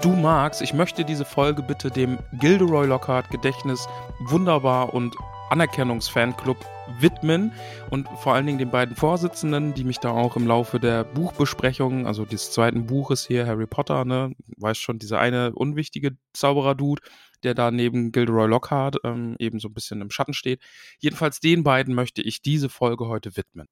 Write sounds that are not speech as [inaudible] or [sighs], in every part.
du magst. Ich möchte diese Folge bitte dem Gilderoy Lockhart Gedächtnis wunderbar und Anerkennungsfanclub widmen und vor allen Dingen den beiden Vorsitzenden, die mich da auch im Laufe der Buchbesprechung, also des zweiten Buches hier, Harry Potter, ne, weiß schon, dieser eine unwichtige Zauberer-Dude, der da neben Gilderoy Lockhart ähm, eben so ein bisschen im Schatten steht. Jedenfalls den beiden möchte ich diese Folge heute widmen.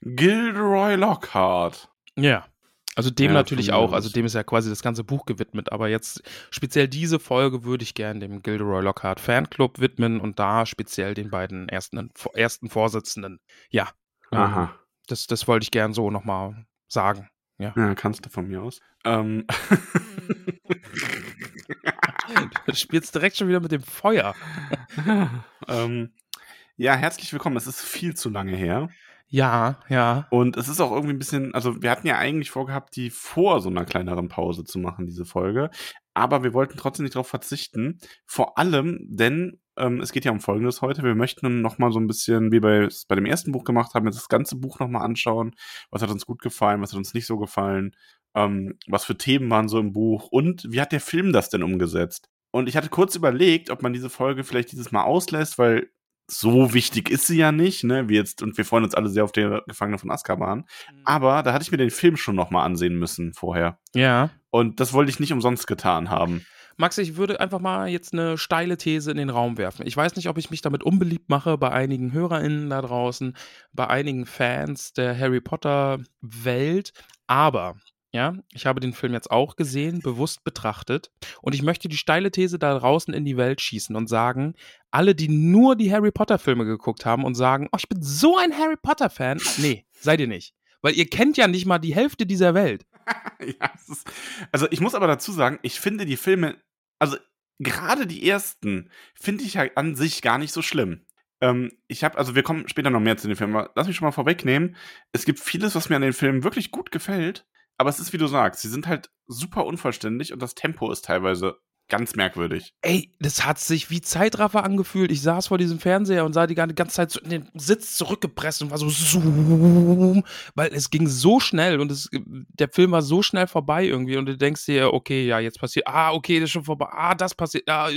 Gilderoy Lockhart. Ja. Also dem Ja, natürlich auch, also dem ist ja quasi das ganze Buch gewidmet, aber jetzt speziell diese Folge würde ich gerne dem Gilderoy Lockhart Fanclub widmen und da speziell den beiden ersten, ersten Vorsitzenden. Ja, Aha. das, das wollte ich gern so nochmal sagen. Ja. Ja, kannst du von mir aus. Ähm. [laughs] Du spielst direkt schon wieder mit dem Feuer. [laughs] ähm, ja, herzlich willkommen. Es ist viel zu lange her. Ja, ja. Und es ist auch irgendwie ein bisschen, also wir hatten ja eigentlich vorgehabt, die vor so einer kleineren Pause zu machen, diese Folge. Aber wir wollten trotzdem nicht darauf verzichten. Vor allem, denn ähm, es geht ja um Folgendes heute. Wir möchten noch mal so ein bisschen, wie wir es bei dem ersten Buch gemacht haben, jetzt das ganze Buch noch mal anschauen. Was hat uns gut gefallen, was hat uns nicht so gefallen? Ähm, was für Themen waren so im Buch? Und wie hat der Film das denn umgesetzt? Und ich hatte kurz überlegt, ob man diese Folge vielleicht dieses Mal auslässt, weil so wichtig ist sie ja nicht, ne? Wie jetzt, und wir freuen uns alle sehr auf der Gefangene von Azkaban. Aber da hatte ich mir den Film schon noch mal ansehen müssen vorher. Ja. Und das wollte ich nicht umsonst getan haben. Max, ich würde einfach mal jetzt eine steile These in den Raum werfen. Ich weiß nicht, ob ich mich damit unbeliebt mache bei einigen HörerInnen da draußen, bei einigen Fans der Harry Potter-Welt, aber ja, ich habe den Film jetzt auch gesehen, bewusst betrachtet und ich möchte die steile These da draußen in die Welt schießen und sagen, alle, die nur die Harry Potter-Filme geguckt haben und sagen, oh, ich bin so ein Harry Potter-Fan, nee, seid ihr nicht. Weil ihr kennt ja nicht mal die Hälfte dieser Welt. [laughs] ja, ist, also ich muss aber dazu sagen, ich finde die Filme, also gerade die ersten, finde ich halt an sich gar nicht so schlimm. Ähm, ich habe, also wir kommen später noch mehr zu den Filmen, aber lass mich schon mal vorwegnehmen. Es gibt vieles, was mir an den Filmen wirklich gut gefällt, aber es ist, wie du sagst, sie sind halt super unvollständig und das Tempo ist teilweise ganz merkwürdig. Ey, das hat sich wie Zeitraffer angefühlt. Ich saß vor diesem Fernseher und sah die ganze Zeit in den Sitz zurückgepresst und war so zoom, weil es ging so schnell und es, der Film war so schnell vorbei irgendwie und du denkst dir, okay, ja, jetzt passiert, ah, okay, das ist schon vorbei, ah, das passiert, ah,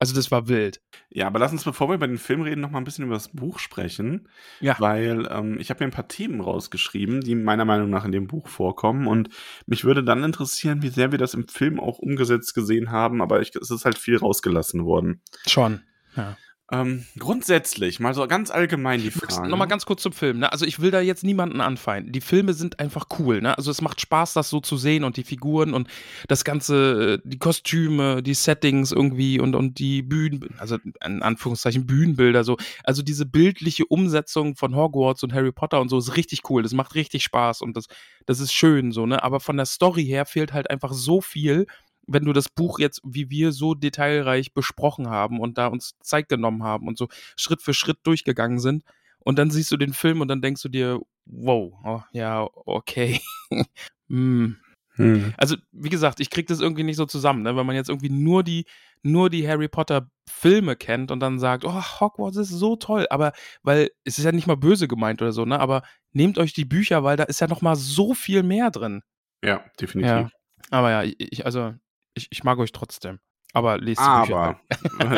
also das war wild. Ja, aber lass uns, bevor wir über den Film reden, noch mal ein bisschen über das Buch sprechen. Ja. Weil ähm, ich habe mir ein paar Themen rausgeschrieben, die meiner Meinung nach in dem Buch vorkommen. Und mich würde dann interessieren, wie sehr wir das im Film auch umgesetzt gesehen haben. Aber ich, es ist halt viel rausgelassen worden. Schon. Ja. Ähm, grundsätzlich, mal so ganz allgemein die Frage. Nochmal ganz kurz zum Film. Ne? Also ich will da jetzt niemanden anfeinden. Die Filme sind einfach cool. Ne? Also es macht Spaß, das so zu sehen und die Figuren und das ganze, äh, die Kostüme, die Settings irgendwie und, und die Bühnen, also in Anführungszeichen Bühnenbilder so. Also diese bildliche Umsetzung von Hogwarts und Harry Potter und so ist richtig cool. Das macht richtig Spaß und das, das ist schön so. Ne? Aber von der Story her fehlt halt einfach so viel wenn du das Buch jetzt, wie wir, so detailreich besprochen haben und da uns Zeit genommen haben und so Schritt für Schritt durchgegangen sind. Und dann siehst du den Film und dann denkst du dir, wow, oh, ja, okay. [laughs] hm. Hm. Also, wie gesagt, ich krieg das irgendwie nicht so zusammen, ne? wenn man jetzt irgendwie nur die, nur die Harry Potter Filme kennt und dann sagt, oh, Hogwarts ist so toll, aber weil es ist ja nicht mal böse gemeint oder so, ne? Aber nehmt euch die Bücher, weil da ist ja noch mal so viel mehr drin. Ja, definitiv. Ja. Aber ja, ich, also, ich, ich mag euch trotzdem. Aber lest. Aber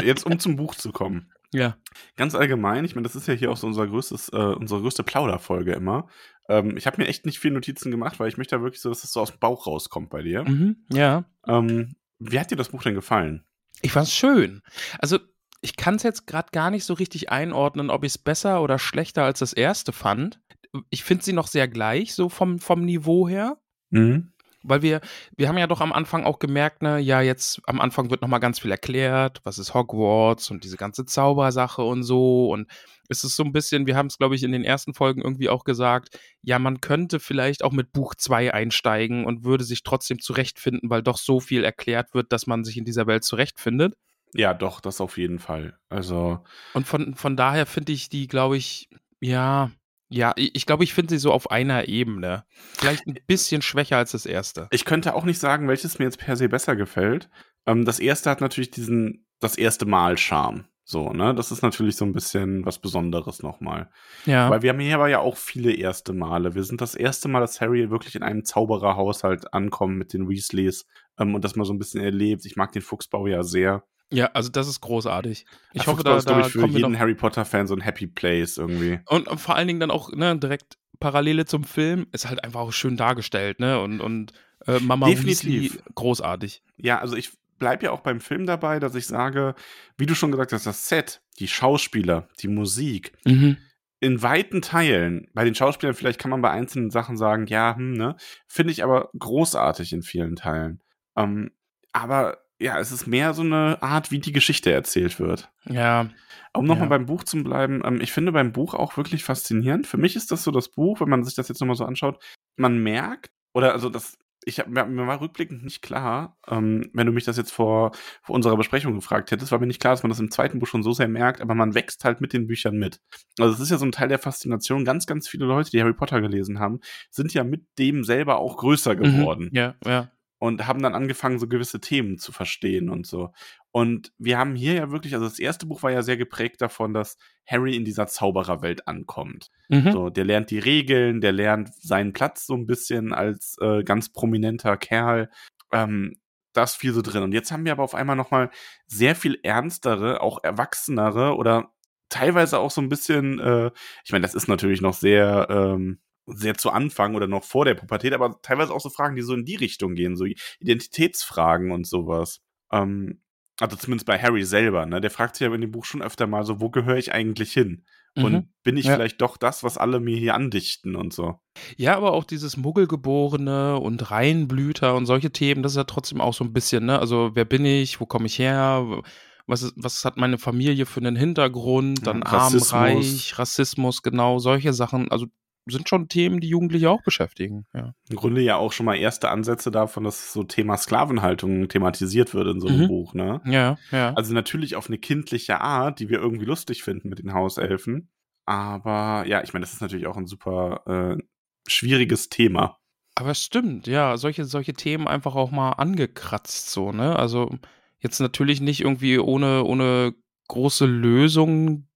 jetzt um zum Buch zu kommen. [laughs] Ja. Ganz allgemein, ich meine, das ist ja hier auch so unser größtes, äh, unsere größte Plauderfolge immer. Ähm, ich habe mir echt nicht viel Notizen gemacht, weil ich möchte da wirklich so, dass es so aus dem Bauch rauskommt bei dir. Mhm, ja. Ähm, wie hat dir das Buch denn gefallen? Ich fand's schön. Also, ich kann es jetzt gerade gar nicht so richtig einordnen, ob ich es besser oder schlechter als das erste fand. Ich finde sie noch sehr gleich, so vom, vom Niveau her. Mhm. Weil wir, wir haben ja doch am Anfang auch gemerkt, ne, ja, jetzt am Anfang wird nochmal ganz viel erklärt, was ist Hogwarts und diese ganze Zaubersache und so. Und es ist so ein bisschen, wir haben es, glaube ich, in den ersten Folgen irgendwie auch gesagt, ja, man könnte vielleicht auch mit Buch 2 einsteigen und würde sich trotzdem zurechtfinden, weil doch so viel erklärt wird, dass man sich in dieser Welt zurechtfindet. Ja, doch, das auf jeden Fall. Also. Und von, von daher finde ich die, glaube ich, ja, ja, ich glaube, ich finde sie so auf einer Ebene. Vielleicht ein bisschen schwächer als das erste. Ich könnte auch nicht sagen, welches mir jetzt per se besser gefällt. Ähm, das erste hat natürlich diesen, das erste Mal Charme. So, ne? Das ist natürlich so ein bisschen was Besonderes nochmal. Ja. Weil wir haben hier aber ja auch viele erste Male. Wir sind das erste Mal, dass Harry wirklich in einem Zaubererhaushalt ankommt mit den Weasleys ähm, und das mal so ein bisschen erlebt. Ich mag den Fuchsbau ja sehr. Ja, also das ist großartig. Ich Der hoffe, da, ist, da ich, für jeden. Harry Potter-Fan so ein Happy Place irgendwie. Und, und vor allen Dingen dann auch ne, direkt Parallele zum Film ist halt einfach auch schön dargestellt, ne? Und, und äh, Mama Definitiv. Weasley großartig. Ja, also ich bleib ja auch beim Film dabei, dass ich sage, wie du schon gesagt hast, das Set, die Schauspieler, die Musik, Mhm. in weiten Teilen, bei den Schauspielern vielleicht kann man bei einzelnen Sachen sagen, ja, hm, ne, finde ich aber großartig in vielen Teilen. Ähm, aber ja, es ist mehr so eine Art, wie die Geschichte erzählt wird. Ja, Um nochmal Ja. beim Buch zu bleiben, ähm, ich finde beim Buch auch wirklich faszinierend. Für mich ist das so das Buch, wenn man sich das jetzt nochmal so anschaut, man merkt, oder also das, ich hab, mir mir war rückblickend nicht klar, ähm, wenn du mich das jetzt vor, vor unserer Besprechung gefragt hättest, war mir nicht klar, dass man das im zweiten Buch schon so sehr merkt, aber man wächst halt mit den Büchern mit. Also es ist ja so ein Teil der Faszination. Ganz, ganz viele Leute, die Harry Potter gelesen haben, sind ja mit dem selber auch größer geworden Mhm. Ja, ja. Und haben dann angefangen, so gewisse Themen zu verstehen und so. Und wir haben hier ja wirklich, also das erste Buch war ja sehr geprägt davon, dass Harry in dieser Zaubererwelt ankommt. Mhm. So, der lernt die Regeln, der lernt seinen Platz so ein bisschen als äh, ganz prominenter Kerl. Ähm, das viel so drin. Und jetzt haben wir aber auf einmal nochmal sehr viel ernstere, auch erwachsenere oder teilweise auch so ein bisschen, äh, ich meine, das ist natürlich noch sehr, ähm, sehr zu Anfang oder noch vor der Pubertät, aber teilweise auch so Fragen, die so in die Richtung gehen, so Identitätsfragen und sowas. Ähm, also zumindest bei Harry selber, ne? Der fragt sich ja in dem Buch schon öfter mal so, wo gehöre ich eigentlich hin? Und Mhm. bin ich Ja. vielleicht doch das, was alle mir hier andichten und so? Ja, aber auch dieses Muggelgeborene und Reinblüter und solche Themen, das ist ja trotzdem auch so ein bisschen, ne? Also, wer bin ich? Wo komme ich her? Was, ist, was hat meine Familie für einen Hintergrund? Dann Ja, arm, reich, Rassismus, genau, solche Sachen. Also sind schon Themen, die Jugendliche auch beschäftigen. Ja. Im Grunde ja auch schon mal erste Ansätze davon, dass so Thema Sklavenhaltung thematisiert wird in so einem Mhm. Buch, ne? Ja, ja. Also natürlich auf eine kindliche Art, die wir irgendwie lustig finden mit den Hauselfen. Aber ja, ich meine, das ist natürlich auch ein super äh, schwieriges Thema. Aber es stimmt, ja, solche, solche Themen einfach auch mal angekratzt, so, ne? Also jetzt natürlich nicht irgendwie ohne, ohne große Lösung,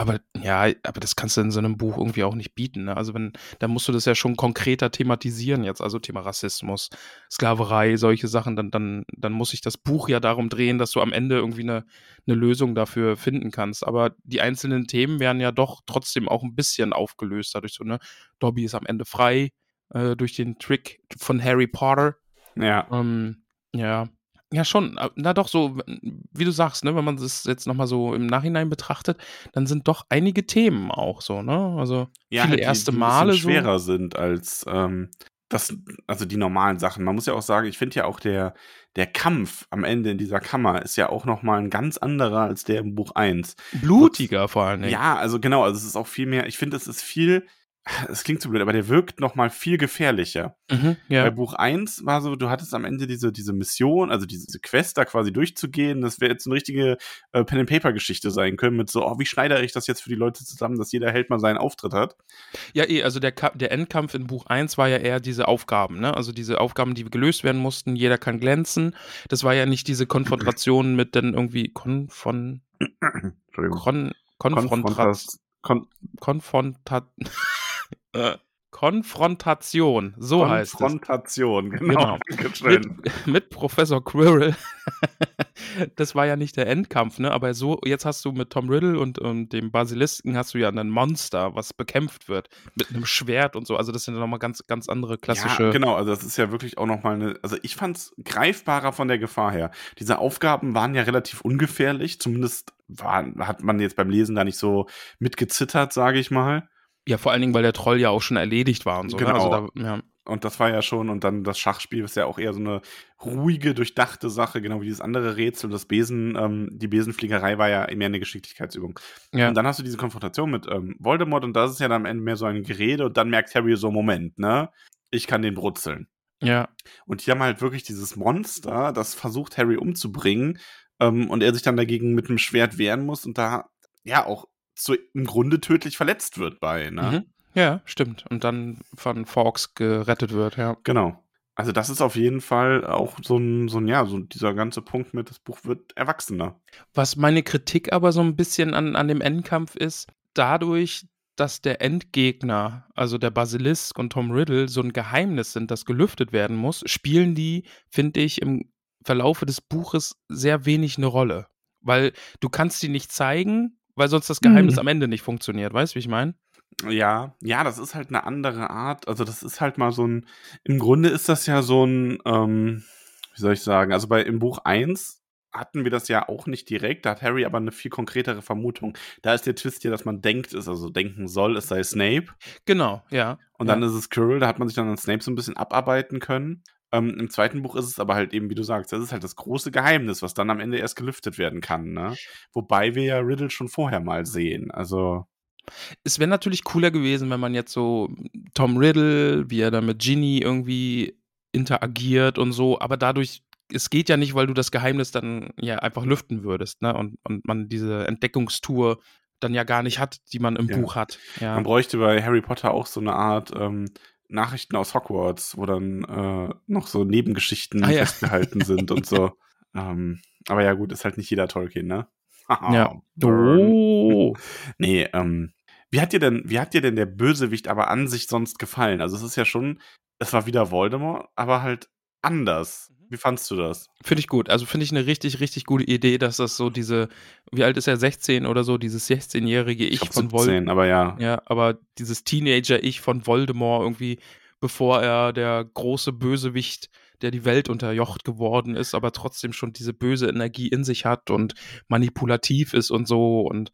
aber ja, aber das kannst du in so einem Buch irgendwie auch nicht bieten, ne? Also wenn, da musst du das ja schon konkreter thematisieren jetzt, also Thema Rassismus, Sklaverei, solche Sachen, dann, dann, dann muss sich das Buch ja darum drehen, dass du am Ende irgendwie eine, eine Lösung dafür finden kannst. Aber die einzelnen Themen werden ja doch trotzdem auch ein bisschen aufgelöst, dadurch so, ne? Dobby ist am Ende frei äh, durch den Trick von Harry Potter. Ja. Ähm, ja. Ja, schon. äh, Na doch, so, wie du sagst, ne, wenn man das jetzt nochmal so im Nachhinein betrachtet, dann sind doch einige Themen auch so, ne? Also ja, viele die, erste die Male bisschen so. schwerer sind als ähm, das, also die normalen Sachen. Man muss ja auch sagen, ich finde ja auch der, der Kampf am Ende in dieser Kammer ist ja auch nochmal ein ganz anderer als der im Buch 1. Blutiger vor allen Dingen. Ja, also genau, also es ist auch viel mehr, ich finde, es ist viel, es klingt so blöd, aber der wirkt nochmal viel gefährlicher. Mhm, Bei ja. Buch 1 war so, du hattest am Ende diese, diese Mission, also diese Quest da quasi durchzugehen. Das wäre jetzt eine richtige äh, Pen-and-Paper-Geschichte sein können, mit so, oh, wie schneidere ich das jetzt für die Leute zusammen, dass jeder Held mal seinen Auftritt hat. Ja, eh, also der, Ka der Endkampf in Buch 1 war ja eher diese Aufgaben, ne? Also diese Aufgaben, die gelöst werden mussten, jeder kann glänzen. Das war ja nicht diese Konfrontation mit dann irgendwie Konfron. Kon Konfrontation. Kon Konfrontat [laughs] äh, Konfrontation, so heißt es. Konfrontation, genau. Genau. Mit, mit Professor Quirrell. [laughs] das war ja nicht der Endkampf, ne? Aber so, jetzt hast du mit Tom Riddle und, und dem Basilisken hast du ja ein Monster, was bekämpft wird. Mit einem Schwert und so. Also, das sind ja nochmal ganz, ganz andere klassische. Ja, genau, also das ist ja wirklich auch nochmal eine, also ich fand's greifbarer von der Gefahr her. Diese Aufgaben waren ja relativ ungefährlich, zumindest war, hat man jetzt beim Lesen da nicht so mitgezittert, sage ich mal. Ja, vor allen Dingen, weil der Troll ja auch schon erledigt war und so. Genau. Ne? Also da, ja. Und das war ja schon, und dann das Schachspiel ist ja auch eher so eine ruhige, durchdachte Sache, genau wie dieses andere Rätsel. Das Besen, ähm, die Besenfliegerei war ja mehr eine Geschicklichkeitsübung. Ja. Und dann hast du diese Konfrontation mit ähm, Voldemort und das ist ja dann am Ende mehr so ein Gerede und dann merkt Harry so, Moment, ne? Ich kann den brutzeln. Ja. Und die haben halt wirklich dieses Monster, das versucht, Harry umzubringen, ähm, und er sich dann dagegen mit dem Schwert wehren muss und da ja auch so im Grunde tödlich verletzt wird bei, ne? Mhm. Ja, stimmt. Und dann von Fawkes gerettet wird, ja. Genau. Also das ist auf jeden Fall auch so ein, so ein, ja, so dieser ganze Punkt mit, das Buch wird erwachsener. Was meine Kritik aber so ein bisschen an, an dem Endkampf ist, dadurch, dass der Endgegner, also der Basilisk und Tom Riddle, so ein Geheimnis sind, das gelüftet werden muss, spielen die, finde ich, im Verlaufe des Buches sehr wenig eine Rolle. Weil du kannst die nicht zeigen, weil sonst das Geheimnis mhm. am Ende nicht funktioniert. Weißt du, wie ich meine? Ja, ja, das ist halt eine andere Art. Also, das ist halt mal so ein. Im Grunde ist das ja so ein, ähm, wie soll ich sagen? Also, bei im Buch 1 hatten wir das ja auch nicht direkt. Da hat Harry aber eine viel konkretere Vermutung. Da ist der Twist ja, dass man denkt, ist, also denken soll, es sei Snape. Genau, ja. Und ja. dann ist es Quirrell, da hat man sich dann an Snape so ein bisschen abarbeiten können. Ähm, Im zweiten Buch ist es aber halt eben, wie du sagst, das ist halt das große Geheimnis, was dann am Ende erst gelüftet werden kann. Ne? Wobei wir ja Riddle schon vorher mal sehen. Also. Es wäre natürlich cooler gewesen, wenn man jetzt so Tom Riddle, wie er da mit Ginny irgendwie interagiert und so, aber dadurch, es geht ja nicht, weil du das Geheimnis dann ja einfach lüften würdest, ne? Und, und man diese Entdeckungstour dann ja gar nicht hat, die man im ja. Buch hat. Ja. Man bräuchte bei Harry Potter auch so eine Art ähm, Nachrichten aus Hogwarts, wo dann äh, noch so Nebengeschichten ah, ja. festgehalten sind und so. [laughs] Ähm, aber ja, gut, ist halt nicht jeder Tolkien, ne? [laughs] ja. Oh. [laughs] nee, ähm, wie hat dir denn, wie hat dir denn der Bösewicht aber an sich sonst gefallen? Also es ist ja schon, es war wieder Voldemort, aber halt anders. Wie fandst du das? Finde ich gut. Also finde ich eine richtig, richtig gute Idee, dass das so diese, wie alt ist er, 16 oder so, dieses 16-jährige Ich, ich von Voldemort. aber ja. Ja, aber dieses Teenager-Ich von Voldemort irgendwie, bevor er der große Bösewicht, der die Welt unterjocht geworden ist, aber trotzdem schon diese böse Energie in sich hat und manipulativ ist und so und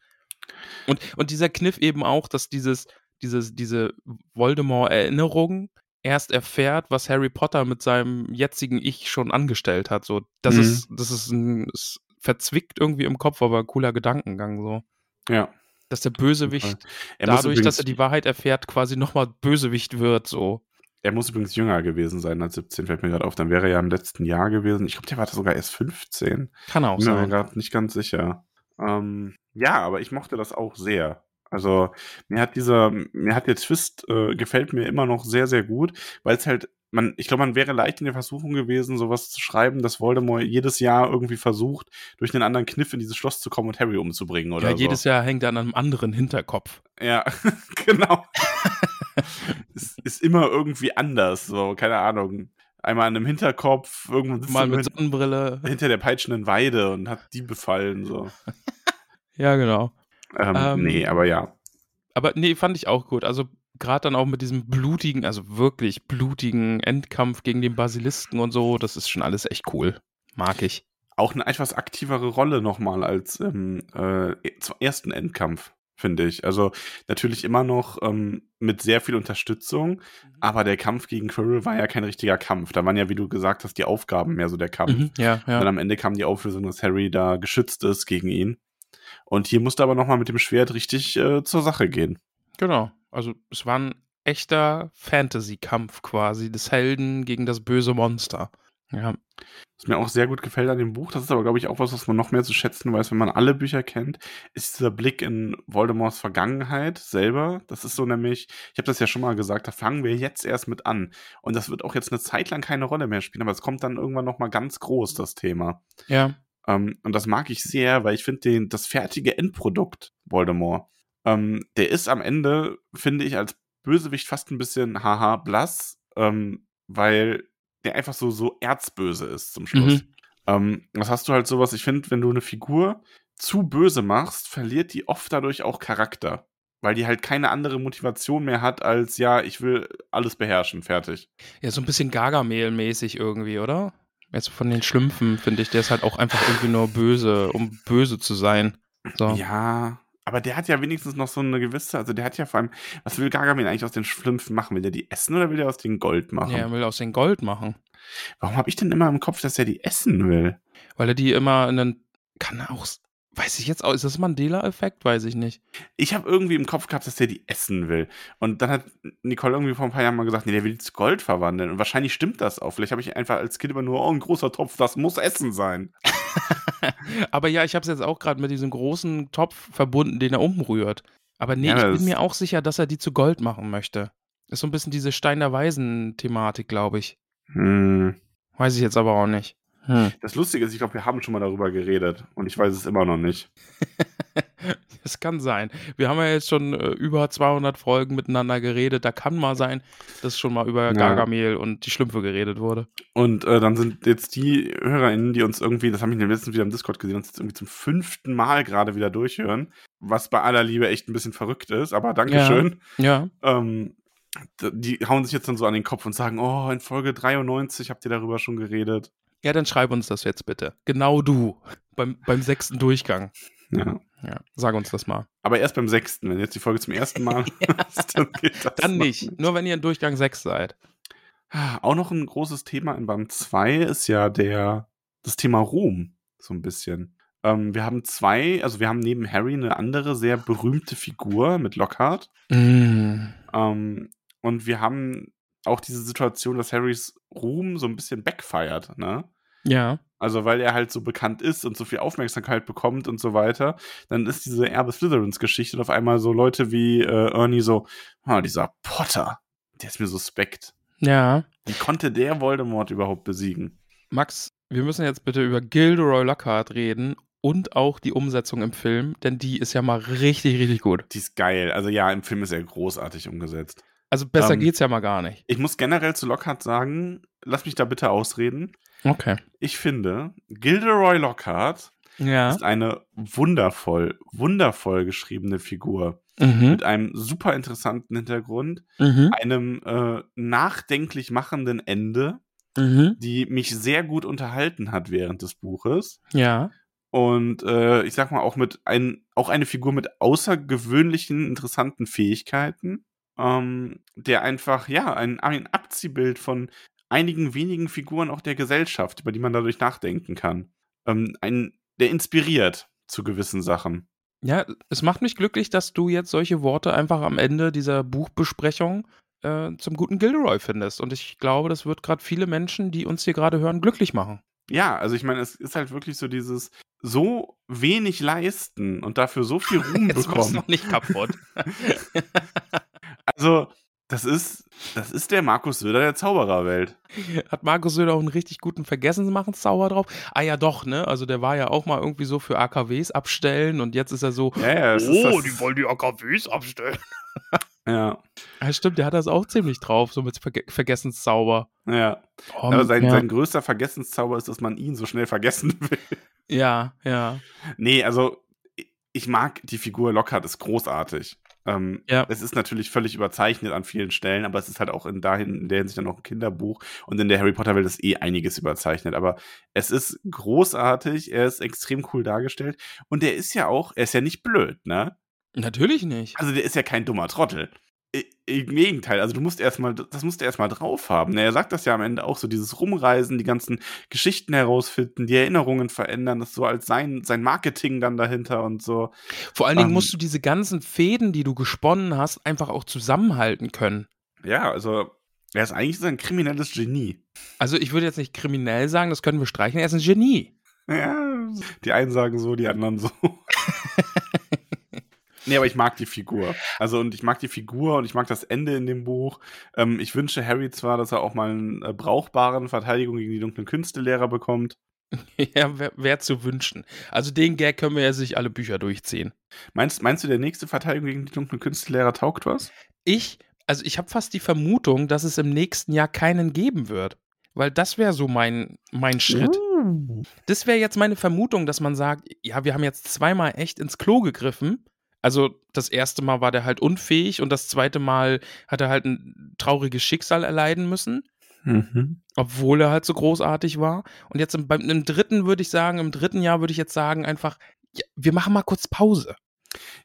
und, und dieser Kniff eben auch, dass dieses, dieses, diese Voldemort-Erinnerung erst erfährt, was Harry Potter mit seinem jetzigen Ich schon angestellt hat. So, das mhm. ist, das ist ein, ist verzwickt irgendwie im Kopf, aber ein cooler Gedankengang so. Ja. Dass der Bösewicht dadurch, dass er die Wahrheit erfährt, quasi nochmal Bösewicht wird, so. Er muss übrigens jünger gewesen sein als 17, fällt mir gerade auf. Dann wäre er ja im letzten Jahr gewesen. Ich glaube, der war sogar erst 15. Kann auch Bin sein. Bin mir gerade nicht ganz sicher. Ähm, ja, aber ich mochte das auch sehr. Also mir hat dieser, mir hat der Twist äh, gefällt mir immer noch sehr, sehr gut, weil es halt, man, ich glaube, man wäre leicht in der Versuchung gewesen, sowas zu schreiben, dass Voldemort jedes Jahr irgendwie versucht, durch einen anderen Kniff in dieses Schloss zu kommen und Harry umzubringen oder ja, so. jedes Jahr hängt er an einem anderen Hinterkopf. Ja, [laughs] genau. ist, ist immer irgendwie anders, so, keine Ahnung einmal an einem Hinterkopf, irgendwo mal mit Sonnenbrille hinter der peitschenden Weide und hat die befallen so. [laughs] ja, genau. Ähm, ähm, nee, aber ja. Aber nee, fand ich auch gut. Also gerade dann auch mit diesem blutigen, also wirklich blutigen Endkampf gegen den Basilisken und so, das ist schon alles echt cool. Mag ich. Auch eine etwas aktivere Rolle nochmal als im äh, zum ersten Endkampf, finde ich. Also natürlich immer noch ähm, mit sehr viel Unterstützung, mhm. aber der Kampf gegen Quirrell war ja kein richtiger Kampf. Da waren ja, wie du gesagt hast, die Aufgaben mehr so der Kampf. Mhm, ja, ja. Und am Ende kam die Auflösung, dass Harry da geschützt ist gegen ihn. Und hier musste aber nochmal mit dem Schwert richtig äh, zur Sache gehen. Genau. Also es war ein echter Fantasy-Kampf quasi des Helden gegen das böse Monster. Ja. Was mir auch sehr gut gefällt an dem Buch, das ist aber, glaube ich, auch was, was man noch mehr zu schätzen weiß, wenn man alle Bücher kennt, ist dieser Blick in Voldemorts Vergangenheit selber. Das ist so nämlich, ich habe das ja schon mal gesagt, da fangen wir jetzt erst mit an. Und das wird auch jetzt eine Zeit lang keine Rolle mehr spielen, aber es kommt dann irgendwann nochmal ganz groß, das Thema. Ja. Ähm, und das mag ich sehr, weil ich finde das fertige Endprodukt Voldemort, ähm, der ist am Ende, finde ich, als Bösewicht fast ein bisschen haha blass, ähm, weil der einfach so, so erzböse ist zum Schluss. Mhm. Ähm, das hast du halt sowas, ich finde, wenn du eine Figur zu böse machst, verliert die oft dadurch auch Charakter. Weil die halt keine andere Motivation mehr hat, als ja, ich will alles beherrschen, fertig. Ja, so ein bisschen Gargamel-mäßig irgendwie, oder? Jetzt von den Schlümpfen, finde ich, der ist halt auch einfach irgendwie nur böse, um böse zu sein. So. Ja, aber der hat ja wenigstens noch so eine gewisse, also der hat ja vor allem, was will Gargamel eigentlich aus den Schlümpfen machen? Will der die essen oder will der aus den Gold machen? Ja, er will aus den Gold machen. Warum habe ich denn immer im Kopf, dass er die essen will? Weil er die immer in einen. Kann er auch. Weiß ich jetzt auch. Ist das Mandela-Effekt? Weiß ich nicht. Ich habe irgendwie im Kopf gehabt, dass der die essen will. Und dann hat Nicole irgendwie vor ein paar Jahren mal gesagt, nee, der will die zu Gold verwandeln. Und wahrscheinlich stimmt das auch. Vielleicht habe ich einfach als Kind immer nur, oh, ein großer Topf, das muss Essen sein. [laughs] Aber ja, ich habe es jetzt auch gerade mit diesem großen Topf verbunden, den er umrührt. Aber nee, Ja, ich bin mir auch sicher, dass er die zu Gold machen möchte. Ist so ein bisschen diese Stein der Weisen-Thematik, glaube ich. Hm. Weiß ich jetzt aber auch nicht. Hm. Das Lustige ist, ich glaube, wir haben schon mal darüber geredet. Und ich weiß es immer noch nicht. [laughs] Das kann sein. Wir haben ja jetzt schon äh, über 200 Folgen miteinander geredet. Da kann mal sein, dass schon mal über Ja. Gargamel und die Schlümpfe geredet wurde. Und äh, dann sind jetzt die HörerInnen, die uns irgendwie, das habe ich letztens wieder im Discord gesehen, uns jetzt irgendwie zum fünften Mal gerade wieder durchhören. Was bei aller Liebe echt ein bisschen verrückt ist. Aber Dankeschön. Ja. Ähm, d- die hauen sich jetzt dann so an den Kopf und sagen, oh, in Folge 93 habt ihr darüber schon geredet. Ja, dann schreib uns das jetzt bitte. Genau du. Beim, beim sechsten Durchgang. Ja. Ja, sag uns das mal. Aber erst beim sechsten, wenn jetzt die Folge zum ersten Mal [laughs] ist, dann geht das Dann noch nicht. Nur wenn ihr in Durchgang 6 seid. Auch noch ein großes Thema in Band 2 ist ja der, das Thema Ruhm, so ein bisschen. Ähm, wir haben zwei, also wir haben neben Harry eine andere sehr berühmte Figur mit Lockhart. Mm. Ähm, und wir haben auch diese Situation, dass Harrys Ruhm so ein bisschen backfeiert, ne? Ja. Also, weil er halt so bekannt ist und so viel Aufmerksamkeit bekommt und so weiter, dann ist diese Erbe Slytherins-Geschichte und auf einmal so Leute wie äh, Ernie so, ah, dieser Potter, der ist mir suspekt. Ja. Wie konnte der Voldemort überhaupt besiegen? Max, wir müssen jetzt bitte über Gilderoy Lockhart reden und auch die Umsetzung im Film, denn die ist ja mal richtig, richtig gut. Die ist geil. Also ja, im Film ist er großartig umgesetzt. Also besser Ähm, geht's ja mal gar nicht. Ich muss generell zu Lockhart sagen, lass mich da bitte ausreden. Okay. Ich finde, Gilderoy Lockhart Ja. ist eine wundervoll, wundervoll geschriebene Figur. Mhm. Mit einem super interessanten Hintergrund, Mhm. einem äh, nachdenklich machenden Ende, Mhm. die mich sehr gut unterhalten hat während des Buches. Ja. Und äh, ich sag mal, auch mit ein, auch eine Figur mit außergewöhnlichen, interessanten Fähigkeiten, ähm, der einfach, ja, ein, ein Abziehbild von einigen wenigen Figuren auch der Gesellschaft, über die man dadurch nachdenken kann. Ähm, ein, der inspiriert zu gewissen Sachen. Ja, es macht mich glücklich, dass du jetzt solche Worte einfach am Ende dieser Buchbesprechung äh, zum guten Gilderoy findest. Und ich glaube, das wird gerade viele Menschen, die uns hier gerade hören, glücklich machen. Ja, also ich meine, es ist halt wirklich so dieses so wenig leisten und dafür so viel [laughs] Ruhm Jetzt bekommen. noch nicht kaputt. [laughs] Also, das ist, das ist der Markus Söder der Zaubererwelt. [laughs] Hat Markus Söder auch einen richtig guten Vergessensmachens-Zauber drauf? Ah ja, doch, ne? Also der war ja auch mal irgendwie so für AKWs abstellen und jetzt ist er so, Ja, ja, oh, das, die wollen die AKWs abstellen. [laughs] ja, Ja, stimmt, der hat das auch ziemlich drauf, so mit Verge Vergessenszauber. ja. Oh, Aber sein, ja. sein größter Vergessenszauber ist, dass man ihn so schnell vergessen [laughs] will. ja, ja. Nee, also ich- ich mag die Figur Lockhart, ist großartig. Ähm, Ja. Es ist natürlich völlig überzeichnet an vielen Stellen, aber es ist halt auch in, dahin, in der Hinsicht dann auch ein Kinderbuch und in der Harry Potter Welt ist eh einiges überzeichnet. Aber es ist großartig, er ist extrem cool dargestellt und er ist ja auch, er ist ja nicht blöd, ne? Natürlich nicht. Also der ist ja kein dummer Trottel. Im Gegenteil, also du musst erstmal, das musst du erstmal drauf haben. Er sagt das ja am Ende auch so, dieses Rumreisen, die ganzen Geschichten herausfinden, die Erinnerungen verändern, das so als sein, sein Marketing dann dahinter und so. Vor allen Dingen ähm, musst du diese ganzen Fäden, die du gesponnen hast, einfach auch zusammenhalten können. Ja, also er ist eigentlich so ein kriminelles Genie. Also ich würde jetzt nicht kriminell sagen, das können wir streichen, er ist ein Genie. Ja, die einen sagen so, die anderen so. [laughs] Nee, aber ich mag die Figur. Also, und ich mag die Figur und ich mag das Ende in dem Buch. Ähm, ich wünsche Harry zwar, dass er auch mal einen äh, brauchbaren Verteidigung gegen die dunklen Künstelehrer bekommt. [laughs] ja, wäre wär zu wünschen. Also den Gag können wir ja sich alle Bücher durchziehen. Meinst, meinst du, der nächste Verteidigung gegen die dunklen Künstelehrer taugt was? Ich, also ich habe fast die Vermutung, dass es im nächsten Jahr keinen geben wird. Weil das wäre so mein, mein Schritt. Das wäre jetzt meine Vermutung, dass man sagt, ja, wir haben jetzt zweimal echt ins Klo gegriffen. Also das erste Mal war der halt unfähig und das zweite Mal hat er halt ein trauriges Schicksal erleiden müssen, Mhm. obwohl er halt so großartig war. Und jetzt im, beim, im dritten würde ich sagen, im dritten Jahr würde ich jetzt sagen einfach, ja, wir machen mal kurz Pause.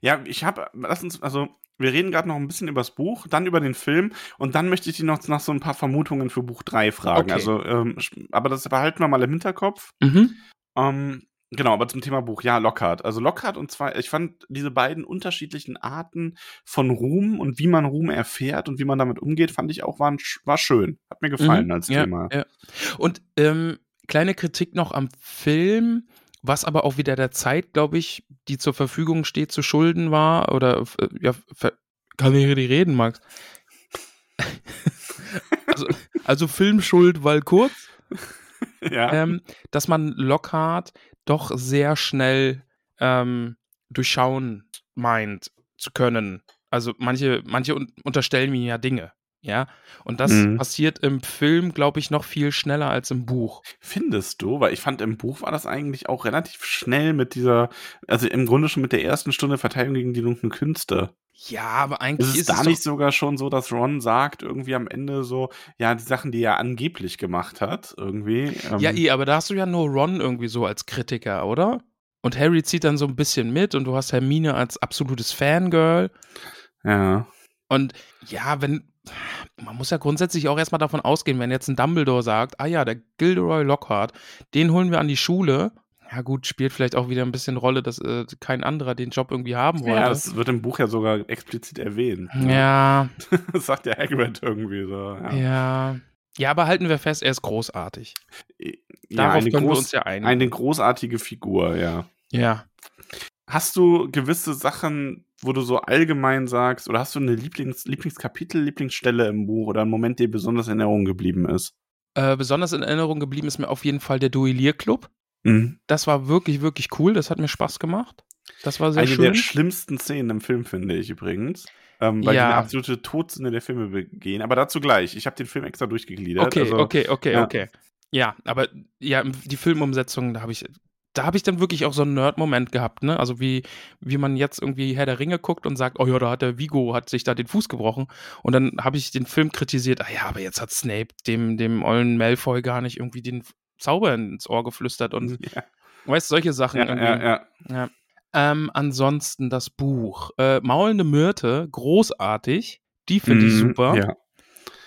Ja, ich habe, lass uns, also wir reden gerade noch ein bisschen über das Buch, dann über den Film und dann möchte ich dich noch nach so ein paar Vermutungen für Buch 3 fragen. Okay. Also, ähm, aber das behalten wir mal im Hinterkopf. Mhm. Ähm, genau, aber zum Thema Buch, ja, Lockhart. Also Lockhart und zwar, ich fand diese beiden unterschiedlichen Arten von Ruhm und wie man Ruhm erfährt und wie man damit umgeht, fand ich auch waren, war schön. Hat mir gefallen Mhm. als ja, Thema. Ja. Und ähm, kleine Kritik noch am Film, was aber auch wieder der Zeit, glaube ich, die zur Verfügung steht, zu schulden war. Oder äh, ja, kann ich richtig reden, Max? [laughs] also, also Filmschuld, weil kurz. [laughs] Ja. ähm, dass man Lockhart doch sehr schnell ähm, durchschauen meint zu können. Also manche, manche un unterstellen mir ja Dinge, ja. Und das Mhm. passiert im Film, glaube ich, noch viel schneller als im Buch. Findest du? Weil ich fand, im Buch war das eigentlich auch relativ schnell mit dieser, also im Grunde schon mit der ersten Stunde Verteidigung gegen die dunklen Künste. Ja, aber eigentlich Ist es ist da es nicht sogar schon so, dass Ron sagt, irgendwie am Ende so, ja, die Sachen, die er angeblich gemacht hat, irgendwie. Ähm, ja, eh, aber da hast du ja nur Ron irgendwie so als Kritiker, oder? Und Harry zieht dann so ein bisschen mit und du hast Hermine als absolutes Fangirl. ja. Und ja, wenn, man muss ja grundsätzlich auch erstmal davon ausgehen, wenn jetzt ein Dumbledore sagt, ah ja, der Gilderoy Lockhart, den holen wir an die Schule. Ja gut, spielt vielleicht auch wieder ein bisschen Rolle, dass äh, kein anderer den Job irgendwie haben wollte. Ja, das wird im Buch ja sogar explizit erwähnt. ja, [laughs] Das sagt der Hagrid irgendwie so. Ja, ja. Ja, aber halten wir fest, er ist großartig. ja Darauf eine, können wir groß, uns ja einigen. eine großartige Figur, ja. ja. Hast du gewisse Sachen, wo du so allgemein sagst, oder hast du eine Lieblings Lieblingskapitel, Lieblingsstelle im Buch oder einen Moment, der besonders in Erinnerung geblieben ist? Äh, besonders in Erinnerung geblieben ist mir auf jeden Fall der Duellierclub. Mhm. Das war wirklich, wirklich cool. Das hat mir Spaß gemacht. Das war sehr Eine schön. der schlimmsten Szenen im Film, finde ich übrigens. Ähm, weil Ja. die eine absolute Todsünde der Filme begehen. Aber dazu gleich. Ich habe den Film extra durchgegliedert. Okay, also, okay, okay, ja. okay. Ja, aber ja, die Filmumsetzung, da habe ich, da habe ich dann wirklich auch so einen Nerd-Moment gehabt, ne? Also wie, wie man jetzt irgendwie Herr der Ringe guckt und sagt, oh ja, da hat der Vigo, hat sich da den Fuß gebrochen. Und dann habe ich den Film kritisiert, ah ja, aber jetzt hat Snape dem, dem ollen Malfoy gar nicht irgendwie den Zauber ins Ohr geflüstert und [laughs] Ja, weißt solche Sachen ja, irgendwie. ja, ja. Ähm, ansonsten das Buch. Äh, Maulende Myrte, großartig. Die finde ich Mhm, super.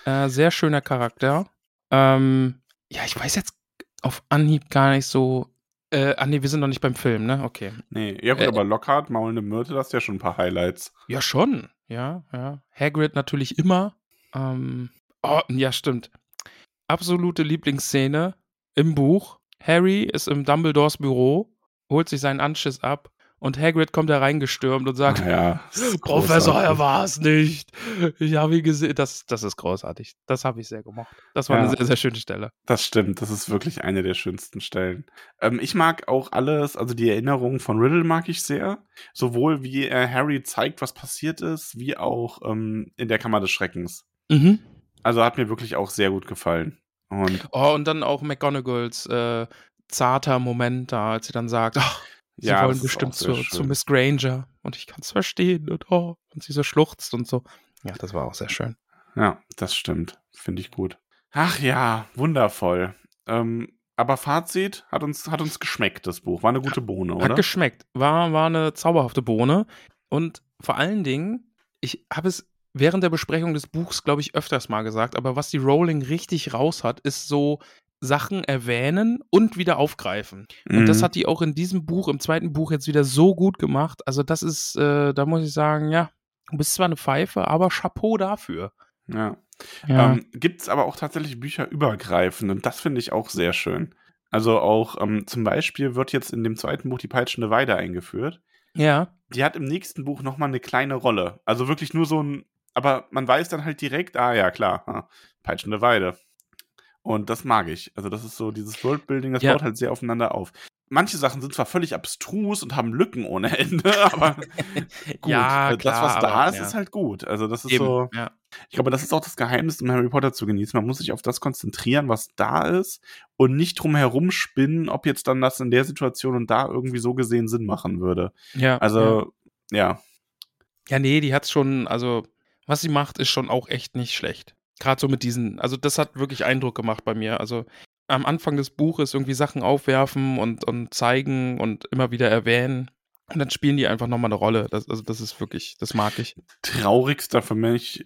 Äh, sehr schöner Charakter. Ähm, ja, ich weiß jetzt auf Anhieb gar nicht so. Äh, ah nee, wir sind noch nicht beim Film, ne? Okay. Nee, ja gut, Äh, aber Lockhart, Maulende Myrte, das ist ja schon ein paar Highlights. Ja, schon. Ja, ja. Hagrid natürlich immer. Ähm, oh, ja, stimmt. Absolute Lieblingsszene im Buch. Harry ist im Dumbledores Büro, holt sich seinen Anschiss ab und Hagrid kommt da reingestürmt und sagt, Ah ja, ist Professor, er war es nicht. Ich habe ihn gesehen. Das, das ist großartig. Das habe ich sehr gemocht. Das war Ja. eine sehr, sehr schöne Stelle. Das stimmt, das ist wirklich eine der schönsten Stellen. Ähm, ich mag auch alles, also die Erinnerungen von Riddle mag ich sehr. Sowohl wie äh, Harry zeigt, was passiert ist, wie auch ähm, in der Kammer des Schreckens. Mhm. Also hat mir wirklich auch sehr gut gefallen. Und Oh, und dann auch McGonagalls äh, zarter Moment da, als sie dann sagt, ach, sie ja, wollen bestimmt zu, zu. Miss Granger. Und ich kann es verstehen. Und, oh, und sie so schluchzt und so. Ja, das war auch sehr schön. Ja, das stimmt. Finde ich gut. Ach ja, wundervoll. Ähm, aber Fazit hat uns, hat uns geschmeckt, das Buch. War eine gute Bohne, Hat oder? geschmeckt. War, war eine zauberhafte Bohne. Und vor allen Dingen, ich habe es während der Besprechung des Buchs, glaube ich, öfters mal gesagt, aber was die Rowling richtig raus hat, ist so Sachen erwähnen und wieder aufgreifen. Und das Mhm. hat die auch in diesem Buch, im zweiten Buch jetzt wieder so gut gemacht. Also das ist, äh, da muss ich sagen, ja, du bist zwar eine Pfeife, aber Chapeau dafür. Ja. Ja. Ähm, Gibt es aber auch tatsächlich Bücher übergreifend und das finde ich auch sehr schön. Also auch ähm, zum Beispiel wird jetzt in dem zweiten Buch die peitschende Weide eingeführt. ja. Die hat im nächsten Buch nochmal eine kleine Rolle. Also wirklich nur so ein, aber man weiß dann halt direkt, ah ja, klar, peitschende Weide. Und das mag ich. Also das ist so dieses Worldbuilding, das Ja. baut halt sehr aufeinander auf. Manche Sachen sind zwar völlig abstrus und haben Lücken ohne Ende, [laughs] aber [laughs] gut. Ja, klar, das, was da aber, ist, ja. ist halt gut. Also das ist Eben. so. Ja. Ich glaube, das ist auch das Geheimnis, um Harry Potter zu genießen. Man muss sich auf das konzentrieren, was da ist und nicht drum herum spinnen, ob jetzt dann das in der Situation und da irgendwie so gesehen Sinn machen würde. ja. ja. Also, ja. Ja, nee, die hat's schon, also, was sie macht, ist schon auch echt nicht schlecht. Gerade so mit diesen, also das hat wirklich Eindruck gemacht bei mir. Also am Anfang des Buches irgendwie Sachen aufwerfen und, und zeigen und immer wieder erwähnen. Und dann spielen die einfach nochmal eine Rolle. Das, also das ist wirklich, das mag ich. Traurigster für mich,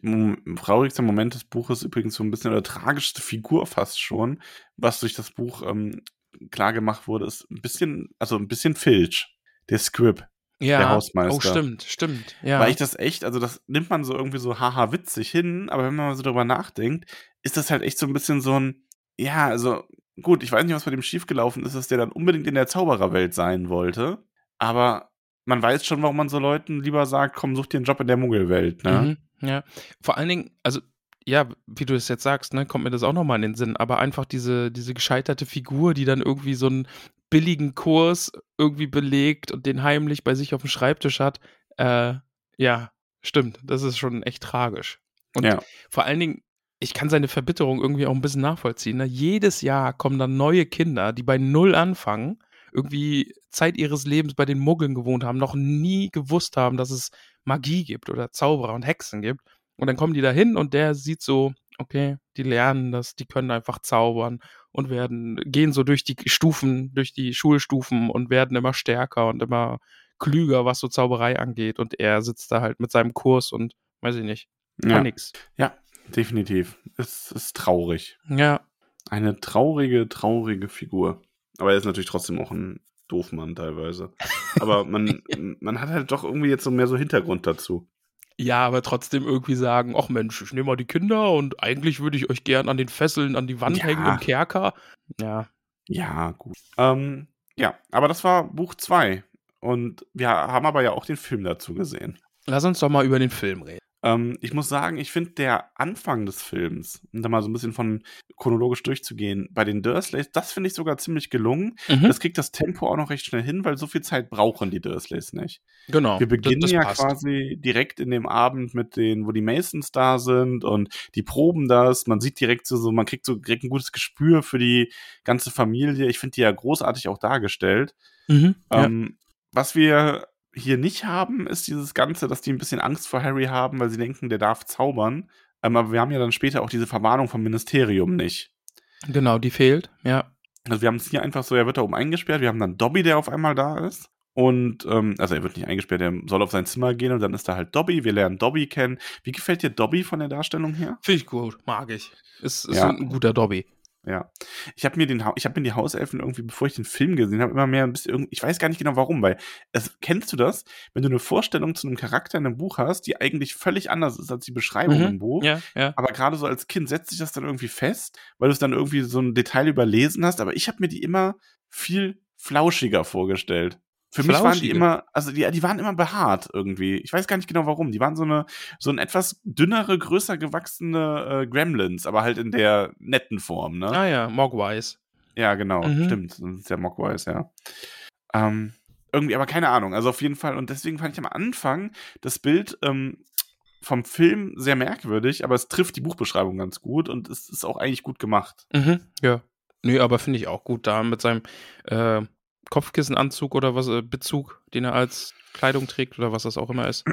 traurigster Moment des Buches übrigens so ein bisschen, oder tragischste Figur fast schon, was durch das Buch ähm, klar gemacht wurde, ist ein bisschen, also ein bisschen Filch, der Squib. Ja, der Hausmeister. oh stimmt, stimmt. Ja. Weil ich das echt, also das nimmt man so irgendwie so haha witzig hin, aber wenn man mal so drüber nachdenkt, ist das halt echt so ein bisschen so ein, ja, also gut, ich weiß nicht, was bei dem schiefgelaufen ist, dass der dann unbedingt in der Zaubererwelt sein wollte, aber man weiß schon, warum man so Leuten lieber sagt, komm, such dir einen Job in der Muggelwelt, ne? Mhm, ja, vor allen Dingen, also ja, wie du es jetzt sagst, ne, kommt mir das auch nochmal in den Sinn, aber einfach diese, diese gescheiterte Figur, die dann irgendwie so einen billigen Kurs irgendwie belegt und den heimlich bei sich auf dem Schreibtisch hat, äh, ja, stimmt, das ist schon echt tragisch. Und Ja. vor allen Dingen, ich kann seine Verbitterung irgendwie auch ein bisschen nachvollziehen. Ne? Jedes Jahr kommen dann neue Kinder, die bei Null anfangen, irgendwie Zeit ihres Lebens bei den Muggeln gewohnt haben, noch nie gewusst haben, dass es Magie gibt oder Zauberer und Hexen gibt. Und dann kommen die da hin und der sieht so, okay, die lernen das, die können einfach zaubern und werden, gehen so durch die Stufen, durch die Schulstufen und werden immer stärker und immer klüger, was so Zauberei angeht. Und er sitzt da halt mit seinem Kurs und weiß ich nicht, kann Ja, nix. ja, definitiv. Es ist traurig. Ja, Eine traurige, traurige Figur. Aber er ist natürlich trotzdem auch ein Doofmann teilweise. Aber man, [laughs] man hat halt doch irgendwie jetzt so mehr so Hintergrund dazu. Ja, aber trotzdem irgendwie sagen, ach Mensch, ich nehme mal die Kinder und eigentlich würde ich euch gern an den Fesseln an die Wand Ja. hängen im Kerker. Ja. Ja, gut. Ähm, ja, aber das war Buch 2. Und wir haben aber ja auch den Film dazu gesehen. Lass uns doch mal über den Film reden. Ähm, ich muss sagen, ich finde der Anfang des Films, um da mal so ein bisschen von chronologisch durchzugehen, bei den Dursleys, das finde ich sogar ziemlich gelungen. Mhm. Das kriegt das Tempo auch noch recht schnell hin, weil so viel Zeit brauchen die Dursleys nicht. genau. Wir beginnen das, das ja passt. quasi direkt in dem Abend mit den, wo die Masons da sind und die proben das. Man sieht direkt so, so man kriegt so direkt ein gutes Gespür für die ganze Familie. Ich finde die ja großartig auch dargestellt. Mhm. Ja. Ähm, was wir hier nicht haben, ist dieses Ganze, dass die ein bisschen Angst vor Harry haben, weil sie denken, der darf zaubern. Ähm, aber wir haben ja dann später auch diese Verwarnung vom Ministerium nicht. Genau, die fehlt. Ja. Also wir haben es hier einfach so, er wird da oben eingesperrt, wir haben dann Dobby, der auf einmal da ist. Und, ähm, also er wird nicht eingesperrt, er soll auf sein Zimmer gehen und dann ist da halt Dobby, wir lernen Dobby kennen. Wie gefällt dir Dobby von der Darstellung her? Finde ich gut, mag ich. Ist, ist Ja. ein guter Dobby. Ja. Ich habe mir den, Ha- ich habe mir die Hauselfen irgendwie, bevor ich den Film gesehen habe, immer mehr ein bisschen, irgendwie- ich weiß gar nicht genau warum, weil, es, kennst du das? Wenn du eine Vorstellung zu einem Charakter in einem Buch hast, die eigentlich völlig anders ist als die Beschreibung Mhm. im Buch. Ja, ja. Aber gerade so als Kind setzt sich das dann irgendwie fest, weil du es dann irgendwie so ein Detail überlesen hast. Aber ich habe mir die immer viel flauschiger vorgestellt. Für mich waren die immer, also die, die waren immer behaart irgendwie. Ich weiß gar nicht genau warum. Die waren so eine, so ein etwas dünnere, größer gewachsene äh, Gremlins, aber halt in der netten Form, ne? Ah ja, Mogwise. Ja, genau, Mhm. stimmt. Das ist ja Mogwise, ja. Ähm, irgendwie, aber keine Ahnung. Also auf jeden Fall. Und deswegen fand ich am Anfang das Bild ähm, vom Film sehr merkwürdig, aber es trifft die Buchbeschreibung ganz gut und es ist auch eigentlich gut gemacht. Mhm. Ja. Nö, aber finde ich auch gut da mit seinem äh, Kopfkissenanzug oder was, äh, Bezug, den er als Kleidung trägt oder was das auch immer ist.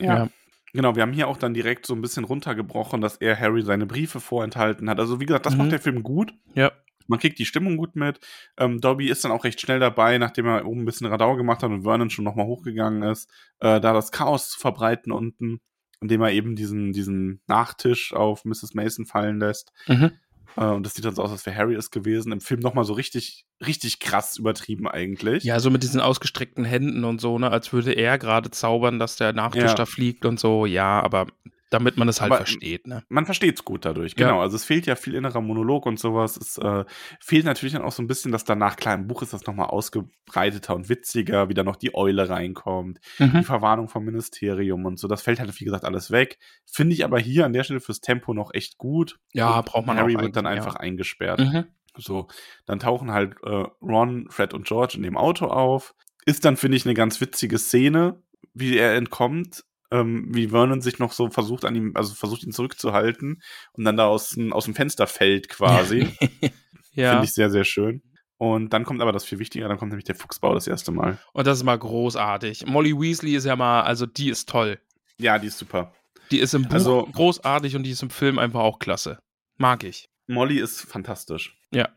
Ja. Genau, wir haben hier auch dann direkt so ein bisschen runtergebrochen, dass er Harry seine Briefe vorenthalten hat. Also wie gesagt, das Mhm. macht der Film gut. Ja. Man kriegt die Stimmung gut mit. Ähm, Dobby ist dann auch recht schnell dabei, nachdem er oben ein bisschen Radau gemacht hat und Vernon schon nochmal hochgegangen ist, äh, da das Chaos zu verbreiten unten, indem er eben diesen, diesen Nachtisch auf Mrs. Mason fallen lässt. Mhm. Äh, und das sieht dann so aus, als wäre Harry es gewesen. Im Film nochmal so richtig, richtig krass übertrieben eigentlich. Ja, so mit diesen ausgestreckten Händen und so, ne, als würde er gerade zaubern, dass der Nachtisch Ja. da fliegt und so. Ja, aber damit man es halt Aber- versteht, ne? man versteht es gut dadurch, Ja. genau. Also es fehlt ja viel innerer Monolog und sowas. Es äh, fehlt natürlich dann auch so ein bisschen, dass danach, klar, im Buch ist das nochmal ausgebreiteter und witziger, wie da noch die Eule reinkommt, die Mhm. Verwarnung vom Ministerium und so. Das fällt halt, wie gesagt, alles weg. Finde ich aber hier an der Stelle fürs Tempo noch echt gut. Ja, Und braucht man Harry auch wird dann einfach ja. eingesperrt. Mhm. So, dann tauchen halt äh, Ron, Fred und George in dem Auto auf. Ist dann, finde ich, eine ganz witzige Szene, wie er entkommt. Ähm, wie Vernon sich noch so versucht an ihm, also versucht ihn zurückzuhalten und dann da aus, dem- aus dem Fenster fällt quasi. [laughs] ja. Finde ich sehr, sehr schön. Und dann kommt aber das viel wichtiger, dann kommt nämlich der Fuchsbau das erste Mal. Und das ist mal großartig. Molly Weasley ist ja mal, also die ist toll. Ja, die ist super. Die ist im Buch Also- großartig und die ist im Film einfach auch klasse. Mag ich. Molly ist fantastisch. Ja.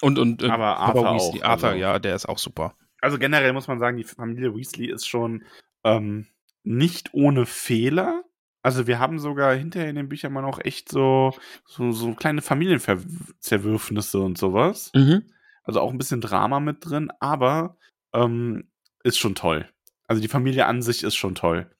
Und, und äh, Aber Papa Arthur Weasley, auch, Arthur, also- ja, der ist auch super. Also generell muss man sagen, die Familie Weasley ist schon ähm, nicht ohne Fehler. Also wir haben sogar hinterher in den Büchern mal noch echt so, so, so kleine Familienzerwürfnisse und sowas. Mhm. Also auch ein bisschen Drama mit drin, aber ähm, ist schon toll. Also die Familie an sich ist schon toll.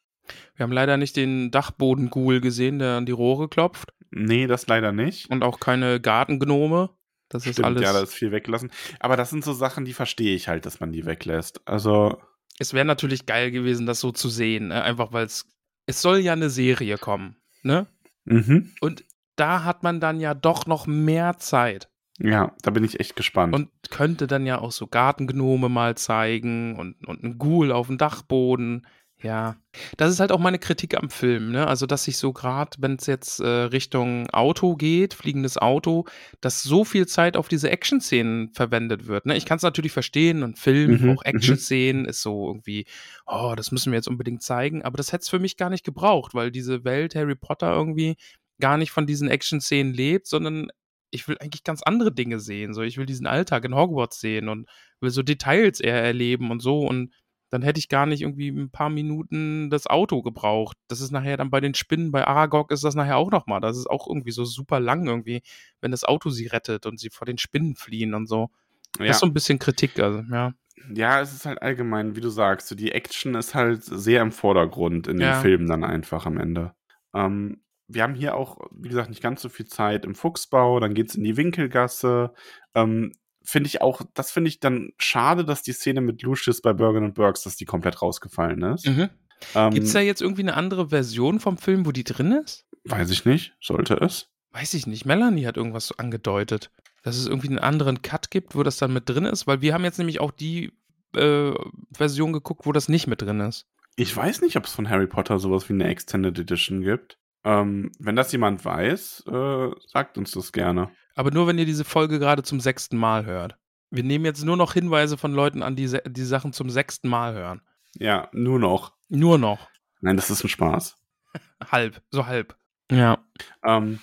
Wir haben leider nicht den Dachbodenghoul gesehen, der an die Rohre klopft. Nee, das leider nicht. Und auch keine Gartengnome. Das ist Stimmt, alles. ja, da ist viel weggelassen. Aber das sind so Sachen, die verstehe ich halt, dass man die weglässt. Also, es wäre natürlich geil gewesen, das so zu sehen. Ne? Einfach weil es. Es soll ja eine Serie kommen. Ne? mhm. Und da hat man dann ja doch noch mehr Zeit. ja, da bin ich echt gespannt. Und könnte dann ja auch so Gartengnome mal zeigen und, und einen Ghoul auf dem Dachboden. Ja, das ist halt auch meine Kritik am Film, ne? Also, dass sich so gerade, wenn es jetzt äh, Richtung Auto geht, fliegendes Auto, dass so viel Zeit auf diese Action-Szenen verwendet wird. Ne? Ich kann es natürlich verstehen, ein Film, Mhm, auch Action-Szenen ist so irgendwie, oh, das müssen wir jetzt unbedingt zeigen, aber das hätte es für mich gar nicht gebraucht, weil diese Welt Harry Potter irgendwie gar nicht von diesen Action-Szenen lebt, sondern ich will eigentlich ganz andere Dinge sehen. So, ich will diesen Alltag in Hogwarts sehen und will so Details eher erleben und so. Und dann hätte ich gar nicht irgendwie ein paar Minuten das Auto gebraucht. Das ist nachher dann bei den Spinnen, bei Aragog ist das nachher auch nochmal. Das ist auch irgendwie so super lang irgendwie, wenn das Auto sie rettet und sie vor den Spinnen fliehen und so. Das ja. ist so ein bisschen Kritik, also, ja. ja, es ist halt allgemein, wie du sagst, so die Action ist halt sehr im Vordergrund in den Ja. Filmen dann einfach am Ende. Ähm, wir haben hier auch, wie gesagt, nicht ganz so viel Zeit im Fuchsbau, dann geht's in die Winkelgasse. Ähm, finde ich auch, das finde ich dann schade, dass die Szene mit Lucius bei Bergen und Burks, dass die komplett rausgefallen ist. Mhm. Ähm, Gibt es da jetzt irgendwie eine andere Version vom Film, wo die drin ist? weiß ich nicht, sollte es. Weiß ich nicht. Melanie hat irgendwas so angedeutet, dass es irgendwie einen anderen Cut gibt, wo das dann mit drin ist, weil wir haben jetzt nämlich auch die äh, Version geguckt, wo das nicht mit drin ist. Ich weiß nicht, ob es von Harry Potter sowas wie eine Extended Edition gibt. Ähm, wenn das jemand weiß, äh, sagt uns das gerne. Aber nur, wenn ihr diese Folge gerade zum sechsten Mal hört. Wir nehmen jetzt nur noch Hinweise von Leuten an, die die Sachen zum sechsten Mal hören. Ja, nur noch. Nur noch. Nein, das ist ein Spaß. [laughs] Halb. So halb. Ja. Ähm,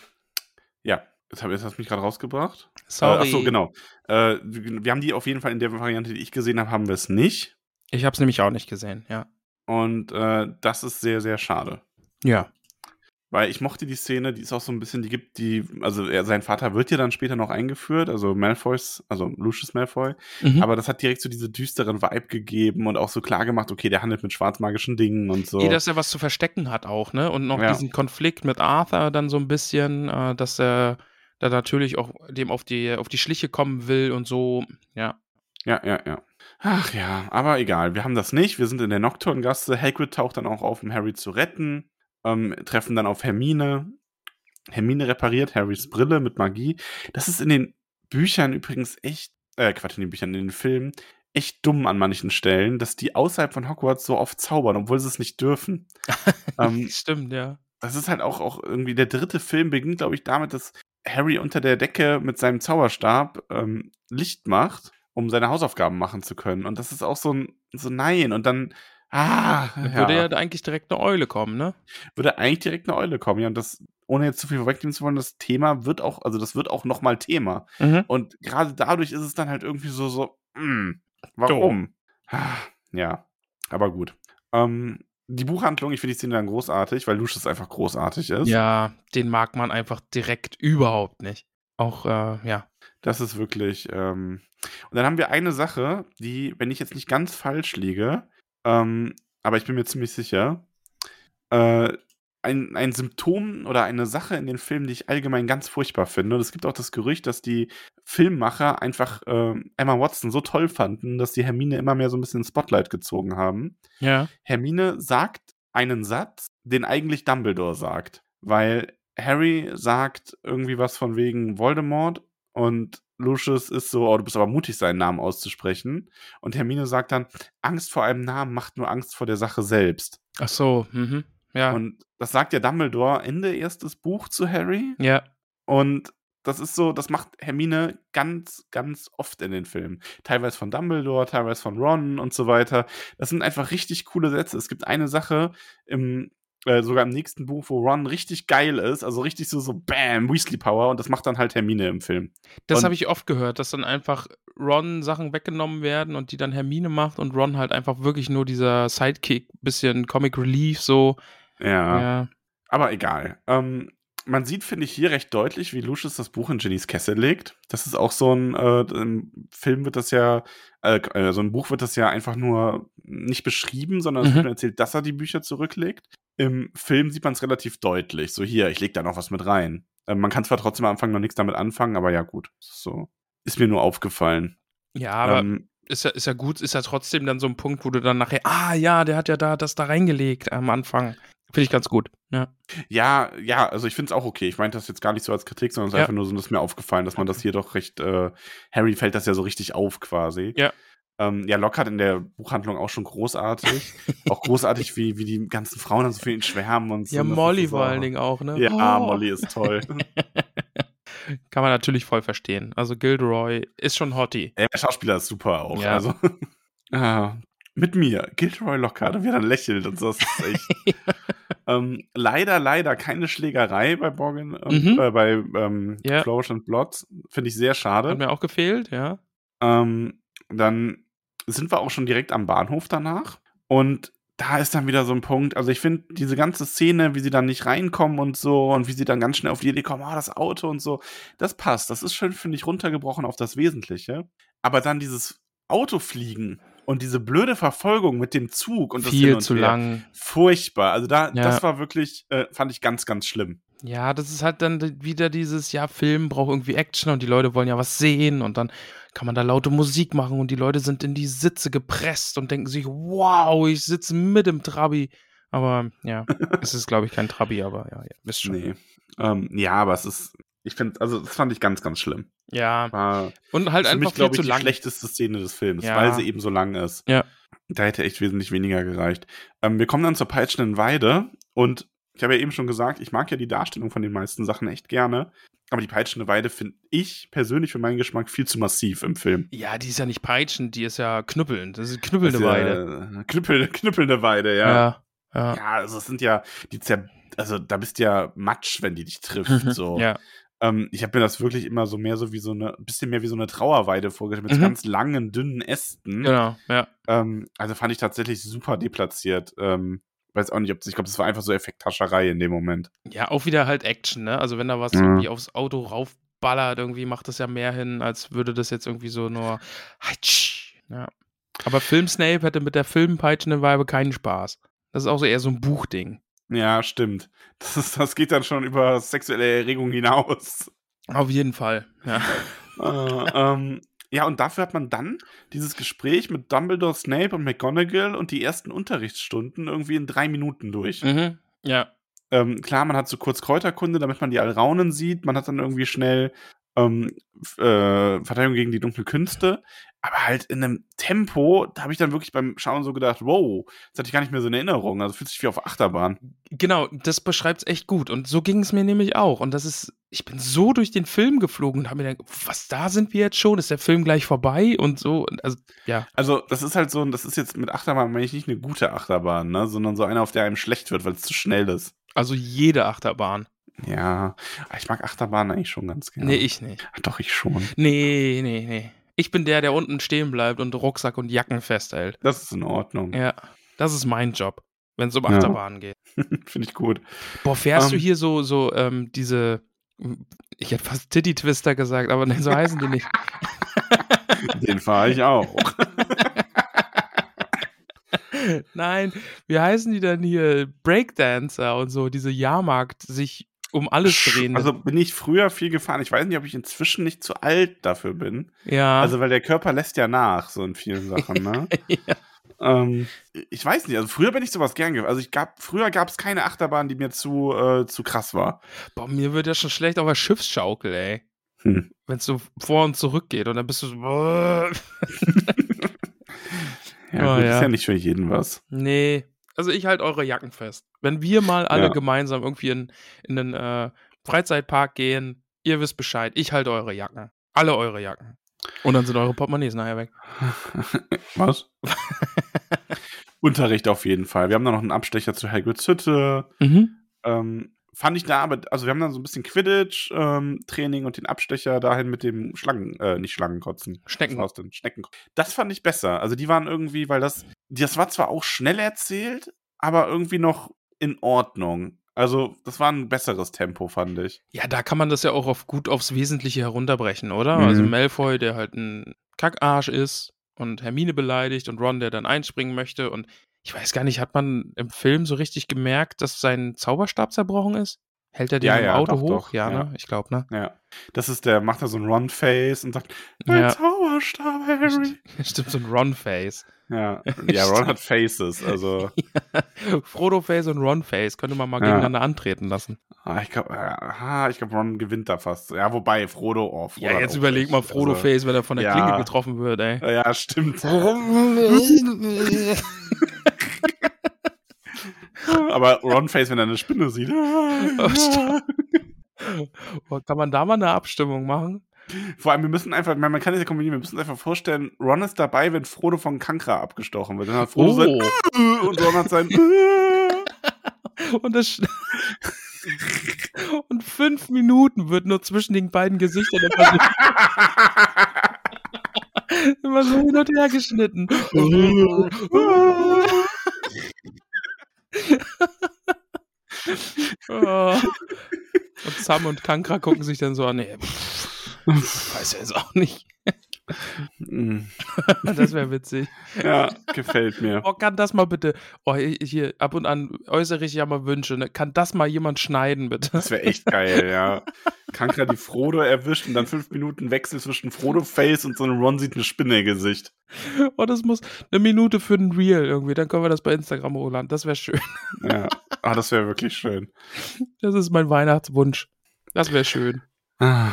ja, jetzt, hab, jetzt hast du mich gerade rausgebracht. Sorry. Äh, ach so, genau. Äh, wir wir haben die auf jeden Fall in der Variante, die ich gesehen habe, haben wir es nicht. Ich habe es nämlich auch nicht gesehen, ja. Und äh, das ist sehr, sehr schade. Ja. Weil ich mochte die Szene, die ist auch so ein bisschen, die gibt die, also er, sein Vater wird ja dann später noch eingeführt, also Malfoys, also Lucius Malfoy, Mhm. aber das hat direkt so diese düsteren Vibe gegeben und auch so klar gemacht, okay, der handelt mit schwarzmagischen Dingen und so. Eh, dass er was zu verstecken hat auch, ne? Und noch Ja. diesen Konflikt mit Arthur dann so ein bisschen, äh, dass er da natürlich auch dem auf die, auf die Schliche kommen will und so. Ja. Ja, ja, ja. Ach ja, aber egal, wir haben das nicht. Wir sind in der Nocturngasse. Hagrid taucht dann auch auf, um Harry zu retten. Ähm, treffen dann auf Hermine. Hermine repariert Harrys Brille mit Magie. Das ist in den Büchern übrigens echt, äh, Quatsch, in den Büchern, in den Filmen, echt dumm an manchen Stellen, dass die außerhalb von Hogwarts so oft zaubern, obwohl sie es nicht dürfen. [laughs] ähm, Stimmt, ja. das ist halt auch, auch irgendwie der dritte Film beginnt, glaube ich, damit, dass Harry unter der Decke mit seinem Zauberstab ähm, Licht macht, um seine Hausaufgaben machen zu können. Und das ist auch so ein, so nein. Und dann, ah, Da ja, würde ja eigentlich direkt eine Eule kommen, ne? würde eigentlich direkt eine Eule kommen. Ja, und das, ohne jetzt zu viel vorwegnehmen zu wollen, das Thema wird auch, also das wird auch nochmal Thema. Mhm. Und gerade dadurch ist es dann halt irgendwie so, so, mh, warum? Ah, Ja, aber gut. Ähm, die Buchhandlung, ich finde die Szene dann großartig, weil Lucius einfach großartig ist. Ja, den mag man einfach direkt überhaupt nicht. Auch, äh, ja. Das ist wirklich. Ähm und dann haben wir eine Sache, die, wenn ich jetzt nicht ganz falsch liege, ähm, aber ich bin mir ziemlich sicher, äh, ein, ein Symptom oder eine Sache in den Filmen, die ich allgemein ganz furchtbar finde. Und es gibt auch das Gerücht, dass die Filmmacher einfach ähm, Emma Watson so toll fanden, dass die Hermine immer mehr so ein bisschen ins Spotlight gezogen haben. Ja. Hermine sagt einen Satz, den eigentlich Dumbledore sagt. Weil Harry sagt irgendwie was von wegen Voldemort und Lucius ist so, oh, du bist aber mutig, seinen Namen auszusprechen. Und Hermine sagt dann, Angst vor einem Namen macht nur Angst vor der Sache selbst. Ach so, mhm. Ja. Und das sagt ja Dumbledore Ende erstes Buch zu Harry. ja. Und das ist so, das macht Hermine ganz, ganz oft in den Filmen. Teilweise von Dumbledore, teilweise von Ron und so weiter. Das sind einfach richtig coole Sätze. Es gibt eine Sache im, äh, sogar im nächsten Buch, wo Ron richtig geil ist, also richtig so, so Bam, Weasley Power und das macht dann halt Hermine im Film. Das habe ich oft gehört, dass dann einfach Ron Sachen weggenommen werden und die dann Hermine macht und Ron halt einfach wirklich nur dieser Sidekick, bisschen Comic Relief so. Ja. Ja. Aber egal. Ähm, man sieht, finde ich, hier recht deutlich, wie Lucius das Buch in Jennys Kessel legt. Das ist auch so ein, äh, im Film wird das ja, äh, äh, so ein Buch wird das ja einfach nur nicht beschrieben, sondern es Mhm. wird erzählt, dass er die Bücher zurücklegt. Im Film sieht man es relativ deutlich. So, hier, ich leg da noch was mit rein. Äh, man kann zwar trotzdem am Anfang noch nichts damit anfangen, aber ja, gut. So. Ist mir nur aufgefallen. Ja, aber ähm, ist ja, ist ja gut, ist ja trotzdem dann so ein Punkt, wo du dann nachher, ah ja, der hat ja da das da reingelegt am Anfang. Finde ich ganz gut. Ja. Ja, ja, also ich finde es auch okay. Ich meinte das jetzt gar nicht so als Kritik, sondern es ist Ja. einfach nur so, dass mir aufgefallen, dass man das hier doch recht, äh, Harry fällt das ja so richtig auf quasi. Ja. Ähm, ja, Lockhart in der Buchhandlung auch schon großartig. [laughs] auch großartig, wie, wie die ganzen Frauen dann so für ihn schwärmen und so. Ja, Molly vor allen Dingen auch, ne? Ja, Oh. Molly ist toll. [laughs] Kann man natürlich voll verstehen. Also Gilderoy ist schon Hottie. Ey, der Schauspieler ist super auch. Ja. Also, [laughs] ah, mit mir, Gilderoy Lockhart, und wie er dann lächelt und so, das ist echt. ähm, leider, leider keine Schlägerei bei Borgin und Mhm. äh, bei ähm, Ja. Flourish and Blots. Finde ich sehr schade. Hat mir auch gefehlt, ja. Ähm, dann sind wir auch schon direkt am Bahnhof danach. Und da ist dann wieder so ein Punkt. Also, ich finde diese ganze Szene, wie sie dann nicht reinkommen und so und wie sie dann ganz schnell auf die Idee kommen, ah, das Auto und so, das passt. Das ist schön, finde ich, runtergebrochen auf das Wesentliche. Aber dann dieses Autofliegen und diese blöde Verfolgung mit dem Zug und das Viel und zu Her, lang. Furchtbar. Also, da, Ja. das war wirklich, äh, fand ich ganz, ganz schlimm. Ja, das ist halt dann wieder dieses, ja, Film braucht irgendwie Action und die Leute wollen ja was sehen und dann kann man da laute Musik machen und die Leute sind in die Sitze gepresst und denken sich, wow, ich sitze mit im Trabi. Aber ja, [laughs] es ist, glaube ich, kein Trabi, aber ja, ja wisst schon. Nee. Ähm, ja, aber es ist, ich finde, also, das fand ich ganz, ganz schlimm. Ja, War, und halt für einfach mich, viel glaube zu ich, die lang. schlechteste Szene des Films, Ja. weil sie eben so lang ist. Ja. Da hätte echt wesentlich weniger gereicht. Ähm, wir kommen dann zur peitschenden Weide und ich habe ja eben schon gesagt, ich mag ja die Darstellung von den meisten Sachen echt gerne. Aber die peitschende Weide finde ich persönlich für meinen Geschmack viel zu massiv im Film. Ja, die ist ja nicht peitschend, die ist ja knüppelnd. Das ist knüppelnde Das ist Weide. Ja, knüppel, knüppelnde Weide, ja. Ja. Ja. Ja, also es sind ja, die zer also da bist du ja Matsch, wenn die dich trifft. So. ja. Ähm, ich habe mir das wirklich immer so mehr so wie so eine, ein bisschen mehr wie so eine Trauerweide vorgestellt, mit so Mhm. ganz langen, dünnen Ästen. Genau, ja. Ähm, also fand ich tatsächlich super deplatziert. Ähm, weiß auch nicht, ob ich glaube, das war einfach so Effekthascherei in dem Moment. Ja, auch wieder halt Action, ne? Also wenn da was Mhm. irgendwie aufs Auto raufballert, irgendwie macht das ja mehr hin, als würde das jetzt irgendwie so nur. Hatsch. Ja. Aber Film Snape hätte mit der filmpeitschenden Weibe keinen Spaß. Das ist auch so eher so ein Buchding. Ja, stimmt. Das, ist, das geht dann schon über sexuelle Erregung hinaus. Auf jeden Fall. Ja. äh, [laughs] ähm, ja, und dafür hat man dann dieses Gespräch mit Dumbledore, Snape und McGonagall und die ersten Unterrichtsstunden irgendwie in drei Minuten durch. Mhm. Ja. Ähm, klar, man hat so kurz Kräuterkunde, damit man die Alraunen sieht. Man hat dann irgendwie schnell ähm, äh, Verteidigung gegen die dunklen Künste. Aber halt in einem Tempo, da habe ich dann wirklich beim Schauen so gedacht, wow, das hatte ich gar nicht mehr so in Erinnerung. Also fühlt sich wie auf Achterbahn. Genau, das beschreibt es echt gut. Und so ging es mir nämlich auch. Und das ist, ich bin so durch den Film geflogen und habe mir gedacht, was, da sind wir jetzt schon? Ist der Film gleich vorbei? Und so, also, ja. Also, das ist halt so, das ist jetzt mit Achterbahn, meine ich nicht eine gute Achterbahn, ne? sondern so eine, auf der einem schlecht wird, weil es zu schnell ist. Also jede Achterbahn. Ja, ich mag Achterbahn eigentlich schon ganz gerne. Nee, ich nicht. Ach, doch, ich schon. Nee, nee, nee. Ich bin der, der unten stehen bleibt und Rucksack und Jacken festhält. Das ist in Ordnung. Ja, das ist mein Job, wenn es um Ja. Achterbahnen geht. [laughs] Finde ich gut. Boah, fährst du Ähm. hier so, so, ähm, diese, ich hätte fast Titty Twister gesagt, aber nee, [laughs] so heißen die nicht. [laughs] Den fahre ich auch. Nein, wie heißen die denn hier? Breakdancer und so, diese Jahrmarkt sich um alles drehen. Also bin ich früher viel gefahren. Ich weiß nicht, ob ich inzwischen nicht zu alt dafür bin. ja. Also, weil der Körper lässt ja nach, so in vielen Sachen, ne? [laughs] ja. ähm, ich weiß nicht, also früher bin ich sowas gern gefahren. Also ich gab, früher gab es keine Achterbahn, die mir zu, äh, zu krass war. Boah, mir wird ja schon schlecht auf der Schiffsschaukel, ey. Hm. Wenn es so vor und zurück geht und dann bist du so. [laughs] [laughs] Ja, Oh, gut, ja. ist ja nicht für jeden was. Nee. Also ich halte eure Jacken fest. Wenn wir mal alle Ja. gemeinsam irgendwie in, in einen äh, Freizeitpark gehen, ihr wisst Bescheid, ich halte eure Jacken. Alle eure Jacken. Und dann sind eure Portemonnaies nachher weg. [laughs] Was? [laughs] Unterricht auf jeden Fall. Wir haben da noch einen Abstecher zu Hagrids Hütte. Mhm. Ähm, fand ich da aber, also wir haben dann so ein bisschen Quidditch-Training ähm, und den Abstecher dahin mit dem Schlangen, äh, nicht Schlangenkotzen. Schnecken. Aus den Schnecken. Das fand ich besser. Also die waren irgendwie, weil das, das war zwar auch schnell erzählt, aber irgendwie noch in Ordnung. Also, das war ein besseres Tempo, fand ich. Ja, da kann man das ja auch auf gut aufs Wesentliche herunterbrechen, oder? Mhm. Also Malfoy, der halt ein Kackarsch ist und Hermine beleidigt und Ron, der dann einspringen möchte und ich weiß gar nicht, hat man im Film so richtig gemerkt, dass sein Zauberstab zerbrochen ist? Hält er den Ja, im ja, Auto doch, hoch? doch, ja, ja. ne? Ich glaube, ne? Ja. Das ist der, macht da so ein Run-Face und sagt, mein. Zauberstab, Harry. Stimmt, [laughs] so ein Ron-Face. Ja. [laughs] ja, Ron hat Faces, also. [laughs] Frodo-Face und Ron-Face könnte man mal gegeneinander antreten lassen. Ah, ich glaube, ah, ich glaub, Ron gewinnt da fast. Ja, wobei, Frodo, oh, Frodo Ja, jetzt überleg mal. Frodo-Face, wenn er von der. Klinge getroffen wird, ey. Also, ja, stimmt. [laughs] Aber Ron-Face, wenn er eine Spinne sieht. [laughs] Oh, Kann man da mal eine Abstimmung machen? Vor allem, wir müssen einfach, man kann das ja kombinieren, wir müssen uns einfach vorstellen, Ron ist dabei, wenn Frodo von Kankra abgestochen wird. Dann hat Frodo sein Oh. [laughs] und Ron hat sein Und das. Und fünf Minuten wird nur zwischen den beiden Gesichtern immer so, immer so hin und her geschnitten. Oh. Und Sam und Kankra gucken sich dann so an. Nee, [laughs] weiß ja jetzt auch nicht. [laughs] Das wäre witzig. ja, gefällt mir. Oh, kann das mal bitte. Oh, hier, ab und an äußere ich ja mal Wünsche. Ne? Kann das mal jemand schneiden, bitte? Das wäre echt geil, ja. Kankra die Frodo erwischt und dann fünf Minuten Wechsel zwischen Frodo-Face und so einem Ron sieht eine Spinne im Gesicht. Oh, das muss eine Minute für den Reel irgendwie. Dann können wir das bei Instagram hochladen. Das wäre schön. Ja, ah, das wäre wirklich schön. Das ist mein Weihnachtswunsch. Das wäre schön. Ah.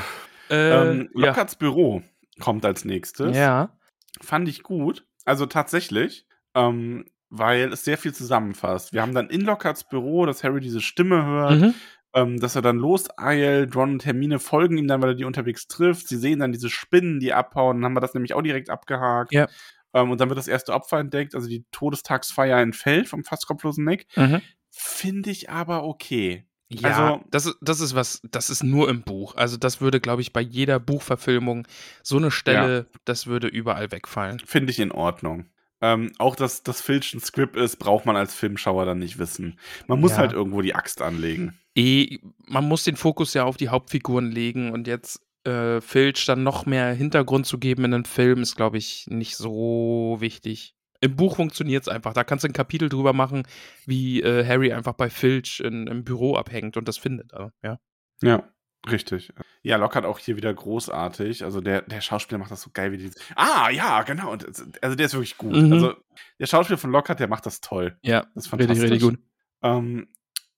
Äh, ähm, ja. Lockharts Büro kommt als nächstes. ja. Fand ich gut. Also tatsächlich, ähm, weil es sehr viel zusammenfasst. Wir haben dann in Lockharts Büro, dass Harry diese Stimme hört, Mhm. ähm, dass er dann loseilt. Ron und Hermine folgen ihm dann, weil er die unterwegs trifft. Sie sehen dann diese Spinnen, die abhauen. Dann haben wir das nämlich auch direkt abgehakt. Ja. Ähm, und dann wird das erste Opfer entdeckt, also die Todestagsfeier entfällt vom fast kopflosen Nick. Mhm. Finde ich aber okay. Ja, Also- das, ist, das ist was, das ist nur im Buch. Also das würde, glaube ich, bei jeder Buchverfilmung so eine Stelle, das würde überall wegfallen. Finde ich in Ordnung. Ähm, auch, dass das Filch ein Script ist, braucht man als Filmschauer dann nicht wissen. Man muss Ja. halt irgendwo die Axt anlegen. Eh, man muss den Fokus ja auf die Hauptfiguren legen und jetzt äh, Filch dann noch mehr Hintergrund zu geben in einem Film ist, glaube ich, nicht so wichtig. Im Buch funktioniert es einfach. Da kannst du ein Kapitel drüber machen, wie äh, Harry einfach bei Filch in, im Büro abhängt und das findet. Also, ja. Ja, richtig. Ja, Lockhart auch hier wieder großartig. Also der, der Schauspieler macht das so geil wie die. Ah, ja, genau. Und Also der ist wirklich gut. Mhm. Also der Schauspieler von Lockhart, der macht das toll. Ja, Das ist richtig, fantastisch. richtig gut. Ähm,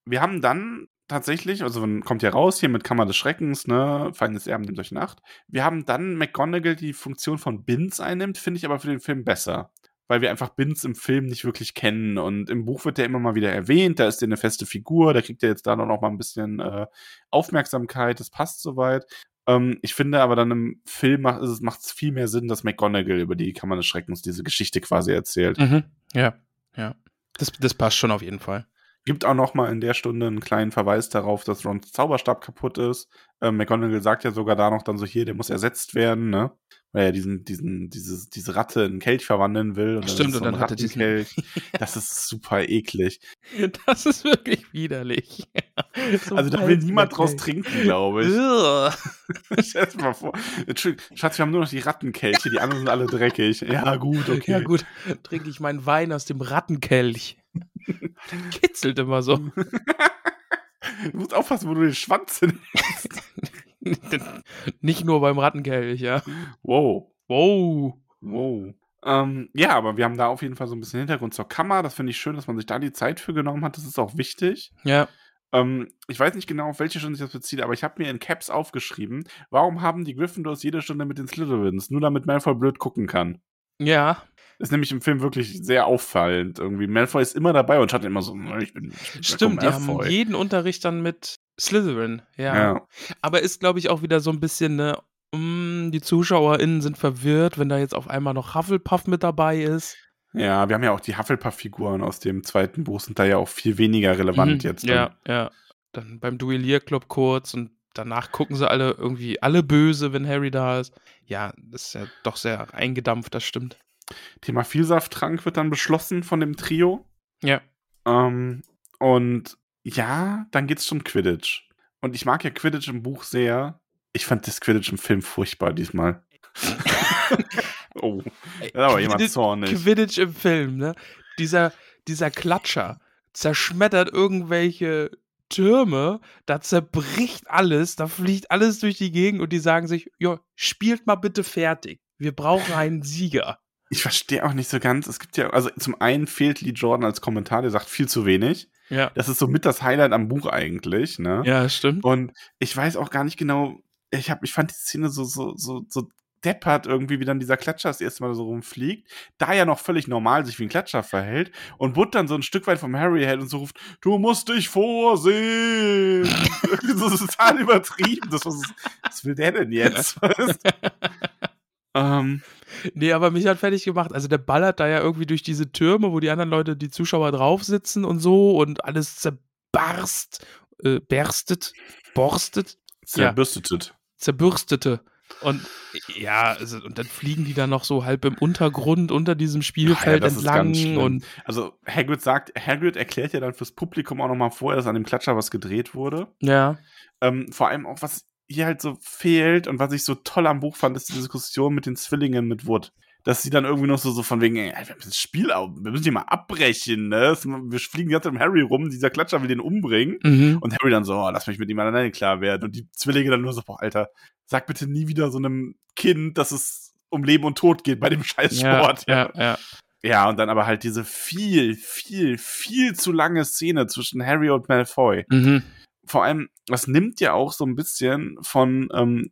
wir haben dann tatsächlich, also man kommt ja raus hier mit Kammer des Schreckens, ne, Feindes Erben nimmt euch Nacht. Wir haben dann McGonagall die Funktion von Binz einnimmt, finde ich aber für den Film besser. Weil wir einfach Binz im Film nicht wirklich kennen. Und im Buch wird der immer mal wieder erwähnt, da ist der eine feste Figur, da kriegt er jetzt da noch mal ein bisschen äh, Aufmerksamkeit, das passt soweit. Ähm, ich finde aber dann im Film macht es macht's viel mehr Sinn, dass McGonagall über die Kammer des Schreckens diese Geschichte quasi erzählt. Mhm. Ja, ja. Das, das passt schon auf jeden Fall. Gibt auch noch mal in der Stunde einen kleinen Verweis darauf, dass Rons Zauberstab kaputt ist. Ähm, McGonagall sagt ja sogar da noch dann so hier, der muss ersetzt werden, ne? Weil er diesen, diesen, dieses, diese Ratte in einen Kelch verwandeln will. Und Stimmt, ist es und dann hat er diesen- Rattenkelch. [laughs] Das ist super eklig. [laughs] Das ist wirklich widerlich. [laughs] So also da will niemand draus trinken, glaube ich. Stell dir mal vor. Entschuldigung, Schatz, wir haben nur noch die Rattenkelche, die anderen sind alle dreckig. Ja, gut, okay. Ja, gut, trinke ich meinen Wein aus dem Rattenkelch. Kitzelt immer so. Du musst aufpassen, wo du den Schwanz hin. [laughs] Nicht nur beim Rattenkelch, ja. Wow. Wow. Wow. Ähm, ja, aber wir haben da auf jeden Fall so ein bisschen Hintergrund zur Kammer. Das finde ich schön, dass man sich da die Zeit für genommen hat. Das ist auch wichtig. Ja. Ähm, ich weiß nicht genau, auf welche Stunde sich das bezieht, aber ich habe mir in Caps aufgeschrieben, warum haben die Gryffindors jede Stunde mit den Slytherins? Nur damit Malfoy blöd gucken kann. Ja. Ist nämlich im Film wirklich sehr auffallend. Irgendwie Malfoy ist immer dabei und hat immer so, "Na, ich bin, ich bin Stimmt, die haben Malfoy." jeden Unterricht dann mit Slytherin. Ja. Ja. Aber ist, glaube ich, auch wieder so ein bisschen ne, mm, die ZuschauerInnen sind verwirrt, wenn da jetzt auf einmal noch Hufflepuff mit dabei ist. ja, wir haben ja auch die Hufflepuff-Figuren aus dem zweiten Buch, sind da ja auch viel weniger relevant Mhm, jetzt. Ja, dann. ja. dann beim Duellierclub kurz und danach gucken sie alle irgendwie alle böse, wenn Harry da ist. Ja, das ist ja doch sehr eingedampft, das stimmt. Thema Vielsafttrank wird dann beschlossen von dem Trio. Ja. Ähm, und ja, dann geht's zum Quidditch. Und ich mag ja Quidditch im Buch sehr. Ich fand das Quidditch im Film furchtbar diesmal. [laughs] oh, da war jemand zornig. Quidditch im Film, ne? Dieser, dieser Klatscher zerschmettert irgendwelche Türme, da zerbricht alles, da fliegt alles durch die Gegend und die sagen sich, ja, spielt mal bitte fertig. Wir brauchen einen Sieger. Ich verstehe auch nicht so ganz. Es gibt ja, also zum einen fehlt Lee Jordan als Kommentar, der sagt viel zu wenig. Ja. Das ist so mit das Highlight am Buch eigentlich, ne? Ja, stimmt. Und ich weiß auch gar nicht genau, ich hab, ich fand die Szene so, so, so, so deppert irgendwie, wie dann dieser Klatscher das erste Mal so rumfliegt, da ja noch völlig normal sich wie ein Klatscher verhält und Bud dann so ein Stück weit vom Harry hält und so ruft, du musst dich vorsehen. [laughs] [laughs] das ist total übertrieben. Das, was, was will der denn jetzt? [laughs] ähm, Nee, aber mich hat fertig gemacht. Also der ballert da ja irgendwie durch diese Türme, wo die anderen Leute, die Zuschauer drauf sitzen und so und alles zerbarst, äh, berstet, borstet. Zerbürstetet. Ja, zerbürstete. Und ja, also, und dann fliegen die dann noch so halb im Untergrund unter diesem Spielfeld ja, entlang. Und also Hagrid sagt, Hagrid erklärt ja dann fürs Publikum auch nochmal vorher, dass an dem Klatscher was gedreht wurde. ja, Ähm, vor allem auch, was hier halt so fehlt und was ich so toll am Buch fand, ist die Diskussion mit den Zwillingen mit Wood. Dass sie dann irgendwie noch so, so von wegen, ey, wir müssen das Spiel, wir müssen die mal abbrechen, ne? Wir fliegen jetzt mit Harry rum, dieser Klatscher will den umbringen. mhm. Und Harry dann so, oh, lass mich mit ihm alleine klar werden. Und die Zwillinge dann nur so, boah, Alter, sag bitte nie wieder so einem Kind, dass es um Leben und Tod geht bei dem [laughs] scheiß ja, Sport. ja, ja. Ja, und dann aber halt diese viel, viel, viel zu lange Szene zwischen Harry und Malfoy. Mhm. Vor allem, das nimmt ja auch so ein bisschen von, ähm,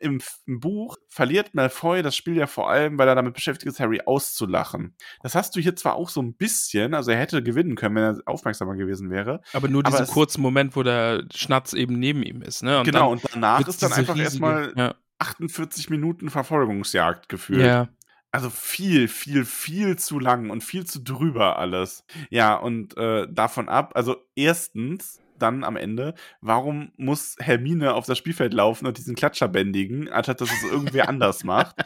im, im Buch verliert Malfoy das Spiel ja vor allem, weil er damit beschäftigt ist, Harry auszulachen. Das hast du hier zwar auch so ein bisschen, also er hätte gewinnen können, wenn er aufmerksamer gewesen wäre. Aber nur Aber diesen es- kurzen Moment, wo der Schnatz eben neben ihm ist, ne? Und genau, und danach ist dann einfach riesige- erstmal ja, 48 Minuten Verfolgungsjagd gefühlt. ja. Also viel, viel, viel zu lang und viel zu drüber alles. Ja, und äh, davon ab, also erstens, dann am Ende, warum muss Hermine auf das Spielfeld laufen und diesen Klatscher bändigen, anstatt dass es irgendwer [laughs] anders macht?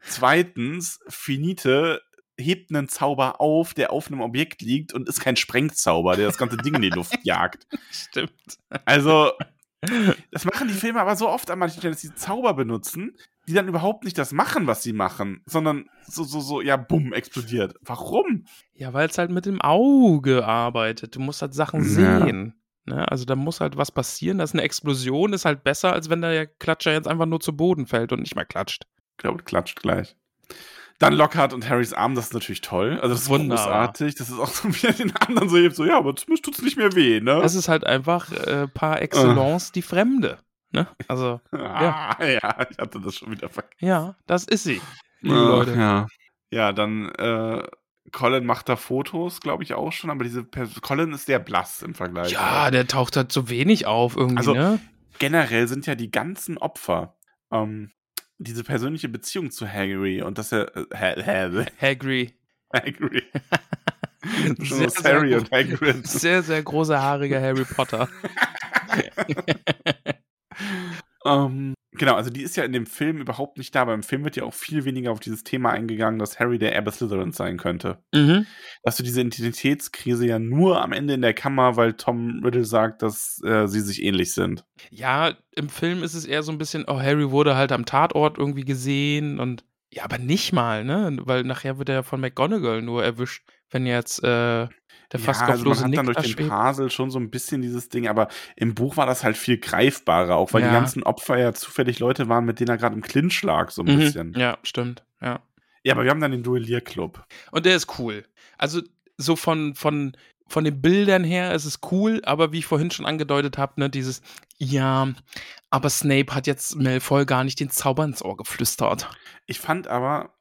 Zweitens, Finite hebt einen Zauber auf, der auf einem Objekt liegt und ist kein Sprengzauber, der das ganze Ding in die Luft [laughs] jagt. Stimmt. Also, das machen die Filme aber so oft an manchen Stellen, dass sie Zauber benutzen, die dann überhaupt nicht das machen, was sie machen, sondern so, so, so, ja, bumm, explodiert. Warum? Ja, weil es halt mit dem Auge arbeitet. Du musst halt Sachen Ja. sehen. Ne? Also da muss halt was passieren. Das ist eine Explosion, ist halt besser, als wenn der Klatscher jetzt einfach nur zu Boden fällt und nicht mal klatscht. Ich glaube, klatscht gleich. Dann Lockhart und Harrys Arm, das ist natürlich toll. Also, das ist Wunderbar. großartig. Das ist auch so wie er den anderen so hebt, so, ja, aber zumindest tut's nicht mehr weh, ne? Das ist halt einfach äh, par excellence die Fremde. Ne? Also, [laughs] ah, ja. ich hatte das schon wieder vergessen. ja, das ist sie. Liebe Leute. Ja. ja, dann äh, Colin macht da Fotos, glaube ich auch schon, aber diese Pers Colin ist sehr blass im Vergleich. Ja, der taucht halt so wenig auf irgendwie, Also- ne? generell sind ja die ganzen Opfer ähm, diese persönliche Beziehung zu Harry und dass er äh, Ha- Ha- [laughs] Hagrid. Hagrid. [laughs] Schon Sehr, sehr Harry gut. und Hagrid. Sehr, sehr großer, haariger Harry Potter. [laughs] Ähm, genau, also die ist ja in dem Film überhaupt nicht da, aber im Film wird ja auch viel weniger auf dieses Thema eingegangen, dass Harry der Erbe Slytherin sein könnte. mhm. Dass du diese Identitätskrise ja nur am Ende in der Kammer, weil Tom Riddle sagt, dass äh, sie sich ähnlich sind. Ja, im Film ist es eher so ein bisschen, oh, Harry wurde halt am Tatort irgendwie gesehen und ja, aber nicht mal, ne? Weil nachher wird er ja von McGonagall nur erwischt, wenn jetzt äh, der fast ja, also man hat dann durch den schwebt. Pasel schon so ein bisschen dieses Ding, aber im Buch war das halt viel greifbarer, auch weil Ja. die ganzen Opfer ja zufällig Leute waren, mit denen er gerade im Clinch lag, so ein Mhm. bisschen. Ja, stimmt, ja. Ja, aber wir haben dann den Duellierclub. Und der ist cool. Also so von, von, von den Bildern her ist es cool, aber wie ich vorhin schon angedeutet habe, ne, dieses, ja, aber Snape hat jetzt Malfoy gar nicht den Zauber ins Ohr geflüstert. Ich fand aber,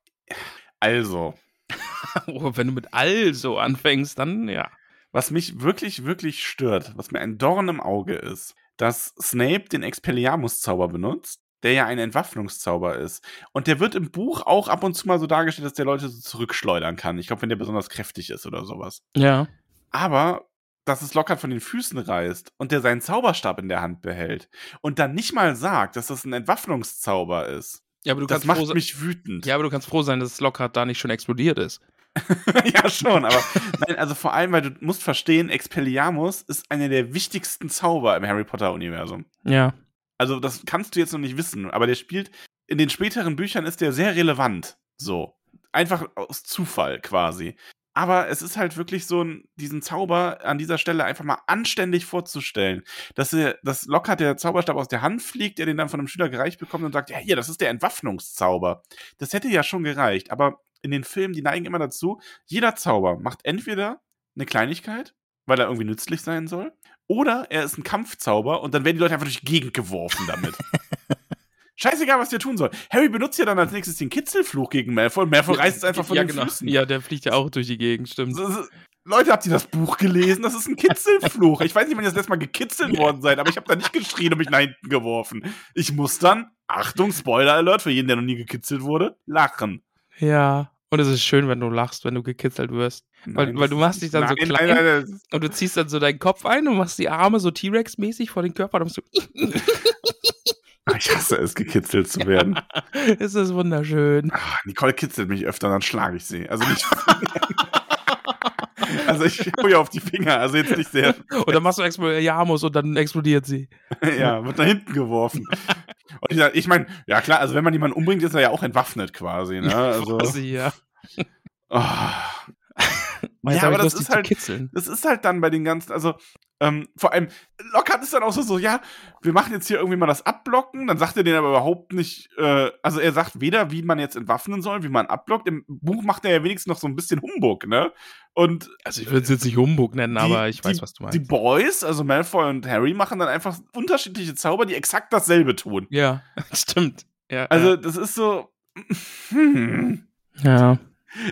also, [laughs] oh, wenn du mit also anfängst, dann ja. was mich wirklich, wirklich stört, was mir ein Dorn im Auge ist, dass Snape den Expelliarmus-Zauber benutzt, der ja ein Entwaffnungszauber ist. Und der wird im Buch auch ab und zu mal so dargestellt, dass der Leute so zurückschleudern kann. Ich glaube, wenn der besonders kräftig ist oder sowas. Ja. Aber dass es Lockhart von den Füßen reißt und der seinen Zauberstab in der Hand behält und dann nicht mal sagt, dass das ein Entwaffnungszauber ist. Ja, aber du das kannst froh macht sein- mich wütend. Ja, aber du kannst froh sein, dass Lockhart da nicht schon explodiert ist. [laughs] ja, schon, aber nein, also vor allem, weil du musst verstehen, Expelliarmus ist einer der wichtigsten Zauber im Harry Potter-Universum. Ja. Also, das kannst du jetzt noch nicht wissen, aber der spielt in den späteren Büchern ist der sehr relevant. So. Einfach aus Zufall quasi. Aber es ist halt wirklich so diesen Zauber an dieser Stelle einfach mal anständig vorzustellen. Dass, er, dass Lockhart der Zauberstab aus der Hand fliegt, der den dann von einem Schüler gereicht bekommt und sagt, ja, hier, das ist der Entwaffnungszauber. Das hätte ja schon gereicht. Aber in den Filmen, die neigen immer dazu, jeder Zauber macht entweder eine Kleinigkeit, weil er irgendwie nützlich sein soll, oder er ist ein Kampfzauber und dann werden die Leute einfach durch die Gegend geworfen damit. [laughs] Scheißegal, was der tun soll. Harry benutzt ja dann als nächstes den Kitzelfluch gegen Malfoy und Malfoy reißt es einfach von ja, den genau. Füßen. Ja, der fliegt ja auch durch die Gegend, stimmt. So, so, Leute, habt ihr das Buch gelesen? Das ist ein Kitzelfluch. Ich weiß nicht, wann ihr das letzte Mal gekitzelt worden seid, aber ich habe da nicht geschrien und mich nach hinten geworfen. Ich muss dann, Achtung, Spoiler Alert für jeden, der noch nie gekitzelt wurde, lachen. Ja. Und es ist schön, wenn du lachst, wenn du gekitzelt wirst. Weil- weil das du machst dich dann so nein, klein. Nein, nein, nein, Und du ziehst dann so deinen Kopf ein und machst die Arme so T-Rex-mäßig vor den Körper. Dann musst du. Ah, [laughs] [laughs] Ich hasse es, gekitzelt zu werden. [laughs] es ist wunderschön. Ah, Nicole kitzelt mich öfter, dann schlage ich sie. Also nicht. [laughs] also ich hau ihr auf die Finger, also jetzt nicht sehr. [laughs] Und dann machst du Expelliarmus und dann explodiert sie. ja, wird nach hinten geworfen. Und ich, ich meine, ja klar, also wenn man jemanden umbringt, ist er ja auch entwaffnet quasi, ne? Also, Quasi, ja. oh. Ja, aber das ist halt, das ist halt dann bei den ganzen, also ähm, vor allem, Lockhart ist dann auch so, so, ja, wir machen jetzt hier irgendwie mal das Abblocken, dann sagt er den aber überhaupt nicht, äh, also er sagt weder, wie man jetzt entwaffnen soll, wie man abblockt, im Buch macht er ja wenigstens noch so ein bisschen Humbug, ne? Und Also ich würde es jetzt nicht Humbug nennen, die- aber ich weiß, die, was du Die meinst. Boys, also Malfoy und Harry, machen dann einfach unterschiedliche Zauber, die exakt dasselbe tun. Ja, [laughs] stimmt. Ja, Also, das ist so. Hm, [laughs] ja.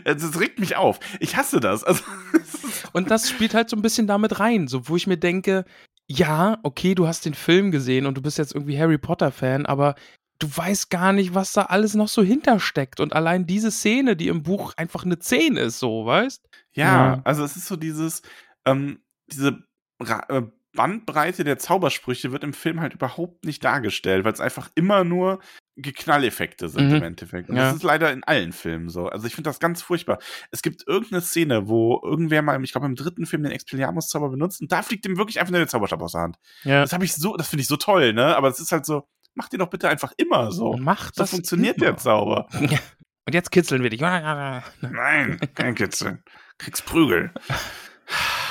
Das regt mich auf. Ich hasse das. Also, [laughs] Und das spielt halt so ein bisschen damit rein, so wo ich mir denke, ja, okay, du hast den Film gesehen und du bist jetzt irgendwie Harry Potter Fan, aber du weißt gar nicht, was da alles noch so hintersteckt und allein diese Szene, die im Buch einfach eine 10 ist, so, weißt? ja, Ja. also es ist so dieses, ähm, diese Ra äh, Bandbreite der Zaubersprüche wird im Film halt überhaupt nicht dargestellt, weil es einfach immer nur Geknalleffekte sind Mhm. im Endeffekt. Und Ja. das ist leider in allen Filmen so. Also ich finde das ganz furchtbar. Es gibt irgendeine Szene, wo irgendwer mal, ich glaube im dritten Film den Expelliarmus-Zauber benutzt und da fliegt ihm wirklich einfach nur der Zauberstab aus der Hand. Ja. Das habe ich so, das finde ich so toll, ne? Aber es ist halt so, mach den doch bitte einfach immer so. Macht So das funktioniert immer. der Zauber. [laughs] Und jetzt kitzeln wir dich. Nein, kein Kitzeln. Kriegst Prügel. [laughs]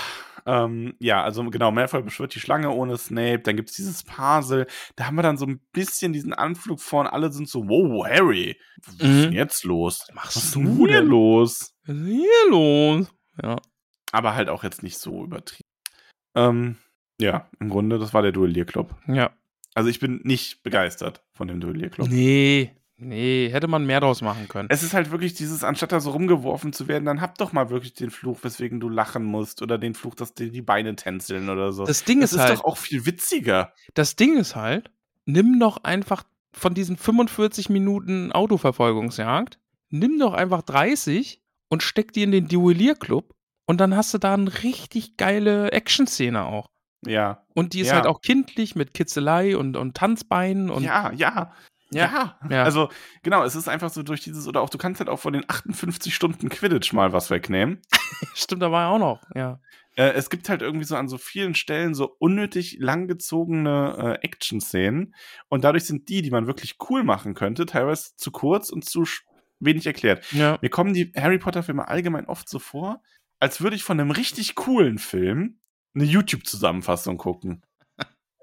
ähm, ja, also genau, Malfoy beschwört die Schlange ohne Snape, dann gibt's dieses Parsel, da haben wir dann so ein bisschen diesen Anflug vorn, alle sind so, wow, Harry, was ist Mhm. denn jetzt los? machst Was ist du denn hier denn? los? Was ist hier los? Ja. Aber halt auch jetzt nicht so übertrieben. Ähm, ja, im Grunde, das war der Duellierclub. Ja. Also ich bin nicht begeistert von dem Duellierclub. Nee. Nee, hätte man mehr draus machen können. Es ist halt wirklich dieses, anstatt da so rumgeworfen zu werden, dann hab doch mal wirklich den Fluch, weswegen du lachen musst oder den Fluch, dass dir die Beine tänzeln oder so. Das Ding das ist ist halt, doch auch viel witziger. das Ding ist halt, nimm doch einfach von diesen 45 Minuten Autoverfolgungsjagd, nimm doch einfach 30 und steck die in den Duellierclub und dann hast du da eine richtig geile Action-Szene auch. Ja. Und die ist Ja. halt auch kindlich mit Kitzelei und, und Tanzbeinen und ja, ja. Ja. Ja. Ja. Also, genau, es ist einfach so durch dieses, oder auch du kannst halt auch von den 58 Stunden Quidditch mal was wegnehmen. [laughs] stimmt dabei auch noch, ja. Äh, es gibt halt irgendwie so an so vielen Stellen so unnötig langgezogene äh, Action-Szenen. Und dadurch sind die, die man wirklich cool machen könnte, teilweise zu kurz und zu wenig erklärt. Ja. Mir kommen die Harry Potter-Filme allgemein oft so vor, als würde ich von einem richtig coolen Film eine YouTube-Zusammenfassung gucken.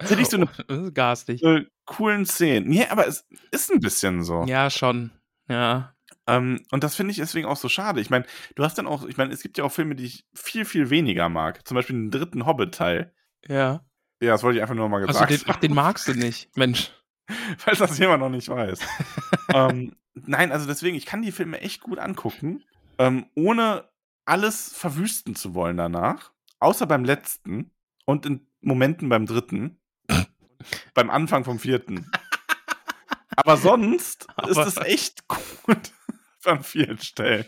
Hätte ich so eine [laughs] Das ist garstig. äh, coolen Szenen. Ja, aber es ist ein bisschen so. Ja, schon. Ja. Ähm, und das finde ich deswegen auch so schade. Ich meine, du hast dann auch, ich meine, es gibt ja auch Filme, die ich viel, viel weniger mag. Zum Beispiel den dritten Hobbit-Teil. Ja. Ja, das wollte ich einfach nur mal Also gesagt den, ach, den magst du nicht, Mensch. [laughs] falls das jemand noch nicht weiß. [laughs] ähm, nein, also deswegen, ich kann die Filme echt gut angucken, ähm, ohne alles verwüsten zu wollen danach. Außer beim letzten und in Momenten beim dritten. Beim Anfang vom vierten. Aber sonst ist Aber- es echt gut [laughs] an vielen Stellen.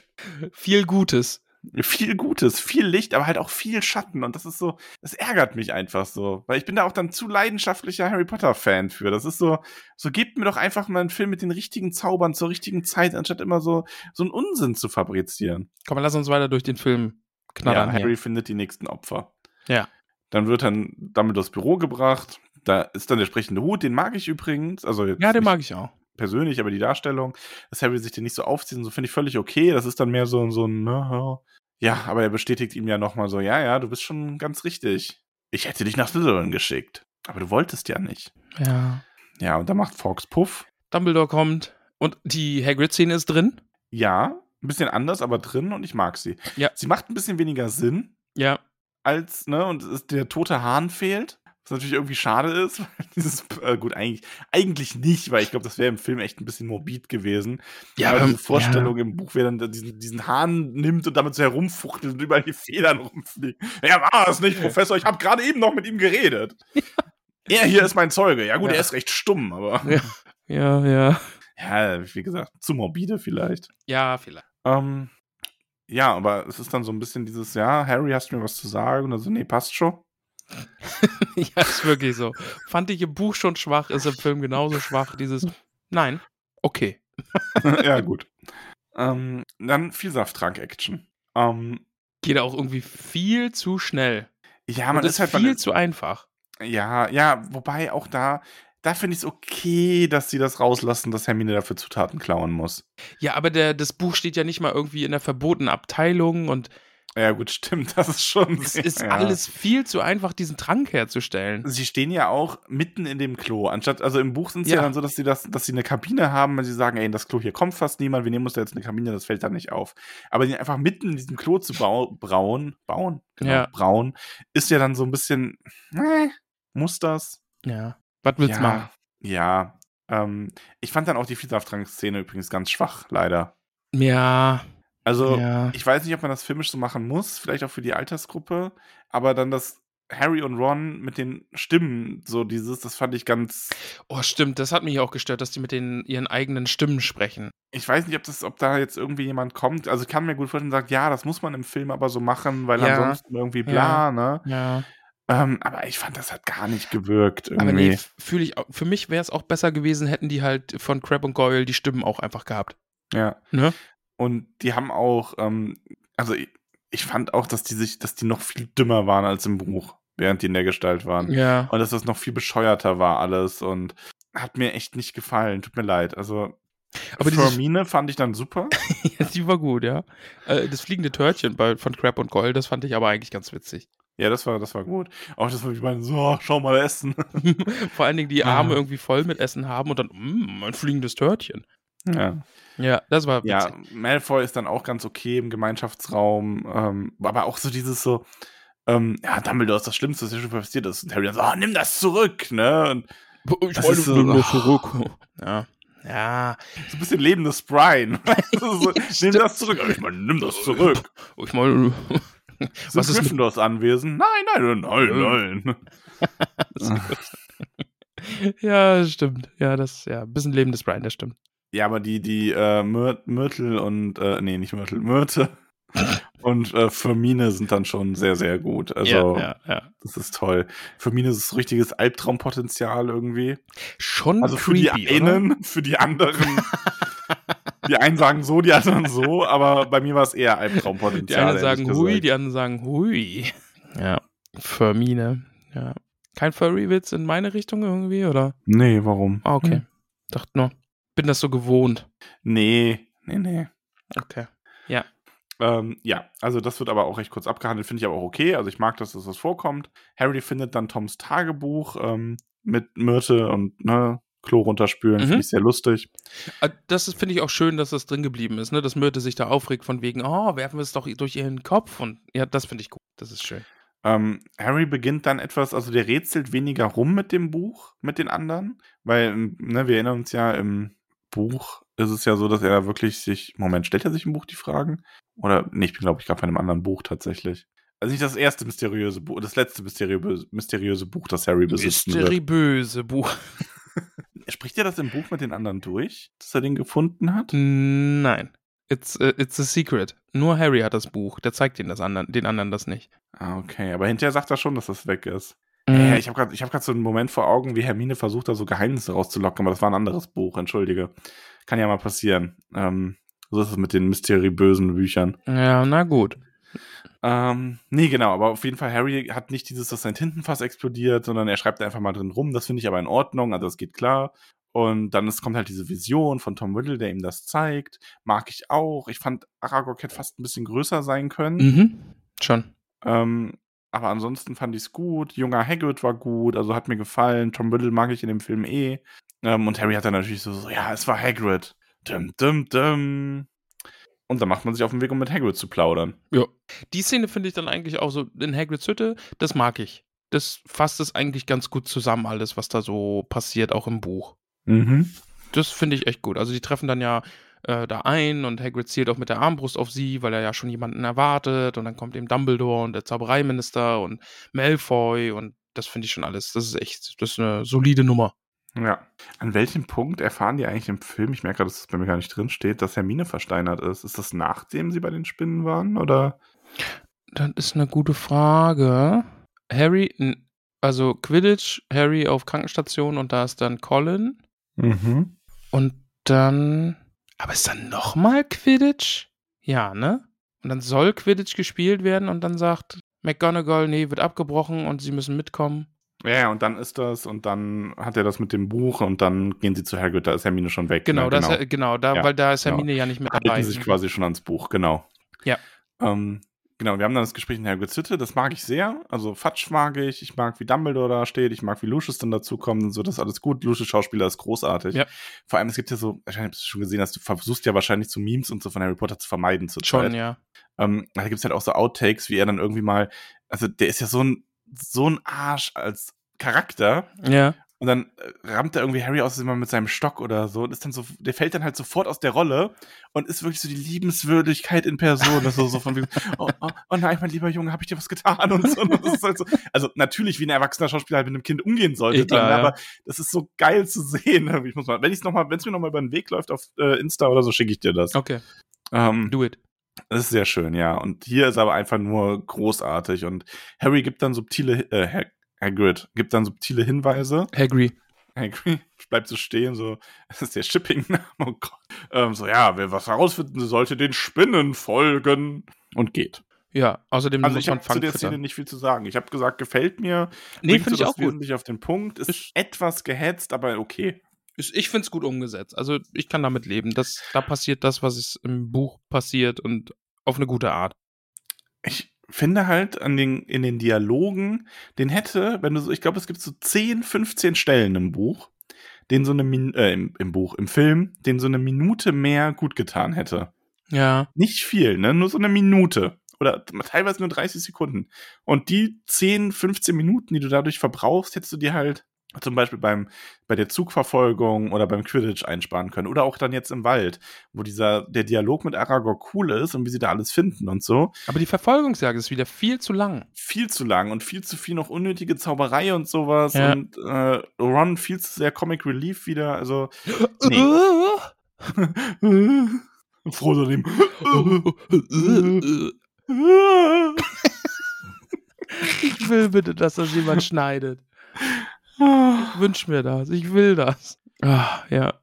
Viel Gutes. viel Gutes, viel Licht, aber halt auch viel Schatten. Und das ist so, das ärgert mich einfach so. Weil ich bin da auch dann zu leidenschaftlicher Harry Potter-Fan für. Das ist so, so gebt mir doch einfach mal einen Film mit den richtigen Zaubern zur richtigen Zeit, anstatt immer so, so einen Unsinn zu fabrizieren. Komm, lass uns weiter durch den Film knattern. Ja, Harry hier. findet die nächsten Opfer. Ja. Dann wird dann damit das Büro gebracht. Da ist dann der sprechende Hut, den mag ich übrigens. Also jetzt Ja, den mag ich auch. persönlich, aber die Darstellung, dass Harry sich den nicht so aufzieht und so finde ich völlig okay. Das ist dann mehr so, so ein, ne, ja. aber er bestätigt ihm ja nochmal so, ja, ja, du bist schon ganz richtig. Ich hätte dich nach Slytherin geschickt. Aber du wolltest ja nicht. Ja. Ja, und da macht Fox Puff. Dumbledore kommt und die Hagrid-Szene ist drin. Ja, ein bisschen anders, aber drin und ich mag sie. Ja. Sie macht ein bisschen weniger Sinn, Ja. als, ne, und es, der tote Hahn fehlt. Was natürlich irgendwie schade ist, [laughs] weil dieses, äh, gut, eigentlich, eigentlich nicht, weil ich glaube, das wäre im Film echt ein bisschen morbid gewesen. Ja, aber diese Vorstellung im Buch, wer dann diesen, diesen Hahn nimmt und damit so herumfuchtelt und überall die Federn rumfliegen. Ja, war es nicht, Professor, ich habe gerade eben noch mit ihm geredet. Er hier ist mein Zeuge. Ja gut, Ja. er ist recht stumm, aber Ja. Ja, ja. ja, wie gesagt, zu morbide vielleicht. Ja, vielleicht. Ähm, ja, aber es ist dann so ein bisschen dieses, ja, Harry, hast du mir was zu sagen? Und also, nee, passt schon. [laughs] ja, ist wirklich so. Fand ich im Buch schon schwach, ist im Film genauso schwach. Dieses, nein, okay. [laughs] ja, gut. Ähm, dann Vielsafttrank-Action. Ähm, Geht auch irgendwie viel zu schnell. ja, Und man ist ist halt viel zu einfach. Ja, ja, wobei auch da, da finde ich es okay, dass sie das rauslassen, dass Hermine dafür Zutaten klauen muss. Ja, aber der, das Buch steht ja nicht mal irgendwie in der verbotenen Abteilung und Ja, gut, stimmt, das ist schon. es ist ja. alles viel zu einfach, diesen Trank herzustellen. Sie stehen ja auch mitten in dem Klo. Anstatt, also im Buch sind es ja. Ja. dann so, dass sie das, dass sie eine Kabine haben, wenn sie sagen, ey, in das Klo hier kommt fast niemand, wir nehmen uns da jetzt eine Kabine, das fällt dann nicht auf. Aber die einfach mitten in diesem Klo zu bau brauen, bauen, genau, Ja. brauen, ist ja dann so ein bisschen, äh, muss das? Ja. Was willst du ja, machen? ja. Ähm, ich fand dann auch die Vielsafttrank-Szene übrigens ganz schwach, leider. Ja. Also, ja. ich weiß nicht, ob man das filmisch so machen muss, vielleicht auch für die Altersgruppe, aber dann das Harry und Ron mit den Stimmen, so dieses, das fand ich ganz. Oh, stimmt, das hat mich auch gestört, dass die mit den ihren eigenen Stimmen sprechen. Ich weiß nicht, ob das, ob da jetzt irgendwie jemand kommt. Also ich kann mir gut vorstellen, sagt, ja, das muss man im Film aber so machen, weil Ja. ansonsten irgendwie bla, ne? Ja. Ähm, aber ich fand, das hat gar nicht gewirkt. Irgendwie. Aber nee, fühle ich. Für mich wäre es auch besser gewesen, hätten die halt von Crab und Goyle die Stimmen auch einfach gehabt. Ja. Ne? Und die haben auch, ähm, also ich, ich fand auch, dass die sich, dass die noch viel dümmer waren als im Buch, während die in der Gestalt waren. Ja. Und dass das noch viel bescheuerter war alles und hat mir echt nicht gefallen. Tut mir leid. Also Aber dieses- Fermine fand ich dann super. [laughs] Ja, die war gut, ja. Äh, Das fliegende Törtchen bei, von Crab und Goyle, das fand ich aber eigentlich ganz witzig. Ja, das war, das war gut. Auch das war ich meine, so, schau mal essen. [laughs] Vor allen Dingen die Arme Ah. irgendwie voll mit Essen haben und dann, mmm, ein fliegendes Törtchen. ja. Ja, das war witzig. ja, Malfoy ist dann auch ganz okay im Gemeinschaftsraum. Ähm, aber auch so dieses so, ähm, ja, Dumbledore ist das Schlimmste, was hier schon passiert ist. Und Harry dann so, oh, nimm das zurück, ne? Und Ich Das wollte so- nur zurück. [laughs] Ja. Ja. so ein bisschen lebendes Brian. [laughs] so, nimm das zurück. Aber ich meine, nimm das zurück. [laughs] Ich meine, Sind Was ist Gryffindors anwesend? Nein, nein, nein, nein. ja, stimmt. Ja, das, ja, ein bisschen Leben des Brian, das stimmt. Ja, aber die, die äh, Myrtle und, äh, nee, nicht Myrtle, Myrte [laughs] und äh, Fermine sind dann schon sehr, sehr gut. Also, ja, ja, ja. das ist toll. Fermine ist das richtiges Albtraumpotenzial irgendwie. Schon Also für creepy, die einen, für die anderen. [laughs] die einen sagen so, die anderen so, aber bei mir war es eher Die Albtraumpotenzial. einen sagen hui, die anderen sagen hui. Ja. Fermine. Ja. Kein Furry-Witz in meine Richtung irgendwie, oder? Nee, warum? Ah, okay. Hm. Dachte nur. Bin das so gewohnt. Nee, nee, nee. Okay. Ähm, ja, also das wird aber auch recht kurz abgehandelt, finde ich aber auch okay. Also ich mag, dass das vorkommt. Harry findet dann Toms Tagebuch ähm, mit Myrte und ne, Klo runterspülen, Mhm. finde ich sehr lustig. Ah, Das ist- finde ich auch schön, dass das drin geblieben ist, ne? Dass Myrte sich da aufregt von wegen, oh, werfen wir es doch durch ihren Kopf. Und ja, das finde ich gut. Das ist schön. Ähm, Harry beginnt dann etwas, also der rätselt weniger rum mit dem Buch, mit den anderen, weil, ne, wir erinnern uns ja, im Buch ist es ja so, dass er wirklich sich, Moment, stellt er sich im Buch die Fragen? Oder, nee, ich bin, glaube ich, gerade bei einem anderen Buch tatsächlich. Also nicht das erste mysteriöse Buch, das letzte mysteriöse, mysteriöse Buch, das Harry besitzen wird. Mysteriböse Buch. [laughs] Spricht er das im Buch mit den anderen durch, dass er den gefunden hat? Nein. It's, uh, it's a secret. Nur Harry hat das Buch. Der zeigt den, das anderen, den anderen das nicht. Ah, okay. Aber hinterher sagt er schon, dass das weg ist. Ja, ich habe gerade hab grad so einen Moment vor Augen, wie Hermine versucht, da so Geheimnisse rauszulocken, aber das war ein anderes Buch, entschuldige. Kann ja mal passieren. Ähm, so ist es mit den mysteriösen Büchern. Ja, na gut. Ähm, nee, genau, aber auf jeden Fall, Harry hat nicht dieses, dass sein Tintenfass explodiert, sondern er schreibt einfach mal drin rum. Das finde ich aber in Ordnung, also das geht klar. Und dann ist, kommt halt diese Vision von Tom Riddle, der ihm das zeigt. Mag ich auch. Ich fand, Aragog hätte fast ein bisschen größer sein können. Mhm. Schon. Ähm, aber ansonsten fand ich es gut. Junger Hagrid war gut, also hat mir gefallen. Tom Riddle mag ich in dem Film eh. Ähm, und Harry hat dann natürlich so, so, ja, es war Hagrid. Dum, dum, dum. Und dann macht man sich auf den Weg, um mit Hagrid zu plaudern. Ja. Die Szene finde ich dann eigentlich auch so in Hagrids Hütte, das mag ich. Das fasst es eigentlich ganz gut zusammen, alles, was da so passiert, auch im Buch. Mhm. Das finde ich echt gut. Also die treffen dann ja äh, da ein und Hagrid zielt auch mit der Armbrust auf sie, weil er ja schon jemanden erwartet und dann kommt eben Dumbledore und der Zaubereiminister und Malfoy und das finde ich schon alles. Das ist echt, das ist eine solide Nummer. Ja. An welchem Punkt erfahren die eigentlich im Film, ich merke gerade, dass es bei mir gar nicht drin steht, dass Hermine versteinert ist? Ist das nachdem sie bei den Spinnen waren oder? Das ist eine gute Frage. Harry, also Quidditch, Harry auf Krankenstation und da ist dann Colin Mhm. und dann, aber ist dann nochmal Quidditch? Ja, ne? Und dann soll Quidditch gespielt werden und dann sagt McGonagall, nee, wird abgebrochen und sie müssen mitkommen. Ja, ja, und dann ist das und dann hat er das mit dem Buch und dann gehen sie zu Hagrid, da ist Hermine schon weg. Genau, ne? das, genau. genau da, Ja, weil da ist genau. Hermine ja nicht mit dabei. halten sich quasi schon ans Buch, genau. Ja. Ähm, genau, wir haben dann das Gespräch in Hagrid's Hütte, das mag ich sehr. Also Fatsch mag ich, ich mag, wie Dumbledore da steht, ich mag, wie Lucius dann dazukommt und so, das ist alles gut. Lucius Schauspieler ist großartig. Ja. Vor allem, es gibt ja so, wahrscheinlich hast du schon gesehen, dass du versuchst ja wahrscheinlich so Memes und so von Harry Potter zu vermeiden zur Schon, Zeit. ja. Ähm, da gibt's halt auch so Outtakes, wie er dann irgendwie mal, also der ist ja so ein, so ein Arsch als Charakter, Ja. Und dann äh, rammt er irgendwie Harry aus immer mit seinem Stock oder so und ist dann so, der fällt dann halt sofort aus der Rolle und ist wirklich so die Liebenswürdigkeit in Person. Das so, so von wegen, [laughs] oh, oh, oh nein, mein lieber Junge, habe ich dir was getan und so. Und halt so, also natürlich, wie ein erwachsener Schauspieler halt mit einem Kind umgehen sollte, klar, dann, ja. aber das ist so geil zu sehen. [laughs] Ich muss mal, wenn ich noch mal, wenn es mir noch mal über den Weg läuft auf äh, Insta oder so, schicke ich dir das. Okay, Ähm, do it. das ist sehr schön, ja. Und hier ist aber einfach nur großartig. Und Harry gibt dann subtile, äh, Hagrid gibt dann subtile Hinweise. Hagrid. Hagrid bleibt so stehen, so, das ist der Shipping-Name, oh Gott. Ähm, so, ja, wer was herausfinden sollte, den Spinnen folgen. Und geht. Ja, außerdem Also muss ich man habe zu der Szene füttern. nicht viel zu sagen. Ich habe gesagt, gefällt mir. Nee, finde so ich auch gut. Auf den Punkt. Ist Ist- etwas gehetzt, aber okay. Ich, ich finde es gut umgesetzt. Also ich kann damit leben. Das, da passiert das, was es im Buch passiert und auf eine gute Art. ich finde halt an den, in den Dialogen, den hätte, wenn du so, ich glaube, es gibt so 10, 15 Stellen im Buch, den so eine, Min äh, im, im Buch, im Film, den so eine Minute mehr gut getan hätte. Ja. Nicht viel, ne? Nur so eine Minute. Oder teilweise nur 30 Sekunden. Und die 10, 15 Minuten, die du dadurch verbrauchst, hättest du dir halt zum Beispiel beim, bei der Zugverfolgung oder beim Quidditch einsparen können. Oder auch dann jetzt im Wald, wo dieser, der Dialog mit Aragog cool ist und wie sie da alles finden und so. Aber die Verfolgungsjagd ist wieder viel zu lang. viel zu lang und viel zu viel noch unnötige Zauberei und sowas Ja. und äh, Ron viel zu sehr Comic Relief wieder, also [gasps] Nee. [laughs] Frodo dem [laughs] ich will bitte, dass das jemand schneidet. Ich wünsch mir das. Ich will das. Ah, ja.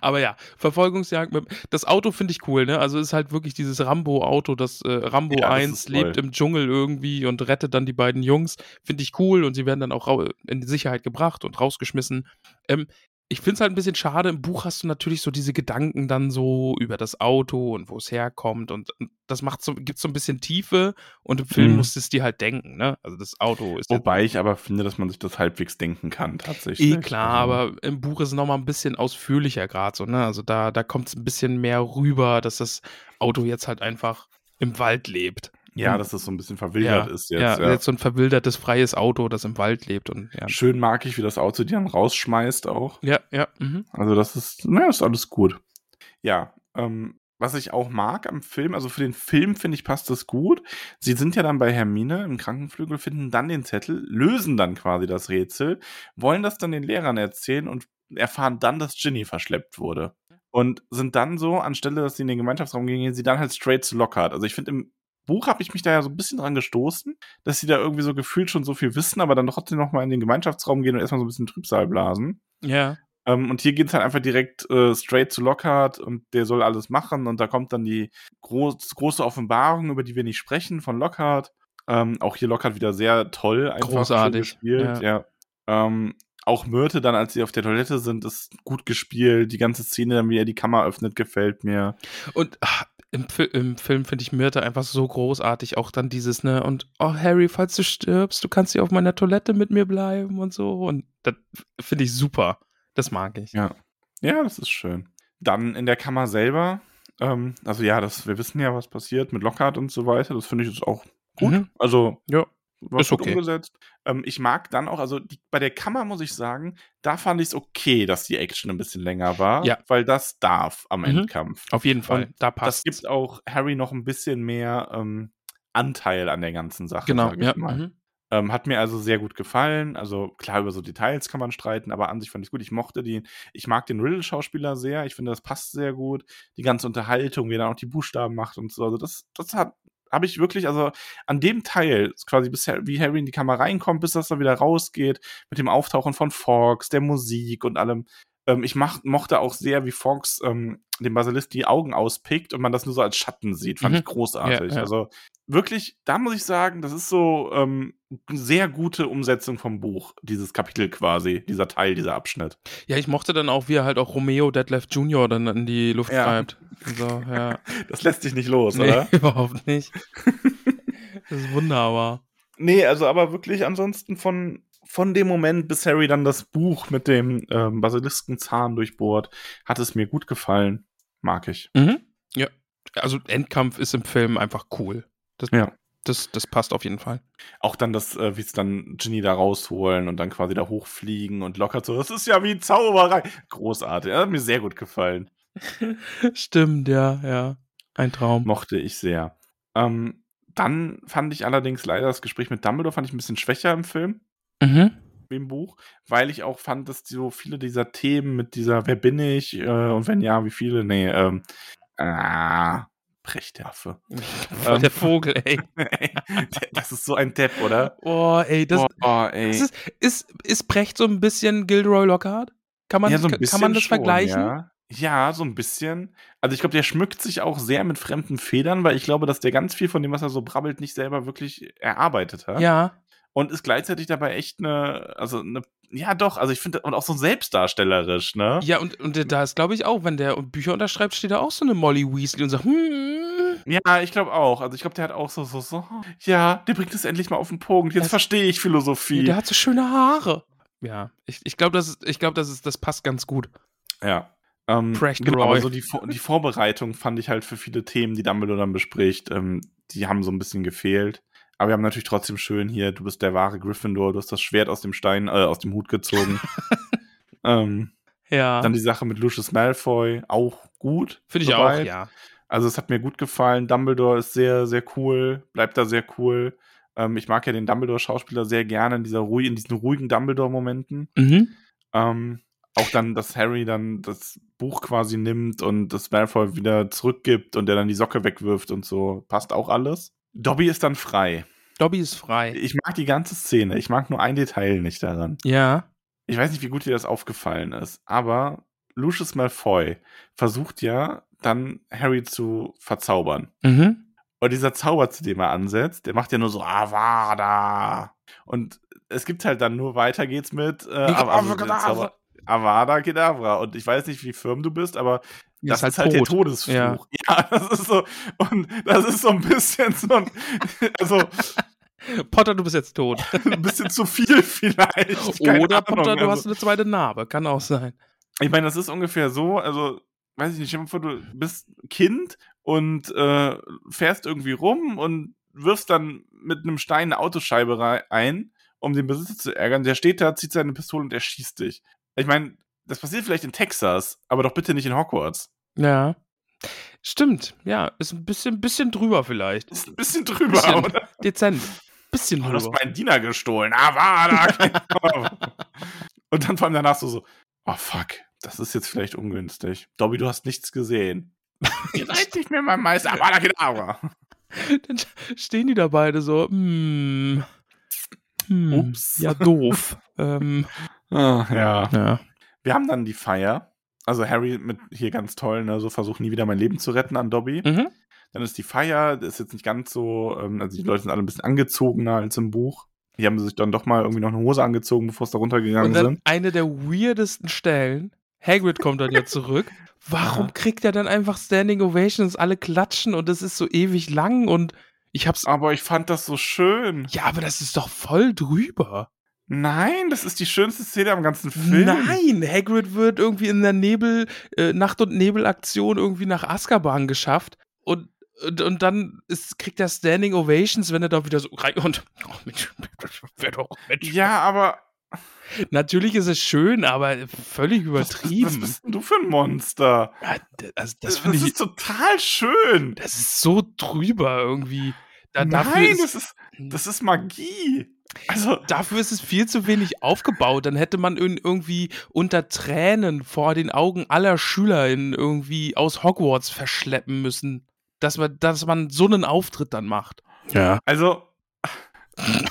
Aber ja, Verfolgungsjagd mit. Das Auto finde ich cool, ne? Also ist halt wirklich dieses Rambo-Auto, das äh, Rambo Ja, das 1 ist lebt im Dschungel irgendwie und rettet dann die beiden Jungs. Finde ich cool und sie werden dann auch in die Sicherheit gebracht und rausgeschmissen. Ähm, ich finde es halt ein bisschen schade. Im Buch hast du natürlich so diese Gedanken dann so über das Auto und wo es herkommt und, und das macht so, gibt so ein bisschen Tiefe und im Film Mhm. musst du es dir halt denken, ne? Also das Auto ist Wobei ich aber finde, dass man sich das halbwegs denken kann, tatsächlich. Eh klar, Also, aber im Buch ist es nochmal ein bisschen ausführlicher gerade so, ne? Also da, da kommt es ein bisschen mehr rüber, dass das Auto jetzt halt einfach im Wald lebt. Ja, dass das so ein bisschen verwildert ist jetzt. ja, Ja, jetzt so ein verwildertes, freies Auto, das im Wald lebt und ja. Schön mag ich, wie das Auto die dann rausschmeißt auch. Ja, ja, mhm. Also das ist, naja, ist alles gut. Ja, ähm, was ich auch mag am Film, also für den Film finde ich passt das gut. Sie sind ja dann bei Hermine im Krankenflügel, finden dann den Zettel, lösen dann quasi das Rätsel, wollen das dann den Lehrern erzählen und erfahren dann, dass Ginny verschleppt wurde. Und sind dann so, anstelle, dass sie in den Gemeinschaftsraum gehen, gehen sie dann halt straight zu Lockhart. Also ich finde, im Buch habe ich mich da ja so ein bisschen dran gestoßen, dass sie da irgendwie so gefühlt schon so viel wissen, aber dann trotzdem noch mal in den Gemeinschaftsraum gehen und erstmal so ein bisschen Trübsal blasen. Ja. Ähm, und hier geht's halt einfach direkt äh, straight zu Lockhart und der soll alles machen und da kommt dann die groß, große Offenbarung, über die wir nicht sprechen, von Lockhart. Ähm, auch hier Lockhart wieder sehr toll, einfach Großartig, gespielt. Ja. Ähm, auch Myrte dann, als sie auf der Toilette sind, ist gut gespielt. Die ganze Szene, dann wie er die Kammer öffnet, gefällt mir. Und ach, im, im Film finde ich Myrte einfach so großartig. Auch dann dieses, ne, und oh Harry, falls du stirbst, du kannst hier auf meiner Toilette mit mir bleiben und so. Und das finde ich super. Das mag ich. Ja. Ja, das ist schön. Dann in der Kammer selber, ähm, also ja, das, wir wissen ja, was passiert mit Lockhart und so weiter. Das finde ich jetzt auch gut. Mhm. Also Ja. War Ist gut okay. umgesetzt. Ähm, ich mag dann auch, also die, bei der Kammer muss ich sagen, da fand ich es okay, dass die Action ein bisschen länger war, Ja. weil das darf am Mhm. Endkampf. Auf jeden Fall. Und da Das passt. gibt auch Harry noch ein bisschen mehr ähm, Anteil an der ganzen Sache. Genau, ja. mal. Mhm. Ähm, hat mir also sehr gut gefallen. Also klar, über so Details kann man streiten, aber an sich fand ich gut. Ich mochte die, ich mag den Riddle-Schauspieler sehr. Ich finde, das passt sehr gut. Die ganze Unterhaltung, wie er dann auch die Buchstaben macht und so. Also das, das hat, habe ich wirklich, also an dem Teil, quasi bis wie Harry in die Kamera reinkommt, bis das dann wieder rausgeht, mit dem Auftauchen von Fox, der Musik und allem. Ähm, ich mach, mochte auch sehr, wie Fox ähm, dem Basilisk die Augen auspickt und man das nur so als Schatten sieht. Fand Mhm. ich großartig. Ja, ja. Also wirklich, da muss ich sagen, das ist so ähm, sehr gute Umsetzung vom Buch, dieses Kapitel quasi, dieser Teil, dieser Abschnitt. Ja, ich mochte dann auch, wie er halt auch Romeo Detlef Jr. dann in die Luft Ja. treibt. So, ja. [laughs] Das lässt sich nicht los, nee, oder? [laughs] überhaupt nicht. [laughs] das ist wunderbar. Nee, also aber wirklich ansonsten von, von dem Moment, bis Harry dann das Buch mit dem ähm, Basiliskenzahn durchbohrt, hat es mir gut gefallen. Mag ich. Mhm. Ja. Also Endkampf ist im Film einfach cool. Das, Ja. das, das passt auf jeden Fall. Auch dann das, äh, wie es dann Ginny da rausholen und dann quasi da hochfliegen und lockert so, das ist ja wie Zauberei. Großartig. Das hat mir sehr gut gefallen. [laughs] Stimmt, ja, ja. Ein Traum. Mochte ich sehr. Ähm, dann fand ich allerdings leider das Gespräch mit Dumbledore fand ich ein bisschen schwächer im Film, Mhm. im Buch, weil ich auch fand, dass so viele dieser Themen mit dieser Wer bin ich äh, und wenn ja, wie viele, nee, ähm, ah, Brecht der Affe. Voll [laughs] der Vogel, [laughs] ey. das ist so ein Depp, oder? Oh, ey, das, oh, ey. das ist, ist, ist Brecht so ein bisschen Gilderoy Lockhart? Kann man, ja, so kann man das schon, vergleichen? Ja. ja, so ein bisschen. Also ich glaube, der schmückt sich auch sehr mit fremden Federn, weil ich glaube, dass der ganz viel von dem, was er so brabbelt, nicht selber wirklich erarbeitet hat. Ja. Und ist gleichzeitig dabei echt eine, also eine, ja doch, also ich finde, und auch so selbstdarstellerisch, ne? Ja, und, und da ist, glaube ich, auch, wenn der Bücher unterschreibt, steht da auch so eine Molly Weasley und sagt, hm, Ja, ich glaube auch. Also ich glaube, der hat auch so, so, so, ja, der bringt es endlich mal auf den Punkt. Jetzt verstehe ich Philosophie. der hat so schöne Haare. Ja, ich, ich glaube, das, ich glaub, das, ist- das passt ganz gut. Ja. Ähm, genau, aber so die, Vor- die Vorbereitung fand ich halt für viele Themen, die Dumbledore dann bespricht, ähm, die haben so ein bisschen gefehlt. Aber wir haben natürlich trotzdem schön hier, du bist der wahre Gryffindor, du hast das Schwert aus dem Stein, äh, aus dem Hut gezogen. [laughs] ähm, Ja, dann die Sache mit Lucius Malfoy, auch gut. finde ich soweit. auch, ja. Also es hat mir gut gefallen. Dumbledore ist sehr, sehr cool, bleibt da sehr cool. Ähm, ich mag ja den Dumbledore-Schauspieler sehr gerne in, dieser ruhig, in diesen ruhigen Dumbledore-Momenten. Mhm. Ähm, auch dann, dass Harry dann das Buch quasi nimmt und das Malfoy wieder zurückgibt und der dann die Socke wegwirft und so. Passt auch alles. Dobby ist dann frei. Dobby ist frei. Ich mag die ganze Szene. Ich mag nur ein Detail nicht daran. Ja. Ich weiß nicht, wie gut dir das aufgefallen ist, aber Lucius Malfoy versucht ja dann Harry zu verzaubern. Mhm. Und dieser Zauber, zu dem er ansetzt, der macht ja nur so Avada. Und es gibt halt dann nur weiter geht's mit äh, Avada. Zauber- Avada Kedavra. Und ich weiß nicht, wie firm du bist, aber das ist halt, der tot. Todesfluch. Ja. [laughs] Ja. das ist so, und das ist so ein bisschen so ein, also [laughs] Potter, du bist jetzt tot. [laughs] ein bisschen zu viel vielleicht. Keine Oder Ahnung, Potter, du also. hast eine zweite Narbe. Kann auch sein. Ich meine, das ist ungefähr so, also, weiß ich nicht, stell dir vor, du bist Kind und äh, fährst irgendwie rum und wirfst dann mit einem Stein eine Autoscheibe ein, um den Besitzer zu ärgern. Der steht da, zieht seine Pistole und erschießt dich. Ich meine, das passiert vielleicht in Texas, aber doch bitte nicht in Hogwarts. Ja. Stimmt, ja. Ist ein bisschen, bisschen drüber vielleicht. Ist ein bisschen drüber, Bisschen. oder? Dezent. Bisschen Oh, du hast drüber. meinen Diener gestohlen. Ah, war da. [laughs] und dann vor allem danach so, so, oh fuck, Das ist jetzt vielleicht ungünstig. Dobby, du hast nichts gesehen. Seid nicht mehr mein Meister. Aber Kedavra. [laughs] Dann stehen die da beide so, hm, hm, Ups. ja doof. ähm, [laughs] Ah, ja. ja. Wir haben dann die Feier. Also Harry mit hier ganz toll, ne, so versucht nie wieder mein Leben zu retten an Dobby. Mhm. Dann ist die Feier, das ist jetzt nicht ganz so, ähm, also die Leute sind alle ein bisschen angezogener als im Buch. Hier haben sie sich dann doch mal irgendwie noch eine Hose angezogen, bevor es da runtergegangen Und dann sind. eine der weirdesten Stellen. Hagrid kommt dann ja [laughs] zurück. Warum Aha. kriegt er dann einfach Standing Ovations? Alle klatschen und es ist so ewig lang und ich hab's. Aber ich fand das so schön. Ja, aber das ist doch voll drüber. Nein, das ist die schönste Szene am ganzen Film. Nein, Hagrid wird irgendwie in der Nebel, äh, Nacht- und Nebelaktion irgendwie nach Azkaban geschafft und, und, und dann ist, kriegt er Standing Ovations, wenn er da wieder so rein und oh, Mensch, das doch Mensch. Ja, aber Natürlich ist es schön, aber völlig was, was übertrieben. bist denn du für ein Monster? Ja, also das Das, finde ich, ist total schön. das ist so drüber irgendwie. Da, Nein, ist, das ist, das ist Magie. Also, dafür ist es viel zu wenig aufgebaut. Dann hätte man ihn irgendwie unter Tränen vor den Augen aller SchülerInnen irgendwie aus Hogwarts verschleppen müssen. Dass man, dass man so einen Auftritt dann macht. Ja. also, [laughs]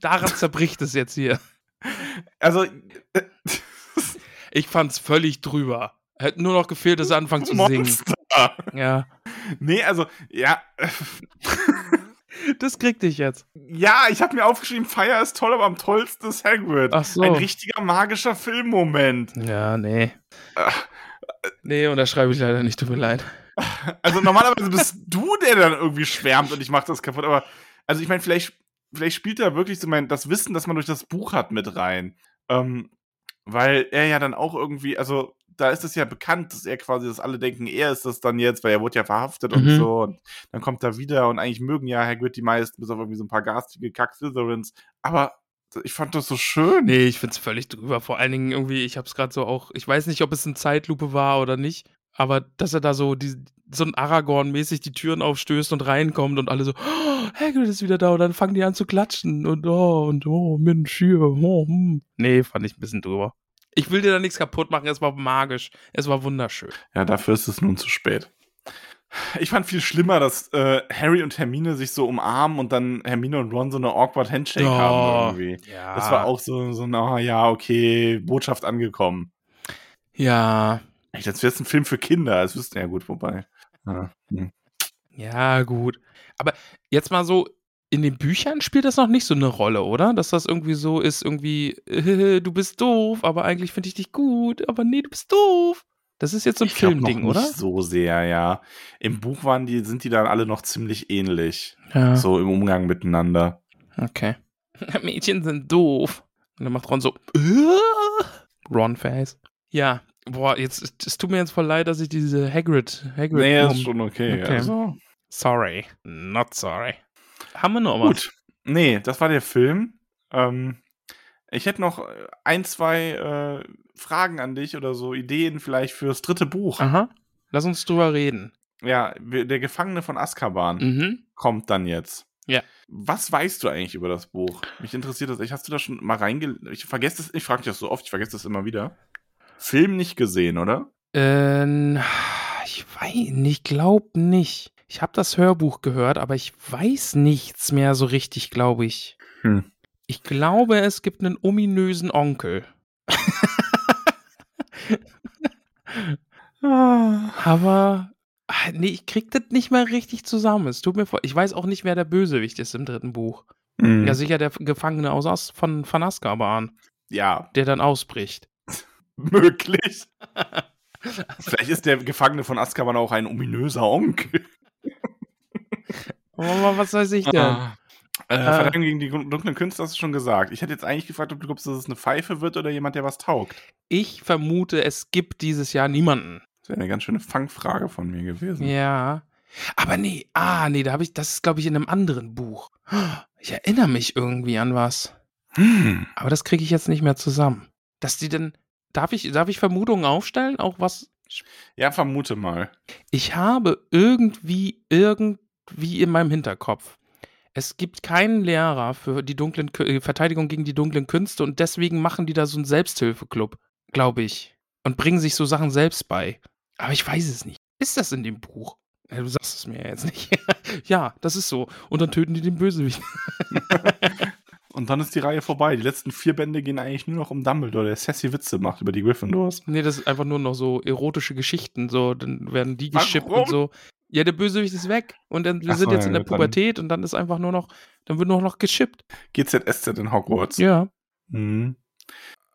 Daran zerbricht es jetzt hier. also, Ich fand's völlig drüber. Hätte nur noch gefehlt, dass er anfangen zu singen. Monster. Ja. Nee, also, ja, Das krieg dich jetzt. ja, ich habe mir aufgeschrieben, Fire ist toll, aber am tollsten ist Hagrid. Ach so. Ein richtiger magischer Filmmoment. Ja, nee. Ach. Nee, unterschreibe ich leider nicht, tut mir leid. Also normalerweise bist du der dann irgendwie schwärmt und ich mach das kaputt, aber also ich meine, vielleicht, vielleicht spielt da wirklich so mein, das Wissen, das man durch das Buch hat, mit rein. Ähm, weil er ja dann auch irgendwie, also da ist es ja bekannt, dass er quasi, dass alle denken, er ist das dann jetzt, weil er wurde ja verhaftet und Mhm. so und dann kommt er wieder und eigentlich mögen ja Hagrid die meisten, bis auf irgendwie so ein paar garstige Kack-Slytherins, aber ich fand das so schön. Nee, ich find's völlig drüber. Vor allen Dingen irgendwie, ich hab's gerade so auch, ich weiß nicht, ob es eine Zeitlupe war oder nicht, aber dass er da so, die, so ein Aragorn-mäßig die Türen aufstößt und reinkommt und alle so, oh, Hagrid ist wieder da und dann fangen die an zu klatschen und oh, und oh, Mensch, hier, oh, hm. Nee, fand ich ein bisschen drüber. Ich will dir da nichts kaputt machen, es war magisch, es war wunderschön. Ja, dafür ist es nun zu spät. Ich fand viel schlimmer, dass äh, Harry und Hermine sich so umarmen und dann Hermine und Ron so eine awkward Handshake haben irgendwie. Ja. Das war auch so, so ein, ah ja, okay, Botschaft angekommen. Ja, Echt, Als wäre es ein Film für Kinder, das wüssten ja gut, wobei. Ja, hm. Ja, gut. Aber jetzt mal so, in den Büchern spielt das noch nicht so eine Rolle, oder? Dass das irgendwie so ist, irgendwie, äh, [laughs] du bist doof, aber eigentlich finde ich dich gut, aber nee, du bist doof. Das ist jetzt so ein Ich Filmding, noch oder? Nicht so sehr, ja. Im Buch waren die, sind die dann alle noch ziemlich ähnlich. Ja. So im Umgang miteinander. Okay. [laughs] Mädchen sind doof. Und dann macht Ron so, [laughs] äh, Ron-Face. Ja, boah, jetzt, es tut mir jetzt voll leid, dass ich diese Hagrid, Hagrid, Nee, ist schon okay. Okay. Also, sorry, not sorry. Haben wir noch was? gut. Nee, das war der Film. Ähm, ich hätte noch äh, ein, zwei äh, Fragen an dich oder so, Ideen vielleicht fürs dritte Buch. Aha. Lass uns drüber reden. Ja, der Gefangene von Azkaban Mhm. kommt dann jetzt. Ja. Was weißt du eigentlich über das Buch? Mich interessiert das. Hast du da schon mal reinge... Ich vergesse das, ich frage dich das so oft, ich vergesse das immer wieder. Film nicht gesehen, oder? Ähm, ich weiß nicht, glaub nicht. Ich habe das Hörbuch gehört, aber ich weiß nichts mehr so richtig, glaube ich. Hm. Ich glaube, es gibt einen ominösen Onkel. [laughs] Aber ah, nee, ich krieg das nicht mehr richtig zusammen. Es tut mir voll. Ich weiß auch nicht, wer der Bösewicht ist im dritten Buch. Hm. Ja, sicher der Gefangene aus As von, Azkaban, ja, der dann ausbricht. [laughs] möglich. [laughs] Vielleicht ist der Gefangene von Azkaban auch ein ominöser Onkel. Aber was weiß ich denn? Ah. Äh, Verteidigung gegen die dunklen Künste hast du schon gesagt. Ich hätte jetzt eigentlich gefragt, ob du glaubst, dass es eine Pfeife wird oder jemand, der was taugt. Ich vermute, es gibt dieses Jahr niemanden. Das wäre eine ganz schöne Fangfrage von mir gewesen. Ja. Aber nee, ah, nee, da habe ich, das ist, glaube ich, in einem anderen Buch. Ich erinnere mich irgendwie an was. Hm. Aber das kriege ich jetzt nicht mehr zusammen. Dass die denn. Darf ich, darf ich Vermutungen aufstellen? Auch was. Ja, vermute mal. Ich habe irgendwie, irgendwie in meinem Hinterkopf. Es gibt keinen Lehrer für die dunklen Kü- äh, Verteidigung gegen die dunklen Künste und deswegen machen die da so einen Selbsthilfeclub, glaube ich. und bringen sich so Sachen selbst bei. Aber ich weiß es nicht. Ist das in dem Buch? Ja, du sagst es mir ja jetzt nicht. [laughs] ja, das ist so. Und dann töten die den Bösewicht. [laughs] Und dann ist die Reihe vorbei. Die letzten vier Bände gehen eigentlich nur noch um Dumbledore, der sassy Witze macht über die Gryffindors. nee, das ist einfach nur noch so erotische Geschichten. So, dann werden die geschippt und so. Ja, der Bösewicht ist weg. Und dann, wir Ach sind so, jetzt ja, in der gut, dann- Pubertät und dann ist einfach nur noch, dann wird nur noch geschippt. GZSZ in Hogwarts. Ja. Mhm.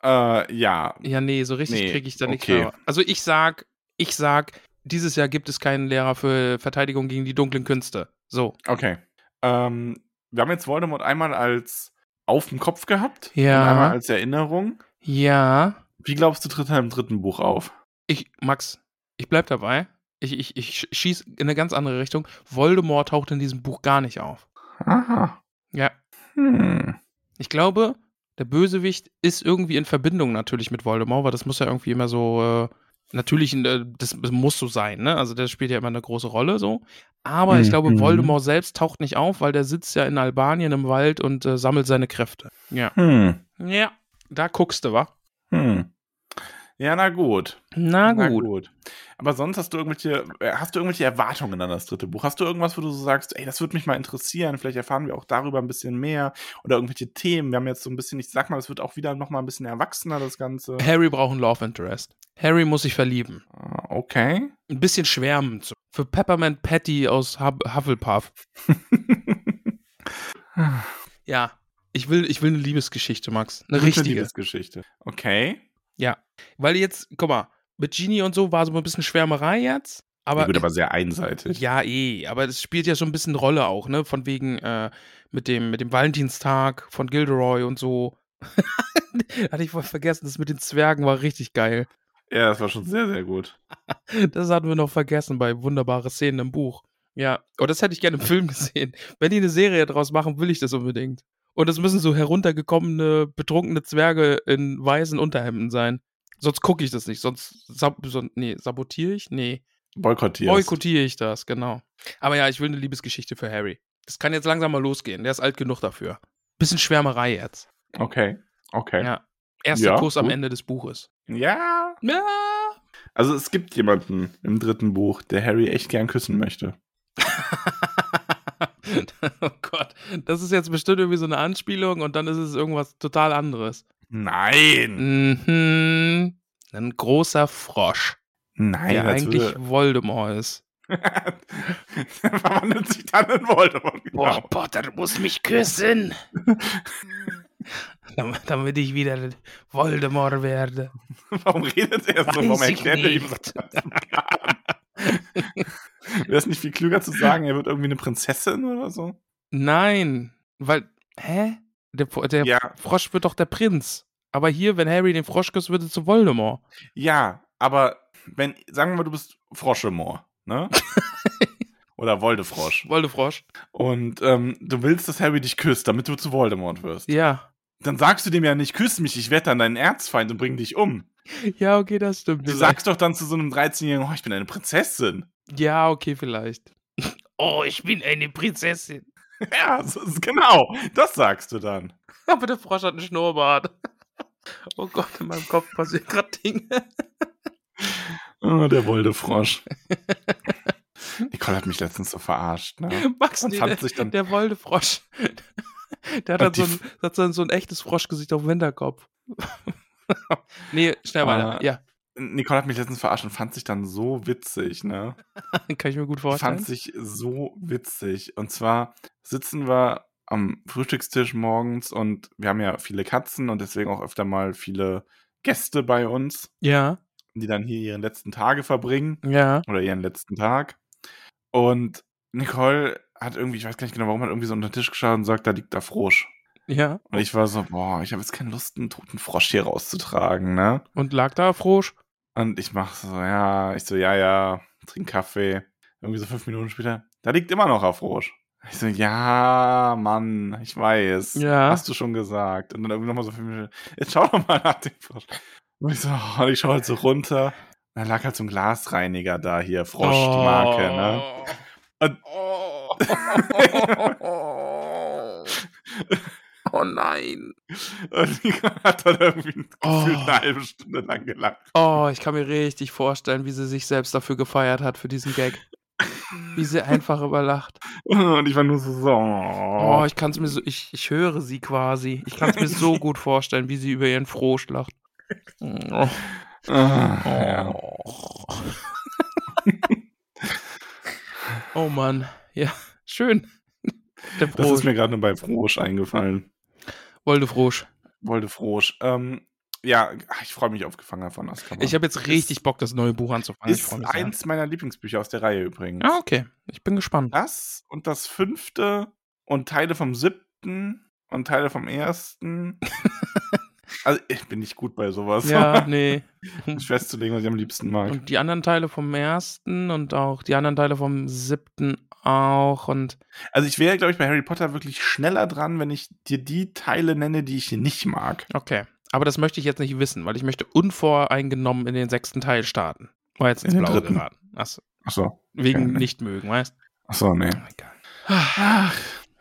Äh, ja. Ja, nee, so richtig Nee, kriege ich da nichts okay. mehr. Also ich sag, ich sag, dieses Jahr gibt es keinen Lehrer für Verteidigung gegen die dunklen Künste. So. Okay. Ähm, wir haben jetzt Voldemort einmal als auf dem Kopf gehabt Ja. und einmal als Erinnerung. Ja. Wie glaubst du, tritt er im dritten Buch auf? Ich, Max, ich bleib dabei. Ich, ich, ich schieß in eine ganz andere Richtung. Voldemort taucht in diesem Buch gar nicht auf. Aha. Ja. Hm. Ich glaube, der Bösewicht ist irgendwie in Verbindung natürlich mit Voldemort, weil das muss ja irgendwie immer so, äh, natürlich, äh, das, das muss so sein, ne? Also der spielt ja immer eine große Rolle so. Aber ich glaube, Mhm. Voldemort selbst taucht nicht auf, weil der sitzt ja in Albanien im Wald und äh, sammelt seine Kräfte. Ja. Hm. Ja. Da guckst du, wa? Hm. Ja, na gut. Na gut. Aber sonst hast du irgendwelche, äh, hast du irgendwelche Erwartungen an das dritte Buch? Hast du irgendwas, wo du so sagst, ey, das würde mich mal interessieren, vielleicht erfahren wir auch darüber ein bisschen mehr oder irgendwelche Themen. Wir haben jetzt so ein bisschen, ich sag mal, es wird auch wieder noch mal ein bisschen erwachsener, das Ganze. Harry braucht einen Love Interest. Harry muss sich verlieben. Ah, Okay. Ein bisschen schwärmen. Für Peppermint Patty aus Hufflepuff. [laughs] Ja. Ich will, ich will eine Liebesgeschichte, Max. Eine richtige. Liebesgeschichte. Okay. Ja. Weil jetzt, guck mal, mit Genie und so war so ein bisschen Schwärmerei jetzt. Aber ja, gut, aber sehr einseitig. Ja, eh, aber das spielt ja so ein bisschen Rolle auch, ne? Von wegen äh, mit, dem, mit dem Valentinstag von Gilderoy und so. [laughs] Hatte ich voll vergessen, das mit den Zwergen war richtig geil. Ja, das war schon sehr, sehr gut. [laughs] Das hatten wir noch vergessen bei wunderbare Szenen im Buch. Ja, oh, das hätte ich gerne im Film [laughs] gesehen. Wenn die eine Serie draus machen, will ich das unbedingt. Und es müssen so heruntergekommene, betrunkene Zwerge in weißen Unterhemden sein. Sonst gucke ich das nicht. Sonst sab so, nee, sabotiere ich? Nee. Boykottiert. Boykottiere ich das, genau. Aber ja, ich will eine Liebesgeschichte für Harry. Das kann jetzt langsam mal losgehen. Der ist alt genug dafür. Bisschen Schwärmerei jetzt. Okay. Okay. Ja. Erster Ja, Kuss am. Ende des Buches. ja. Ja. Also es gibt jemanden im dritten Buch, der Harry echt gern küssen möchte. [laughs] [laughs] oh Gott. Das ist jetzt bestimmt irgendwie so eine Anspielung und dann ist es irgendwas total anderes. Nein! Mhm. Ein großer Frosch, Nein, der eigentlich würde- Voldemort ist. [laughs] Verwandelt sich dann in Voldemort. Genau. Potter muss mich küssen. [laughs] damit, damit ich wieder Voldemort werde. Warum redet er so? Warum erklärt er ihm nicht. [laughs] Wäre es nicht viel klüger zu sagen, er wird irgendwie eine Prinzessin oder so? Nein, weil, hä? Der, der Ja, Frosch wird doch der Prinz. Aber hier, wenn Harry den Frosch küsst, wird es zu Voldemort. ja, aber wenn, sagen wir mal, du bist Froschemor, ne? [laughs] oder Voldefrosch. Voldefrosch. Und ähm, du willst, dass Harry dich küsst, damit du zu Voldemort wirst. Ja. Dann sagst du dem ja nicht, küss mich, ich werde dann dein Erzfeind und bring dich um. Ja, okay, das stimmt. Du sagst doch dann zu so einem 13-Jährigen, oh, ich bin eine Prinzessin. Ja, okay, vielleicht. [laughs] Oh, ich bin eine Prinzessin. [laughs] Ja, so ist genau. Das sagst du dann. Aber der Frosch hat einen Schnurrbart. [laughs] Oh Gott, in meinem Kopf passieren gerade Dinge. Oh, der Woldefrosch. Nicole hat mich letztens so verarscht, ne? Max, nee, fand der, sich dann- der Woldefrosch. Der hat, dann so ein, hat dann so ein echtes Froschgesicht auf dem Hinterkopf. nee, schnell weiter. Ah. Ja, Nicole hat mich letztens verarscht und fand sich dann so witzig, ne? [laughs] kann ich mir gut vorstellen. Fand sich so witzig. Und zwar sitzen wir am Frühstückstisch morgens und wir haben ja viele Katzen und deswegen auch öfter mal viele Gäste bei uns, Ja, die dann hier ihren letzten Tage verbringen. ja. oder ihren letzten Tag. Und Nicole hat irgendwie, ich weiß gar nicht genau warum, hat irgendwie so unter den Tisch geschaut und sagt, da liegt der Frosch. Ja. Und ich war so, boah, ich habe jetzt keine Lust, einen toten Frosch hier rauszutragen, ne? Und lag da Frosch? Und ich mach so, ja, ich so, ja, ja, trink Kaffee. Irgendwie so fünf Minuten später, da liegt immer noch ein Frosch. Ich so, ja, Mann, ich weiß. Ja. Hast du schon gesagt. Und dann irgendwie nochmal so fünf Minuten, jetzt schau doch mal nach dem Frosch. Und ich so, oh, und ich schau halt so runter. Und dann lag halt so ein Glasreiniger da hier, Frosch, die Marke, ne? Und- Oh. [laughs] [laughs] [laughs] Oh nein. Und die [laughs] hat dann irgendwie Oh. gefühlt eine halbe Stunde lang gelacht. Oh, ich kann mir richtig vorstellen, wie sie sich selbst dafür gefeiert hat, für diesen Gag. Wie sie einfach überlacht. [laughs] Und ich war nur so, so. Oh, ich kann es mir so, ich, ich höre sie quasi. Ich kann es mir so gut vorstellen, wie sie über ihren Frosch lacht. Oh. Ah, ja. Oh. oh Mann. Ja, schön. Das ist mir gerade bei Frosch eingefallen. Wolde Frosch. Wollte Frosch. Ähm, ja, ich freue mich auf Gefangener von Azkaban. Ich habe jetzt richtig Bock, das neue Buch anzufangen. Ist eins meiner Lieblingsbücher aus der Reihe übrigens. Ah, okay. Ich bin gespannt. Das und das fünfte und Teile vom siebten und Teile vom ersten. [laughs] also ich bin nicht gut bei sowas. Ja, [laughs] nee. Festzulegen, was ich am liebsten mag. Und die anderen Teile vom ersten und auch die anderen Teile vom siebten auch. Und Also ich wäre, glaube ich, bei Harry Potter wirklich schneller dran, wenn ich dir die Teile nenne, die ich nicht mag. okay. Aber das möchte ich jetzt nicht wissen, weil ich möchte unvoreingenommen in den sechsten Teil starten. War jetzt ins In den Blaue dritten. geraten. Achso. Achso. Wegen Okay. nicht mögen, weißt Achso, nee. du? Egal.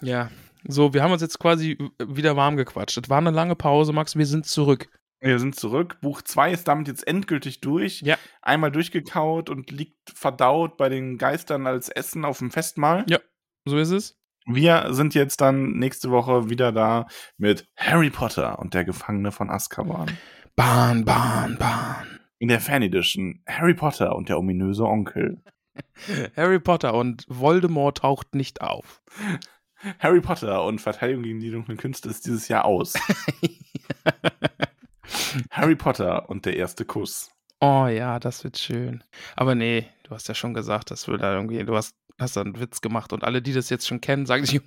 Ja. So, wir haben uns jetzt quasi wieder warm gequatscht. Es war eine lange Pause, Max. Wir sind zurück. Wir sind zurück. Buch 2 ist damit jetzt endgültig durch. Ja. Einmal durchgekaut und liegt verdaut bei den Geistern als Essen auf dem Festmahl. Ja. So ist es. Wir sind jetzt dann nächste Woche wieder da mit Harry Potter und der Gefangene von Azkaban. Bahn, Bahn, Bahn. In der Fan Edition Harry Potter und der ominöse Onkel. [laughs] Harry Potter und Voldemort taucht nicht auf. Harry Potter und Verteidigung gegen die dunklen Künste ist dieses Jahr aus. [laughs] Harry Potter und der erste Kuss. Oh ja, das wird schön. Aber nee, du hast ja schon gesagt, das will da irgendwie, du hast, hast da einen Witz gemacht und alle, die das jetzt schon kennen, sagen sich,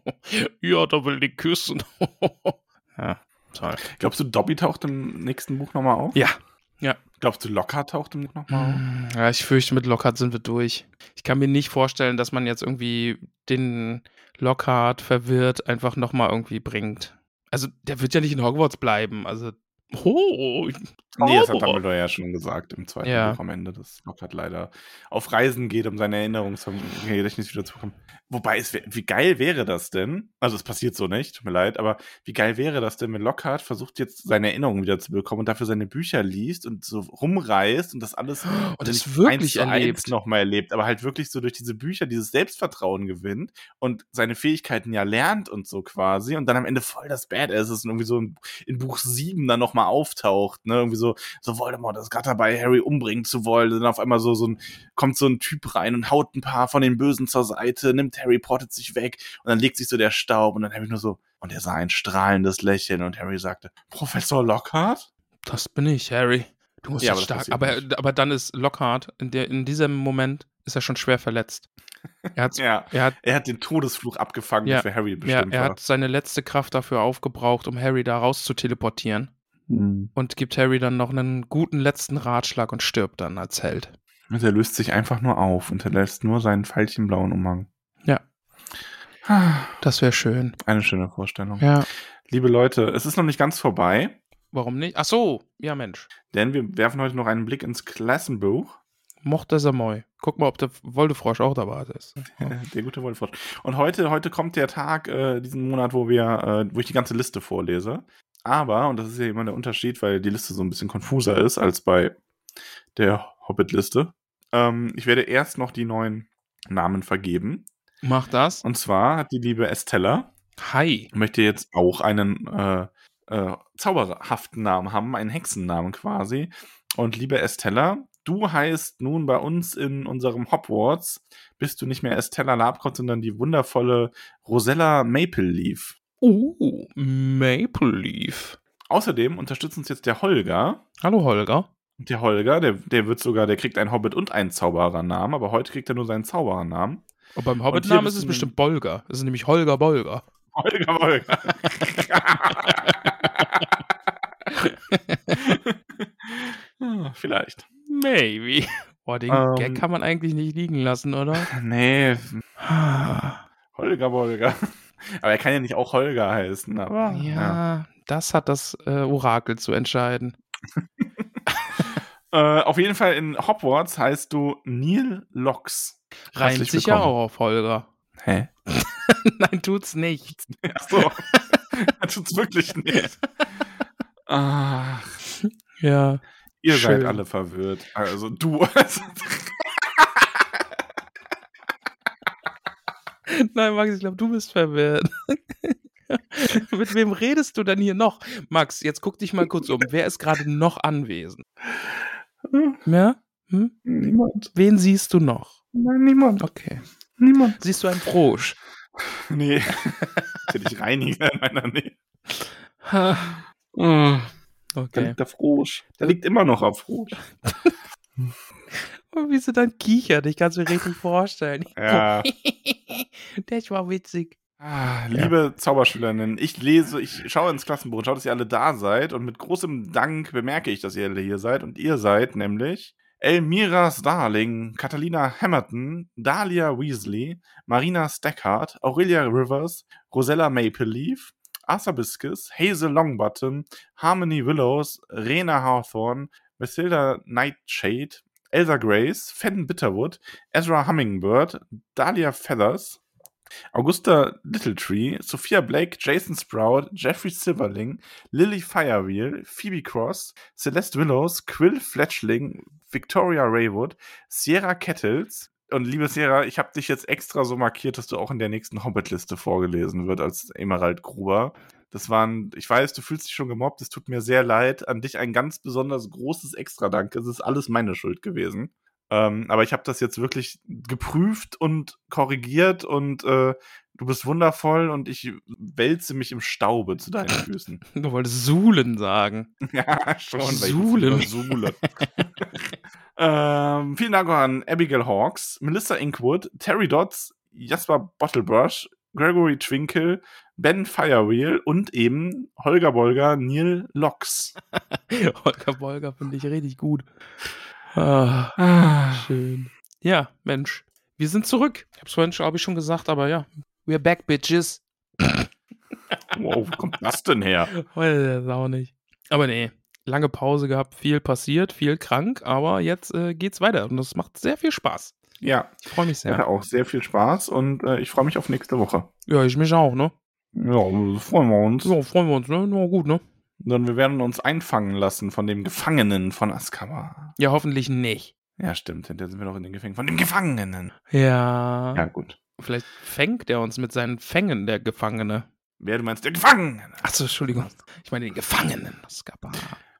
[laughs] ja, da will die küssen. [laughs] ja, toll. Glaubst du, Dobby taucht im nächsten Buch nochmal auf? Ja. Glaubst du, Lockhart taucht im Buch nochmal auf? Mm, Ja, ich fürchte, mit Lockhart sind wir durch. Ich kann mir nicht vorstellen, dass man jetzt irgendwie den Lockhart verwirrt einfach nochmal irgendwie bringt. Also, der wird ja nicht in Hogwarts bleiben. Also, oh, Nee, das hat. Dumbledore ja schon gesagt im zweiten Ja. Buch am Ende, dass Lockhart leider auf Reisen geht, um seine Erinnerungsgedächtnis wieder zu bekommen. Wobei, es wär, wie geil wäre das denn? Also, es passiert so nicht, tut mir leid, aber wie geil wäre das denn, wenn Lockhart versucht, jetzt seine Erinnerungen wieder zu bekommen und dafür seine Bücher liest und so rumreist und das alles Und das nicht wirklich eins erlebt. nochmal erlebt, aber halt wirklich so durch diese Bücher dieses Selbstvertrauen gewinnt und seine Fähigkeiten ja lernt und so quasi und dann am Ende voll das Badass ist und irgendwie so in, in Buch 7 dann nochmal auftaucht, ne, irgendwie so, so Voldemort ist gerade dabei, Harry umbringen zu wollen, dann auf einmal so, so ein, kommt so ein Typ rein und haut ein paar von den Bösen zur Seite, nimmt Harry, portet sich weg und dann legt sich so der Staub und dann Harry nur so, und er sah ein strahlendes Lächeln und Harry sagte, Professor Lockhart? Das bin ich, Harry. Du musst Ja, aber stark. Aber, aber dann ist Lockhart, in, der, in diesem Moment ist er schon schwer verletzt. Er, [laughs] Ja, er, hat, er hat den Todesfluch abgefangen, Ja, für Harry ja, bestimmt er war. hat seine letzte Kraft dafür aufgebraucht, um Harry da raus zu teleportieren. Hm. Und gibt Harry dann noch einen guten letzten Ratschlag und stirbt dann als Held. Und er löst sich einfach nur auf und hinterlässt nur seinen veilchenblauen Umhang. Ja. Das wäre schön. Eine schöne Vorstellung. Ja. Liebe Leute, es ist noch nicht ganz vorbei, Warum nicht? Ach so, ja Mensch. denn wir werfen heute noch einen Blick ins Klassenbuch. Mochte Samoy. Guck mal, ob der Woldefrosch auch dabei ist. [laughs] Der gute Wolfrosch. Und heute, heute kommt der Tag, äh, diesen Monat, wo wir, äh, wo ich die ganze Liste vorlese. Aber, und das ist ja immer der Unterschied, weil die Liste so ein bisschen konfuser ist als bei der Hobbit-Liste. Ähm, ich werde erst noch die neuen Namen vergeben. Mach das. Und zwar hat die liebe Estella Hi. möchte jetzt auch einen äh, äh, zauberhaften Namen haben, einen Hexennamen quasi. Und liebe Estella, du heißt nun bei uns in unserem Hogwarts, bist du nicht mehr Estella Labcott, sondern die wundervolle Rosella Maple Leaf. Uh, Maple Leaf. Außerdem unterstützt uns jetzt der Holger. Hallo Holger. Der Holger, der, der wird sogar, der kriegt einen Hobbit und einen Zauberernamen, aber heute kriegt er nur seinen Zauberernamen. Und beim Hobbit-Namen ist es bestimmt Bolger. Es ist nämlich Holger Bolger. Holger. Hm, [laughs] [laughs] Vielleicht. Maybe. Boah, den Ähm. Gag kann man eigentlich nicht liegen lassen, oder? Nee, Holger Bolger. Aber er kann ja nicht auch Holger heißen, aber. Ja, das hat das äh, Orakel zu entscheiden. [laughs] Äh, auf jeden Fall in Hogwarts heißt du Neil Lox. Reimt sich ja auch auf Holger. Hä? [laughs] Nein, tut's nicht. Achso. [laughs] Tut's wirklich nicht. Ach, Ja. ihr seid Schön. alle verwirrt. Also du. [laughs] Nein, Max, ich glaube, du bist verwirrt. [laughs] Mit wem redest du denn hier noch? Max, jetzt guck dich mal kurz um. Wer ist gerade noch anwesend? Ja? Hm? niemand. Wen siehst du noch? Nein, niemand. Okay. Niemand. Siehst du einen Frosch? [laughs] Nee. Hätte ich Reiniger in meiner Nähe. Ha, Da Okay. liegt der Frosch. Der liegt immer noch auf Frosch. Und wie sie dann kichert, ich kann es mir richtig vorstellen. [laughs] Ja. [laughs] Der war witzig. Ah, liebe Zauberschülerinnen, ich lese, ich schaue ins Klassenbuch und schaue, dass ihr alle da seid und mit großem Dank bemerke ich, dass ihr alle hier seid und ihr seid nämlich Elmira Starling, Catalina Hamilton, Dahlia Weasley, Marina Stackart, Aurelia Rivers, Rosella Maple Leaf, Arthur Biscus, Hazel Longbottom, Harmony Willows, Rena Hawthorne, Mathilda Nightshade, Elsa Grace, Fenn Bitterwood, Ezra Hummingbird, Dahlia Feathers, Augusta Littletree, Sophia Blake, Jason Sprout, Jeffrey Silverling, Lily Firewheel, Phoebe Cross, Celeste Willows, Quill Fletchling, Victoria Raywood, Sierra Kettles. Und liebe Sierra, ich habe dich jetzt extra so markiert, dass du auch in der nächsten Hobbit-Liste vorgelesen wird als Emerald Gruber. Das waren, ich weiß, du fühlst dich schon gemobbt, es tut mir sehr leid. An dich ein ganz besonders großes Extra-Dank. Es ist alles meine Schuld gewesen. Ähm, aber ich habe das jetzt wirklich geprüft und korrigiert und äh, du bist wundervoll und ich wälze mich im Staube zu deinen [laughs] Füßen. Du wolltest Sulen sagen. [laughs] ja, schon. Suhlen. jetzt wieder Suhle. [laughs] ähm, vielen Dank auch an Abigail Hawks, Melissa Inkwood, Terry Dodds, Jasper Bottlebrush, Gregory Twinkle, Ben Firewheel und eben Holger Bolger, Neil Locks. [laughs] Holger Bolger finde ich richtig gut. Ah, Ah, schön. Ja, Mensch. Wir sind zurück. Ich hab's vorhin, glaube ich, schon gesagt, aber ja. We're back, bitches. wow, wo kommt das denn her? Heute ist auch nicht. Aber nee, lange Pause gehabt, viel passiert, viel krank, aber jetzt äh, geht's weiter und das macht sehr viel Spaß. Ja, Ich freue mich ich hatte sehr. auch sehr viel Spaß und äh, ich freue mich auf nächste Woche. Ja, ich mich auch, ne? Ja, freuen wir uns. Ja, freuen wir uns, ne? Na gut, ne? Denn wir werden uns einfangen lassen von dem Gefangenen von Azkaban. Ja, hoffentlich nicht. Ja, stimmt. Hinterher sind wir noch in den Gefängnissen. Von dem Gefangenen. Ja. Ja, gut. Vielleicht fängt er uns mit seinen Fängen, der Gefangene. Wer du meinst, der Gefangene. Achso, Entschuldigung. Ich meine den Gefangenen. Skapa.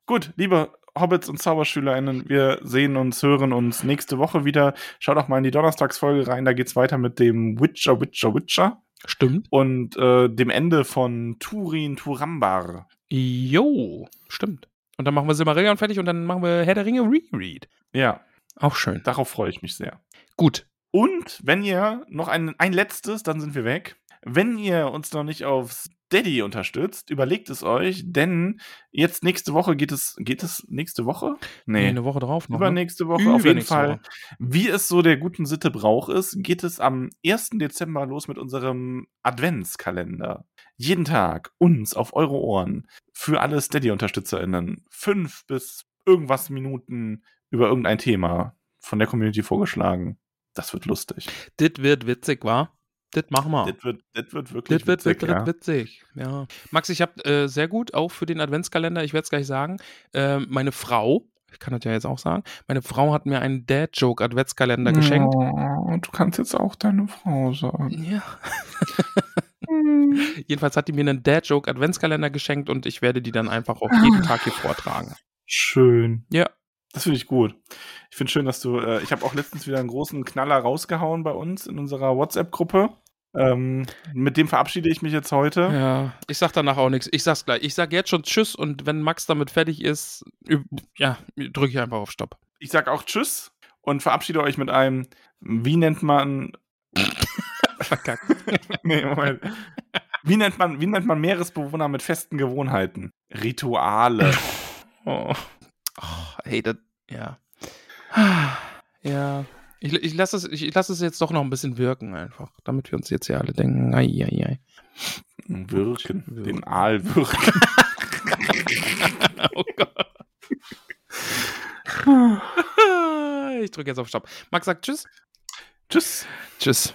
Gut, liebe Hobbits und ZauberschülerInnen, wir sehen uns, hören uns nächste Woche wieder. Schaut doch mal in die Donnerstagsfolge rein, da geht's weiter mit dem Witcher, Witcher, Witcher Stimmt. und äh, dem Ende von Turin Turambar. Jo, stimmt. Und dann machen wir Silmarillion fertig und dann machen wir Herr der Ringe Reread. Ja, Auch schön. darauf freue ich mich sehr. Gut. Und wenn ihr noch ein, ein letztes, dann sind wir weg. Wenn ihr uns noch nicht auf Steady unterstützt, überlegt es euch, denn jetzt nächste Woche geht es, geht es nächste Woche? Nee, eine Woche drauf noch. Ne? Übernächste Woche, auf jeden Fall. Woche. Wie es so der guten Sitte Brauch ist, geht es am 1. Dezember los mit unserem Adventskalender. Jeden Tag uns auf eure Ohren für alle Steady-UnterstützerInnen fünf bis irgendwas Minuten über irgendein Thema von der Community vorgeschlagen. Das wird lustig. Das wird witzig, wa? Das machen wir. Das wird, das wird wirklich Das wird, witzig, wird, ja. wird witzig. Ja. Max, ich habe äh, sehr gut, auch für den Adventskalender, ich werde es gleich sagen, äh, meine Frau, ich kann das ja jetzt auch sagen, meine Frau hat mir einen Dad-Joke-Adventskalender geschenkt. Oh, du kannst jetzt auch deine Frau sagen. Ja. [laughs] [laughs] Jedenfalls hat die mir einen Dad-Joke-Adventskalender geschenkt und ich werde die dann einfach auch jeden [laughs] Tag hier vortragen. Schön. Ja. Das finde ich gut. Ich finde schön, dass du, äh, ich habe auch letztens wieder einen großen Knaller rausgehauen bei uns in unserer WhatsApp-Gruppe. Ähm, mit dem verabschiede ich mich jetzt heute. Ja, ich sag danach auch nichts. Ich sag's gleich. Ich sag jetzt schon Tschüss und wenn Max damit fertig ist, ja, drücke ich einfach auf Stopp. Ich sag auch Tschüss und verabschiede euch mit einem, wie nennt man, [laughs] Verkackt. [laughs] nee, Moment. Wie nennt man, wie nennt man Meeresbewohner mit festen Gewohnheiten? Rituale. [laughs] Oh. oh hey, das, ja. [sighs] Ja. Ich, ich lasse es, ich, lass es jetzt doch noch ein bisschen wirken, einfach, damit wir uns jetzt hier alle denken, ai, ai, ai. Wirken. Wirken. Den Aal wirken. [laughs] oh Gott. [laughs] ich drücke jetzt auf Stopp. Max sagt Tschüss. Tschüss. Tschüss.